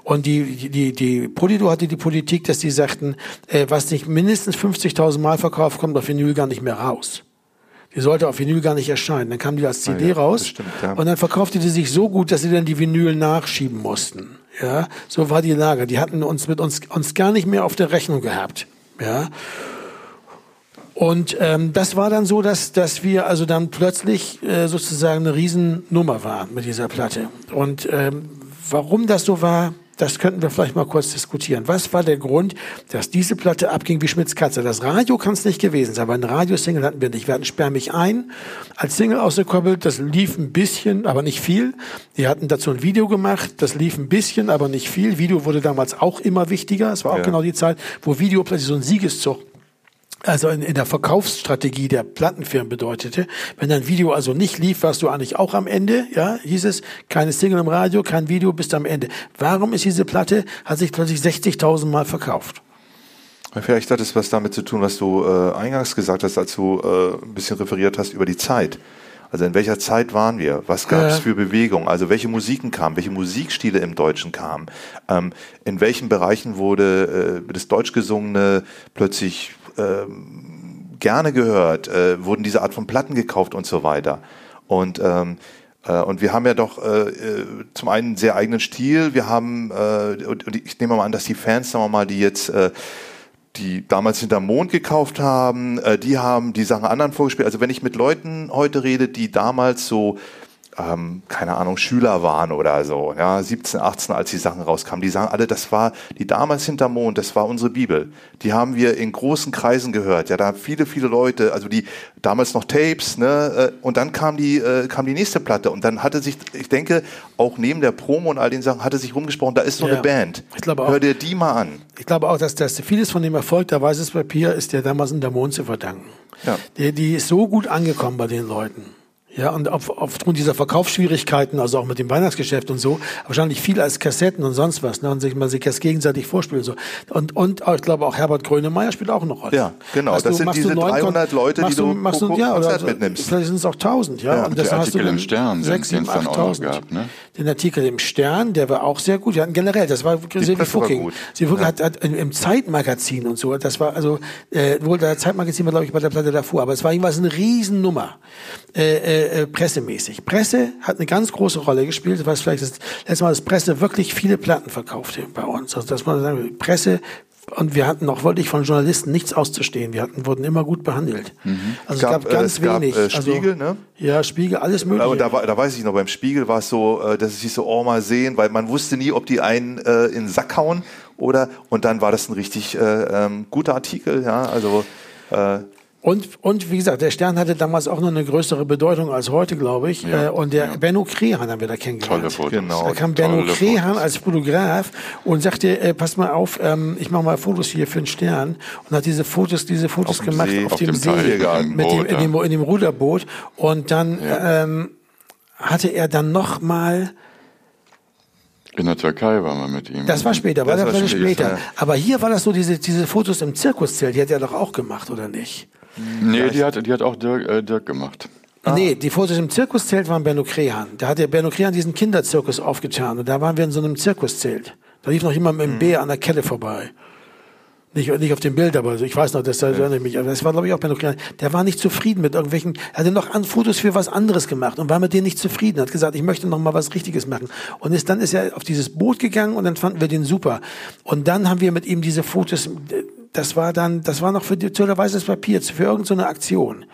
Speaker 2: Und die, die, die Polydor hatte die Politik, dass die sagten, äh, was nicht mindestens 50.000 Mal verkauft, kommt auf Vinyl gar nicht mehr raus. Die sollte auf Vinyl gar nicht erscheinen. Dann kam die als CD
Speaker 3: Ah ja,
Speaker 2: raus.
Speaker 3: stimmt, ja.
Speaker 2: Und dann verkaufte die sich so gut, dass sie dann die Vinyl nachschieben mussten. Ja, so war die Lage. Die hatten uns mit uns, uns gar nicht mehr auf der Rechnung gehabt. Ja. Und ähm, das war dann so, dass, dass wir also dann plötzlich äh, sozusagen eine Riesennummer waren mit dieser Platte. Und ähm, warum das so war, das könnten wir vielleicht mal kurz diskutieren. Was war der Grund, dass diese Platte abging wie Schmitz Katze? Das Radio kann es nicht gewesen sein, aber ein Radiosingle hatten wir nicht. Wir hatten Sperr mich ein als Single ausgekoppelt. Das lief ein bisschen, aber nicht viel. Wir hatten dazu ein Video gemacht. Das lief ein bisschen, aber nicht viel. Video wurde damals auch immer wichtiger. Es war auch
Speaker 3: Ja.
Speaker 2: genau die Zeit, wo Video plötzlich so ein Siegeszug also in, in der Verkaufsstrategie der Plattenfirmen bedeutete, wenn dein Video also nicht lief, warst du eigentlich auch am Ende, ja, hieß es, keine Single im Radio, kein Video, bist am Ende. Warum ist diese Platte, hat sich plötzlich 60.000 Mal verkauft?
Speaker 3: Vielleicht hat es was damit zu tun, was du äh, eingangs gesagt hast, als du äh, ein bisschen referiert hast über die Zeit. Also in welcher Zeit waren wir? Was gab es für Bewegung? Also welche Musiken kamen? Welche Musikstile im Deutschen kamen? Ähm, in welchen Bereichen wurde äh, das Deutsch gesungene plötzlich gerne gehört? Äh, wurden diese Art von Platten gekauft und so weiter? Und ähm, äh, und wir haben ja doch äh, äh, zum einen einen sehr eigenen Stil. Wir haben, äh, und, ich nehme mal an, dass die Fans, sagen wir mal, die jetzt äh, die damals hinterm Mond gekauft haben, die haben die Sachen anderen vorgespielt. Also wenn ich mit Leuten heute rede, die damals so, ähm, keine Ahnung, Schüler waren oder so, ja, 17, 18, als die Sachen rauskamen, die sagen alle, das war die damals hinterm Mond, das war unsere Bibel. Die haben wir in großen Kreisen gehört. Ja, da haben viele, viele Leute, also die damals noch Tapes, ne, äh, und dann kam die, äh, kam die nächste Platte und dann hatte sich, ich denke, auch neben der Promo und all den Sachen hatte sich rumgesprochen, da ist so
Speaker 2: Ja.
Speaker 3: eine Band.
Speaker 2: Ich glaube auch.
Speaker 3: Hör dir die mal an.
Speaker 2: Ich glaube auch, dass das vieles von dem Erfolg der Weißes Papier ist der damals in der Mond zu verdanken.
Speaker 3: Ja.
Speaker 2: Die, die ist so gut angekommen bei den Leuten. Ja, und auf, aufgrund dieser Verkaufsschwierigkeiten, also auch mit dem Weihnachtsgeschäft und so, wahrscheinlich viel als Kassetten und sonst was, ne, und sich mal sich das gegenseitig vorspielen und so. Und, und ich glaube auch Herbert Grönemeyer spielt auch eine Rolle.
Speaker 3: Ja, genau.
Speaker 2: Hast
Speaker 3: Das sind
Speaker 2: machst
Speaker 3: diese
Speaker 2: neun
Speaker 3: 300
Speaker 2: Kon-
Speaker 3: Leute, die du
Speaker 2: machst
Speaker 3: pro
Speaker 2: ja, oder
Speaker 3: Konzert
Speaker 2: so,
Speaker 3: mitnimmst.
Speaker 2: Vielleicht sind es auch 1000, ja.
Speaker 3: Ja,
Speaker 2: und
Speaker 3: der
Speaker 2: das hast du
Speaker 4: Artikel im Stern, den-
Speaker 2: sechs,
Speaker 4: den
Speaker 2: sieben,
Speaker 4: es dann auch noch
Speaker 2: 8000.
Speaker 4: gab, ne?
Speaker 2: Den Artikel im Stern, der war auch sehr gut. Wir hatten generell, das war
Speaker 3: war
Speaker 2: Fucking. Sie Fucking hat, hat im- im Zeitmagazin und so, das war also, äh, wohl der Zeitmagazin war glaube ich bei der Platte davor, aber es war jedenfalls eine Riesennummer, äh, äh, äh, pressemäßig. Presse hat eine ganz große Rolle gespielt, das war vielleicht das letzte Mal, dass Presse wirklich viele Platten verkaufte bei uns. Also dass man sagen, Presse Und wir hatten auch wirklich von Journalisten nichts auszustehen. Wir hatten, wurden immer gut behandelt.
Speaker 3: Mhm.
Speaker 2: Also es gab,
Speaker 3: Gab, äh,
Speaker 2: ganz
Speaker 3: es gab,
Speaker 2: wenig.
Speaker 3: äh, Spiegel,
Speaker 2: also,
Speaker 3: ne?
Speaker 2: Ja, Spiegel, alles mögliche.
Speaker 3: Aber da, da weiß ich noch, beim Spiegel war es so, äh, dass es sich so, oh, mal sehen, weil man wusste nie, ob die einen äh, in den Sack hauen oder, und dann war das ein richtig äh, ähm, guter Artikel, ja, also, äh,
Speaker 2: Und, und wie gesagt, der Stern hatte damals auch noch eine größere Bedeutung als heute, glaube ich.
Speaker 4: Ja,
Speaker 2: äh, und der
Speaker 4: ja.
Speaker 2: Benno Krehan haben wir da kennengelernt.
Speaker 4: Tolle Fotos.
Speaker 3: Genau.
Speaker 2: Da kam Benno Krehan
Speaker 4: Fotos.
Speaker 2: als Fotograf und sagte, äh, pass mal auf, ähm, ich mache mal Fotos hier für den Stern und hat diese Fotos, diese Fotos
Speaker 3: Auf dem
Speaker 2: gemacht
Speaker 3: See,
Speaker 2: auf,
Speaker 3: auf
Speaker 2: dem,
Speaker 4: dem
Speaker 2: See
Speaker 4: Teil, im
Speaker 2: mit dem,
Speaker 4: Boot,
Speaker 2: in, dem, in dem Ruderboot und dann
Speaker 4: Ja.
Speaker 2: ähm, hatte er dann noch mal
Speaker 4: In der Türkei waren wir mit ihm.
Speaker 2: das war später, war
Speaker 3: Das
Speaker 2: das
Speaker 3: war
Speaker 2: war
Speaker 3: später,
Speaker 2: später.
Speaker 3: ja.
Speaker 2: Aber hier war das so, diese, diese Fotos im Zirkuszelt, die hat er doch auch gemacht, oder nicht?
Speaker 4: Nee, die hat, die hat auch Dirk, äh, Dirk gemacht.
Speaker 2: Nee, die Fotos im Zirkuszelt waren Benno Krehan. Da hat der Benno Krehan diesen Kinderzirkus aufgetan und da waren wir in so einem Zirkuszelt. Da lief noch jemand mit dem Bär an der Kette vorbei. Nicht, nicht auf dem Bild, aber ich weiß noch, das da erinnere ich mich. Das war, glaube ich, auch Benno Krehan. Der war nicht zufrieden mit irgendwelchen, er hatte noch an Fotos für was anderes gemacht und war mit denen nicht zufrieden. Hat gesagt, ich möchte noch mal was Richtiges machen. Und ist, dann ist er auf dieses Boot gegangen und dann fanden wir den super. Und dann haben wir mit ihm diese Fotos, das war dann, das war noch für die, für weißes Papier, für irgendeine so Aktion.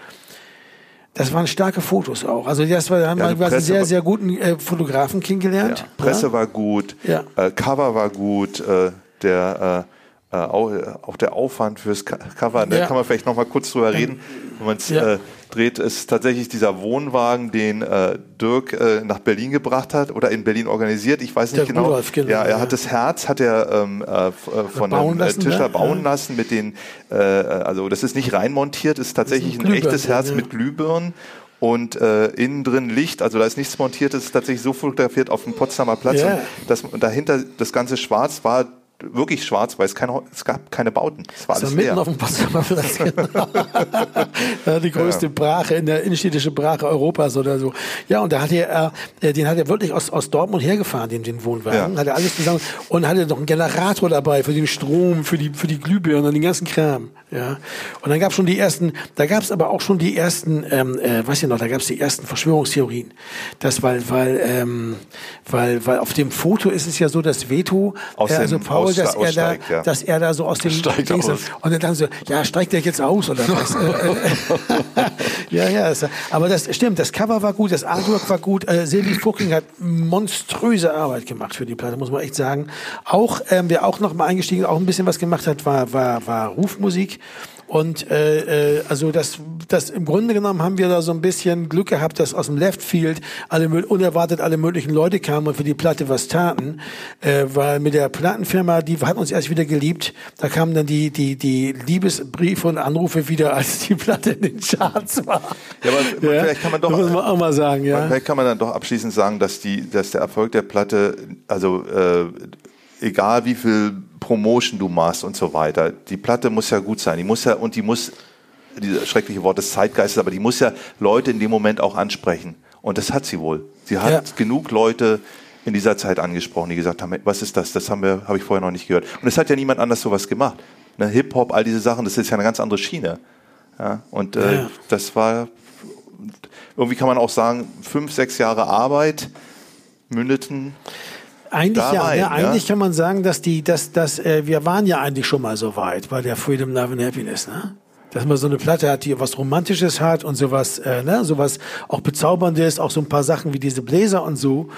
Speaker 2: Das waren starke Fotos auch. Also das war, da haben
Speaker 3: Ja,
Speaker 2: wir einen sehr, sehr guten äh, Fotografen kennengelernt.
Speaker 3: ja. Presse war gut,
Speaker 2: Ja.
Speaker 3: äh, Cover war gut, äh, der, äh, äh, auch, der Aufwand fürs Co- Cover, da
Speaker 2: Ja.
Speaker 3: kann man vielleicht noch mal kurz drüber reden, wenn man es
Speaker 2: Ja.
Speaker 3: äh, dreht, ist tatsächlich dieser Wohnwagen, den äh, Dirk äh, nach Berlin gebracht hat oder in Berlin organisiert. Ich weiß nicht
Speaker 2: Der
Speaker 3: genau.
Speaker 2: Rudolf, genau,
Speaker 3: Ja, er
Speaker 2: ja.
Speaker 3: hat das Herz, hat er ähm, äh, äh, von
Speaker 2: bauen
Speaker 3: einem äh,
Speaker 2: lassen,
Speaker 3: Tischler
Speaker 2: ne?
Speaker 3: bauen lassen mit den, äh, also das ist nicht reinmontiert, ist tatsächlich ein
Speaker 2: Glühbirnen,
Speaker 3: echtes Herz mit Glühbirnen und äh, innen drin Licht, also da ist nichts montiert, das ist tatsächlich so fotografiert auf dem Potsdamer Platz.
Speaker 2: Ja.
Speaker 3: Und, das, und dahinter das ganze Schwarz war wirklich schwarz, weil es, keine, es gab keine Bauten. Es war
Speaker 2: Das
Speaker 3: alles
Speaker 2: war mitten
Speaker 3: leer.
Speaker 2: auf dem Potsdamer Platz. <laughs> Genau. <laughs> Ja, die größte Brache in der innenstädtische Brache Europas oder so. Ja, und da hat er, äh, den hat er wirklich aus, aus Dortmund hergefahren, den, den Wohnwagen.
Speaker 3: Ja.
Speaker 2: Hat er alles zusammen und hatte noch einen Generator dabei für den Strom, für die, für die Glühbirnen und den ganzen Kram. Ja. Und dann gab schon die ersten, da gab es aber auch schon die ersten, ähm, äh, weiß ich noch, da gab es die ersten Verschwörungstheorien. Das, weil, weil, ähm, weil, weil auf dem Foto ist es ja so, dass Veto,
Speaker 3: Aus
Speaker 2: äh, also
Speaker 3: dem
Speaker 2: Paul, dass er da,
Speaker 3: ja.
Speaker 2: dass er da so aus dem
Speaker 4: Steigt
Speaker 2: Dings-
Speaker 4: aus.
Speaker 2: und dann dachten sie, ja, steigt der jetzt aus oder was? <laughs> <laughs> Ja, ja, das, aber das stimmt, das Cover war gut, das Artwork war gut. Äh, Silvi Fucking hat monströse Arbeit gemacht für die Platte, muss man echt sagen. Auch, ähm, wer auch noch mal eingestiegen, auch ein bisschen was gemacht hat, war, war, war Rufmusik. Und äh, äh, also das, das im Grunde genommen haben wir da so ein bisschen Glück gehabt, dass aus dem Left Field alle unerwartet alle möglichen Leute kamen und für die Platte was taten, äh, weil mit der Plattenfirma, die hat uns erst wieder geliebt. Da kamen dann die die die Liebesbriefe und Anrufe wieder, <laughs> als die Platte in den Charts war.
Speaker 3: Ja, aber vielleicht kann man doch-
Speaker 2: muss man auch mal sagen, ja.
Speaker 3: Vielleicht kann man dann doch abschließend sagen, dass, die, dass der Erfolg der Platte, also äh, egal wie viel Promotion du machst und so weiter, die Platte muss ja gut sein. Die muss ja, und die muss, dieses schreckliche Wort des Zeitgeistes, aber die muss ja Leute in dem Moment auch ansprechen. Und das hat sie wohl. Sie hat
Speaker 2: Ja.
Speaker 3: genug Leute in dieser Zeit angesprochen, die gesagt haben, was ist das? Das haben wir, habe ich vorher noch nicht gehört. Und es hat ja niemand anders sowas gemacht. Ne, Hip-Hop, all diese Sachen, das ist ja eine ganz andere Schiene. Ja, und äh,
Speaker 2: Ja.
Speaker 3: das war irgendwie kann man auch sagen, fünf, sechs Jahre Arbeit mündeten.
Speaker 2: Eigentlich ja,
Speaker 3: rein,
Speaker 2: ne?
Speaker 3: ja.
Speaker 2: eigentlich kann man sagen, dass die, dass, dass äh, wir waren ja eigentlich schon mal so weit bei der Freedom, Love and Happiness, ne? Dass man so eine Platte hat, die was Romantisches hat und sowas, äh, ne, sowas auch Bezauberndes, auch so ein paar Sachen wie diese Bläser und so.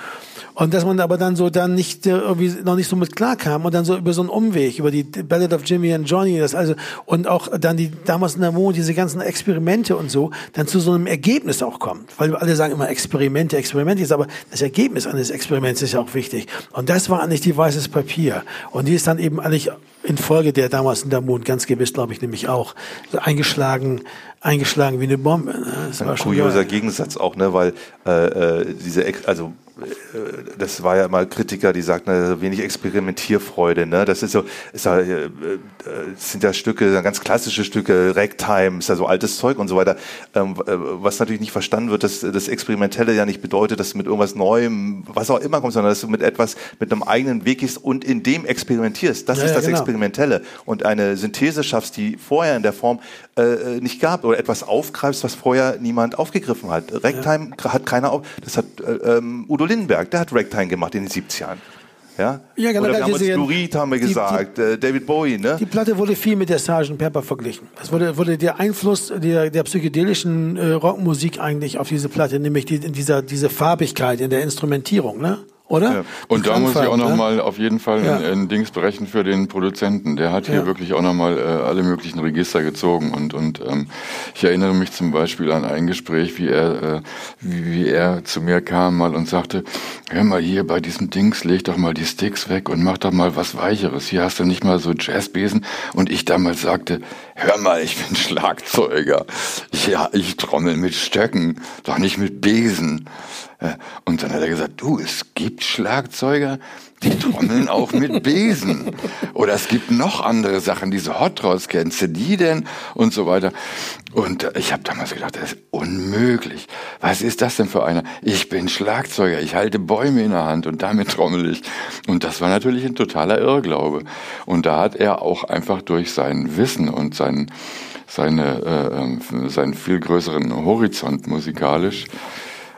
Speaker 2: Und dass man aber dann so dann nicht äh, irgendwie noch nicht so mit klarkam und dann so über so einen Umweg, über die Ballad of Jimmy and Johnny, das also und auch dann die damals in der Mo, diese ganzen Experimente und so, dann zu so einem Ergebnis auch kommt. Weil alle sagen immer Experimente, Experimente, ist aber das Ergebnis eines Experiments ist ja auch wichtig. Und das war eigentlich die weißes Papier. Und die ist dann eben eigentlich in Folge der damals in der Mond ganz gewiss, glaube ich, nämlich auch so eingeschlagen, eingeschlagen wie eine Bombe. Ne? Das
Speaker 3: Ein
Speaker 2: war schon
Speaker 3: kurioser
Speaker 2: geil.
Speaker 3: Gegensatz auch, ne, weil äh, äh, diese, also das war ja mal Kritiker, die sagten, äh, wenig Experimentierfreude, ne? Das ist so, ist ja, äh, äh, sind ja Stücke, ganz klassische Stücke, Ragtime, ist ja so altes Zeug und so weiter. Ähm, äh, was natürlich nicht verstanden wird, dass das Experimentelle ja nicht bedeutet, dass du mit irgendwas Neuem, was auch immer kommst, sondern dass du mit etwas, mit einem eigenen Weg gehst und in dem experimentierst. Das
Speaker 2: Ja,
Speaker 3: ist
Speaker 2: ja,
Speaker 3: das
Speaker 2: genau.
Speaker 3: Experimentelle. Und eine Synthese schaffst, die vorher in der Form äh, nicht gab oder etwas aufgreifst, was vorher niemand aufgegriffen hat. Ragtime hat keiner auf. Das hat äh, ähm, Udo Lindenberg, der hat Ragtime gemacht in den 70ern. Ja,
Speaker 2: Ja, genau,
Speaker 3: Oder wir haben uns Lou Reed, haben wir
Speaker 2: die-
Speaker 3: gesagt, äh, David Bowie, ne?
Speaker 2: Die Platte wurde viel mit der Sgt. Pepper verglichen. Das wurde, wurde der Einfluss der, der psychedelischen äh, Rockmusik eigentlich auf diese Platte, nämlich die, in dieser, diese Farbigkeit in der Instrumentierung, ne? Oder?
Speaker 3: Ja.
Speaker 4: Und da muss ich auch
Speaker 2: ne?
Speaker 4: mal auf jeden Fall
Speaker 2: Ja.
Speaker 4: ein, Dings berechnen für den Produzenten. Der hat hier
Speaker 2: Ja.
Speaker 4: wirklich auch noch mal äh, alle möglichen Register gezogen und und ähm, ich erinnere mich zum Beispiel an ein Gespräch, wie er äh, wie, wie er zu mir kam mal und sagte, hör mal hier bei diesem Dings leg doch mal die Sticks weg und mach doch mal was Weicheres. Hier hast du nicht mal so Jazzbesen. Und ich damals sagte, hör mal, ich bin Schlagzeuger. Ja, ich trommel mit Stöcken, doch nicht mit Besen. Äh, Und dann hat er gesagt, du, es gibt Schlagzeuger, die trommeln auch mit Besen. Oder es gibt noch andere Sachen, diese Hot Rods, kennst du die denn? Und so weiter. Und ich habe damals gedacht, das ist unmöglich. Was ist das denn für einer? Ich bin Schlagzeuger, ich halte Bäume in der Hand und damit trommel ich. Und das war natürlich ein totaler Irrglaube. Und da hat er auch einfach durch sein Wissen und sein, seine, äh, ähm, seinen viel größeren Horizont musikalisch,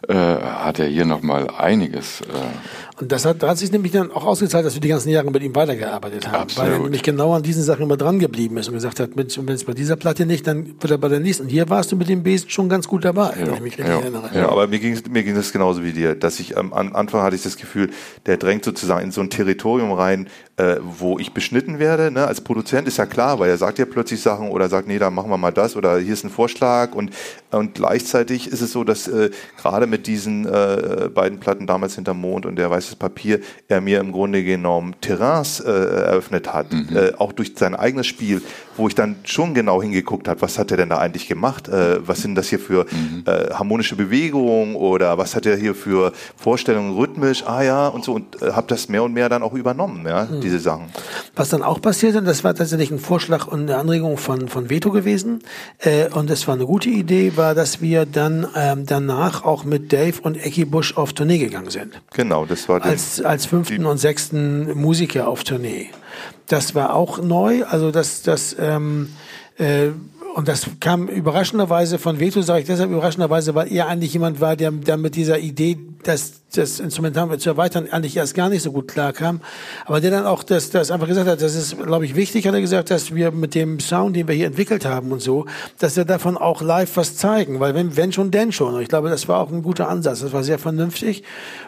Speaker 4: äh, hat er hier nochmal einiges. Äh,
Speaker 2: Und das hat, da hat sich nämlich dann auch ausgezahlt, dass wir die ganzen Jahre mit ihm weitergearbeitet haben.
Speaker 4: Absolut.
Speaker 2: Weil er nämlich genau an diesen Sachen immer dran geblieben ist und gesagt hat, wenn es bei dieser Platte nicht, dann wird er bei der nächsten. Und hier warst du mit dem Besen schon ganz gut dabei, wenn ich mich richtig
Speaker 4: ja.
Speaker 2: erinnere.
Speaker 3: Ja, aber mir ging mir ging das genauso wie dir, dass ich am am Anfang hatte ich das Gefühl, der drängt sozusagen in so ein Territorium rein, äh, wo ich beschnitten werde. Ne? Als Produzent ist ja klar, weil er sagt ja plötzlich Sachen oder sagt, nee, da machen wir mal das oder hier ist ein Vorschlag und und gleichzeitig ist es so, dass äh, gerade mit diesen äh, beiden Platten damals hinterm Mond und der weißes Papier er mir im Grunde genommen Terrains äh, eröffnet hat, äh, auch durch sein eigenes Spiel, wo ich dann schon genau hingeguckt habe, was hat er denn da eigentlich gemacht, äh, was sind das hier für äh, harmonische Bewegungen oder was hat er hier für Vorstellungen rhythmisch, ah ja und so und äh, habe das mehr und mehr dann auch übernommen, ja, diese Sachen.
Speaker 2: Was dann auch passierte, das war tatsächlich ein Vorschlag und eine Anregung von, von Veto gewesen. Äh, und es war eine gute Idee, war, dass wir dann ähm, danach auch mit Dave und Ecki Busch auf Tournee gegangen sind.
Speaker 3: Genau, das war
Speaker 2: Als, als fünften und sechsten Musiker auf Tournee. Das war auch neu, also das, das, ähm, äh, und das kam überraschenderweise von Veto, sage ich deshalb überraschenderweise, weil er eigentlich jemand war, der, der mit dieser Idee, das, das Instrumental zu erweitern, eigentlich erst gar nicht so gut klarkam. Aber der dann auch das, das einfach gesagt hat, das ist, glaube ich, wichtig, hat er gesagt, dass wir mit dem Sound, den wir hier entwickelt haben und so, dass wir davon auch live was zeigen. Weil wenn, wenn schon, denn schon. Und ich glaube, das war auch ein guter Ansatz. Das war sehr vernünftig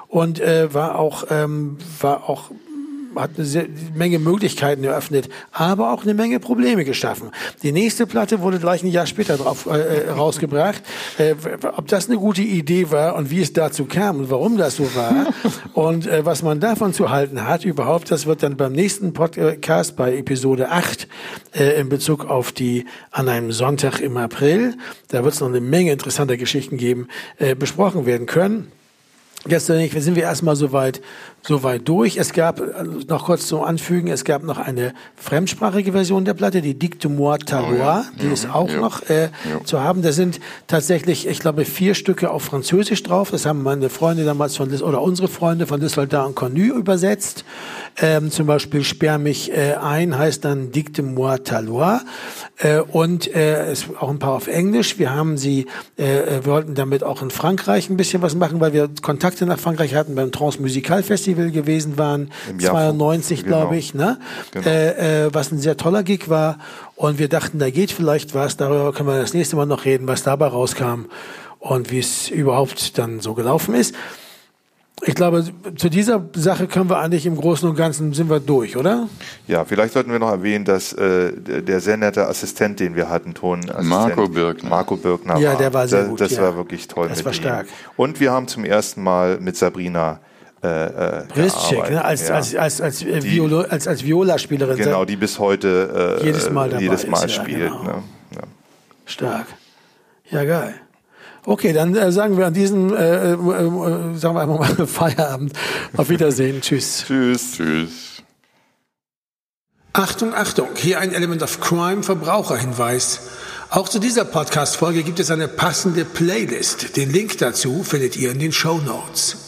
Speaker 2: und äh, war auch, ähm, war auch hat eine sehr, Menge Möglichkeiten eröffnet, aber auch eine Menge Probleme geschaffen. Die nächste Platte wurde gleich ein Jahr später drauf, äh, rausgebracht. Äh, ob das eine gute Idee war und wie es dazu kam und warum das so war <laughs> und äh, was man davon zu halten hat überhaupt, das wird dann beim nächsten Podcast bei Episode 8 äh, in Bezug auf die an einem Sonntag im April, da wird es noch eine Menge interessanter Geschichten geben, äh, besprochen werden können. Gestern sind wir erstmal soweit soweit durch. Es gab, äh, noch kurz zum Anfügen, es gab noch eine fremdsprachige Version der Platte, die Dicte-moi ta
Speaker 4: Oh ja.
Speaker 2: die
Speaker 4: Ja,
Speaker 2: ist auch
Speaker 4: ja.
Speaker 2: noch äh, zu haben. Da sind tatsächlich, ich glaube, vier Stücke auf Französisch drauf. Das haben meine Freunde damals von, oder unsere Freunde von Lissoldat und Connu übersetzt. Ähm, zum Beispiel Sperr mich äh, ein heißt dann Dicte-moi ta loi. Äh, und äh, es auch ein paar auf Englisch. Wir haben sie, äh, wir wollten damit auch in Frankreich ein bisschen was machen, weil wir Kontakte nach Frankreich hatten, beim Transmusical Festival gewesen waren,
Speaker 3: Im Jahr
Speaker 2: 92
Speaker 3: genau.
Speaker 2: glaube ich, ne?
Speaker 3: Genau.
Speaker 2: Äh, äh, was ein sehr toller Gig war. Und wir dachten, da geht vielleicht was. Darüber können wir das nächste Mal noch reden, was dabei rauskam und wie es überhaupt dann so gelaufen ist. Ich glaube, zu dieser Sache können wir eigentlich im Großen und Ganzen sind wir durch, oder?
Speaker 3: Ja, vielleicht sollten wir noch erwähnen, dass äh, der sehr nette Assistent, den wir hatten, Tonassistent,
Speaker 4: Marco Birkner.
Speaker 3: Marco Birkner
Speaker 2: Ja, der war sehr
Speaker 3: das,
Speaker 2: gut,
Speaker 3: Das
Speaker 2: ja.
Speaker 3: war wirklich toll
Speaker 2: Das
Speaker 3: mit
Speaker 2: war
Speaker 3: ihm.
Speaker 2: stark.
Speaker 3: Und wir haben zum ersten Mal mit Sabrina äh, äh,
Speaker 2: Bristcheck,
Speaker 3: gearbeitet.
Speaker 2: ne? als,
Speaker 3: ja.
Speaker 2: als, als, als, äh, Violo, als, als Viola-Spielerin.
Speaker 3: Genau, die bis heute äh,
Speaker 2: Jedes Mal dabei
Speaker 3: jedes Mal
Speaker 2: ist, ja,
Speaker 3: spielt.
Speaker 2: genau.
Speaker 3: Ne? Ja.
Speaker 2: Stark. Ja, geil. Okay, dann äh, sagen wir an diesem, äh, äh, äh, sagen wir einfach mal <laughs> Feierabend. Auf Wiedersehen. <laughs> Tschüss.
Speaker 3: Tschüss.
Speaker 4: Tschüss.
Speaker 2: Achtung, Achtung, hier ein Element of Crime Verbraucherhinweis. Auch zu dieser Podcast-Folge gibt es eine passende Playlist. Den Link dazu findet ihr in den Show Notes.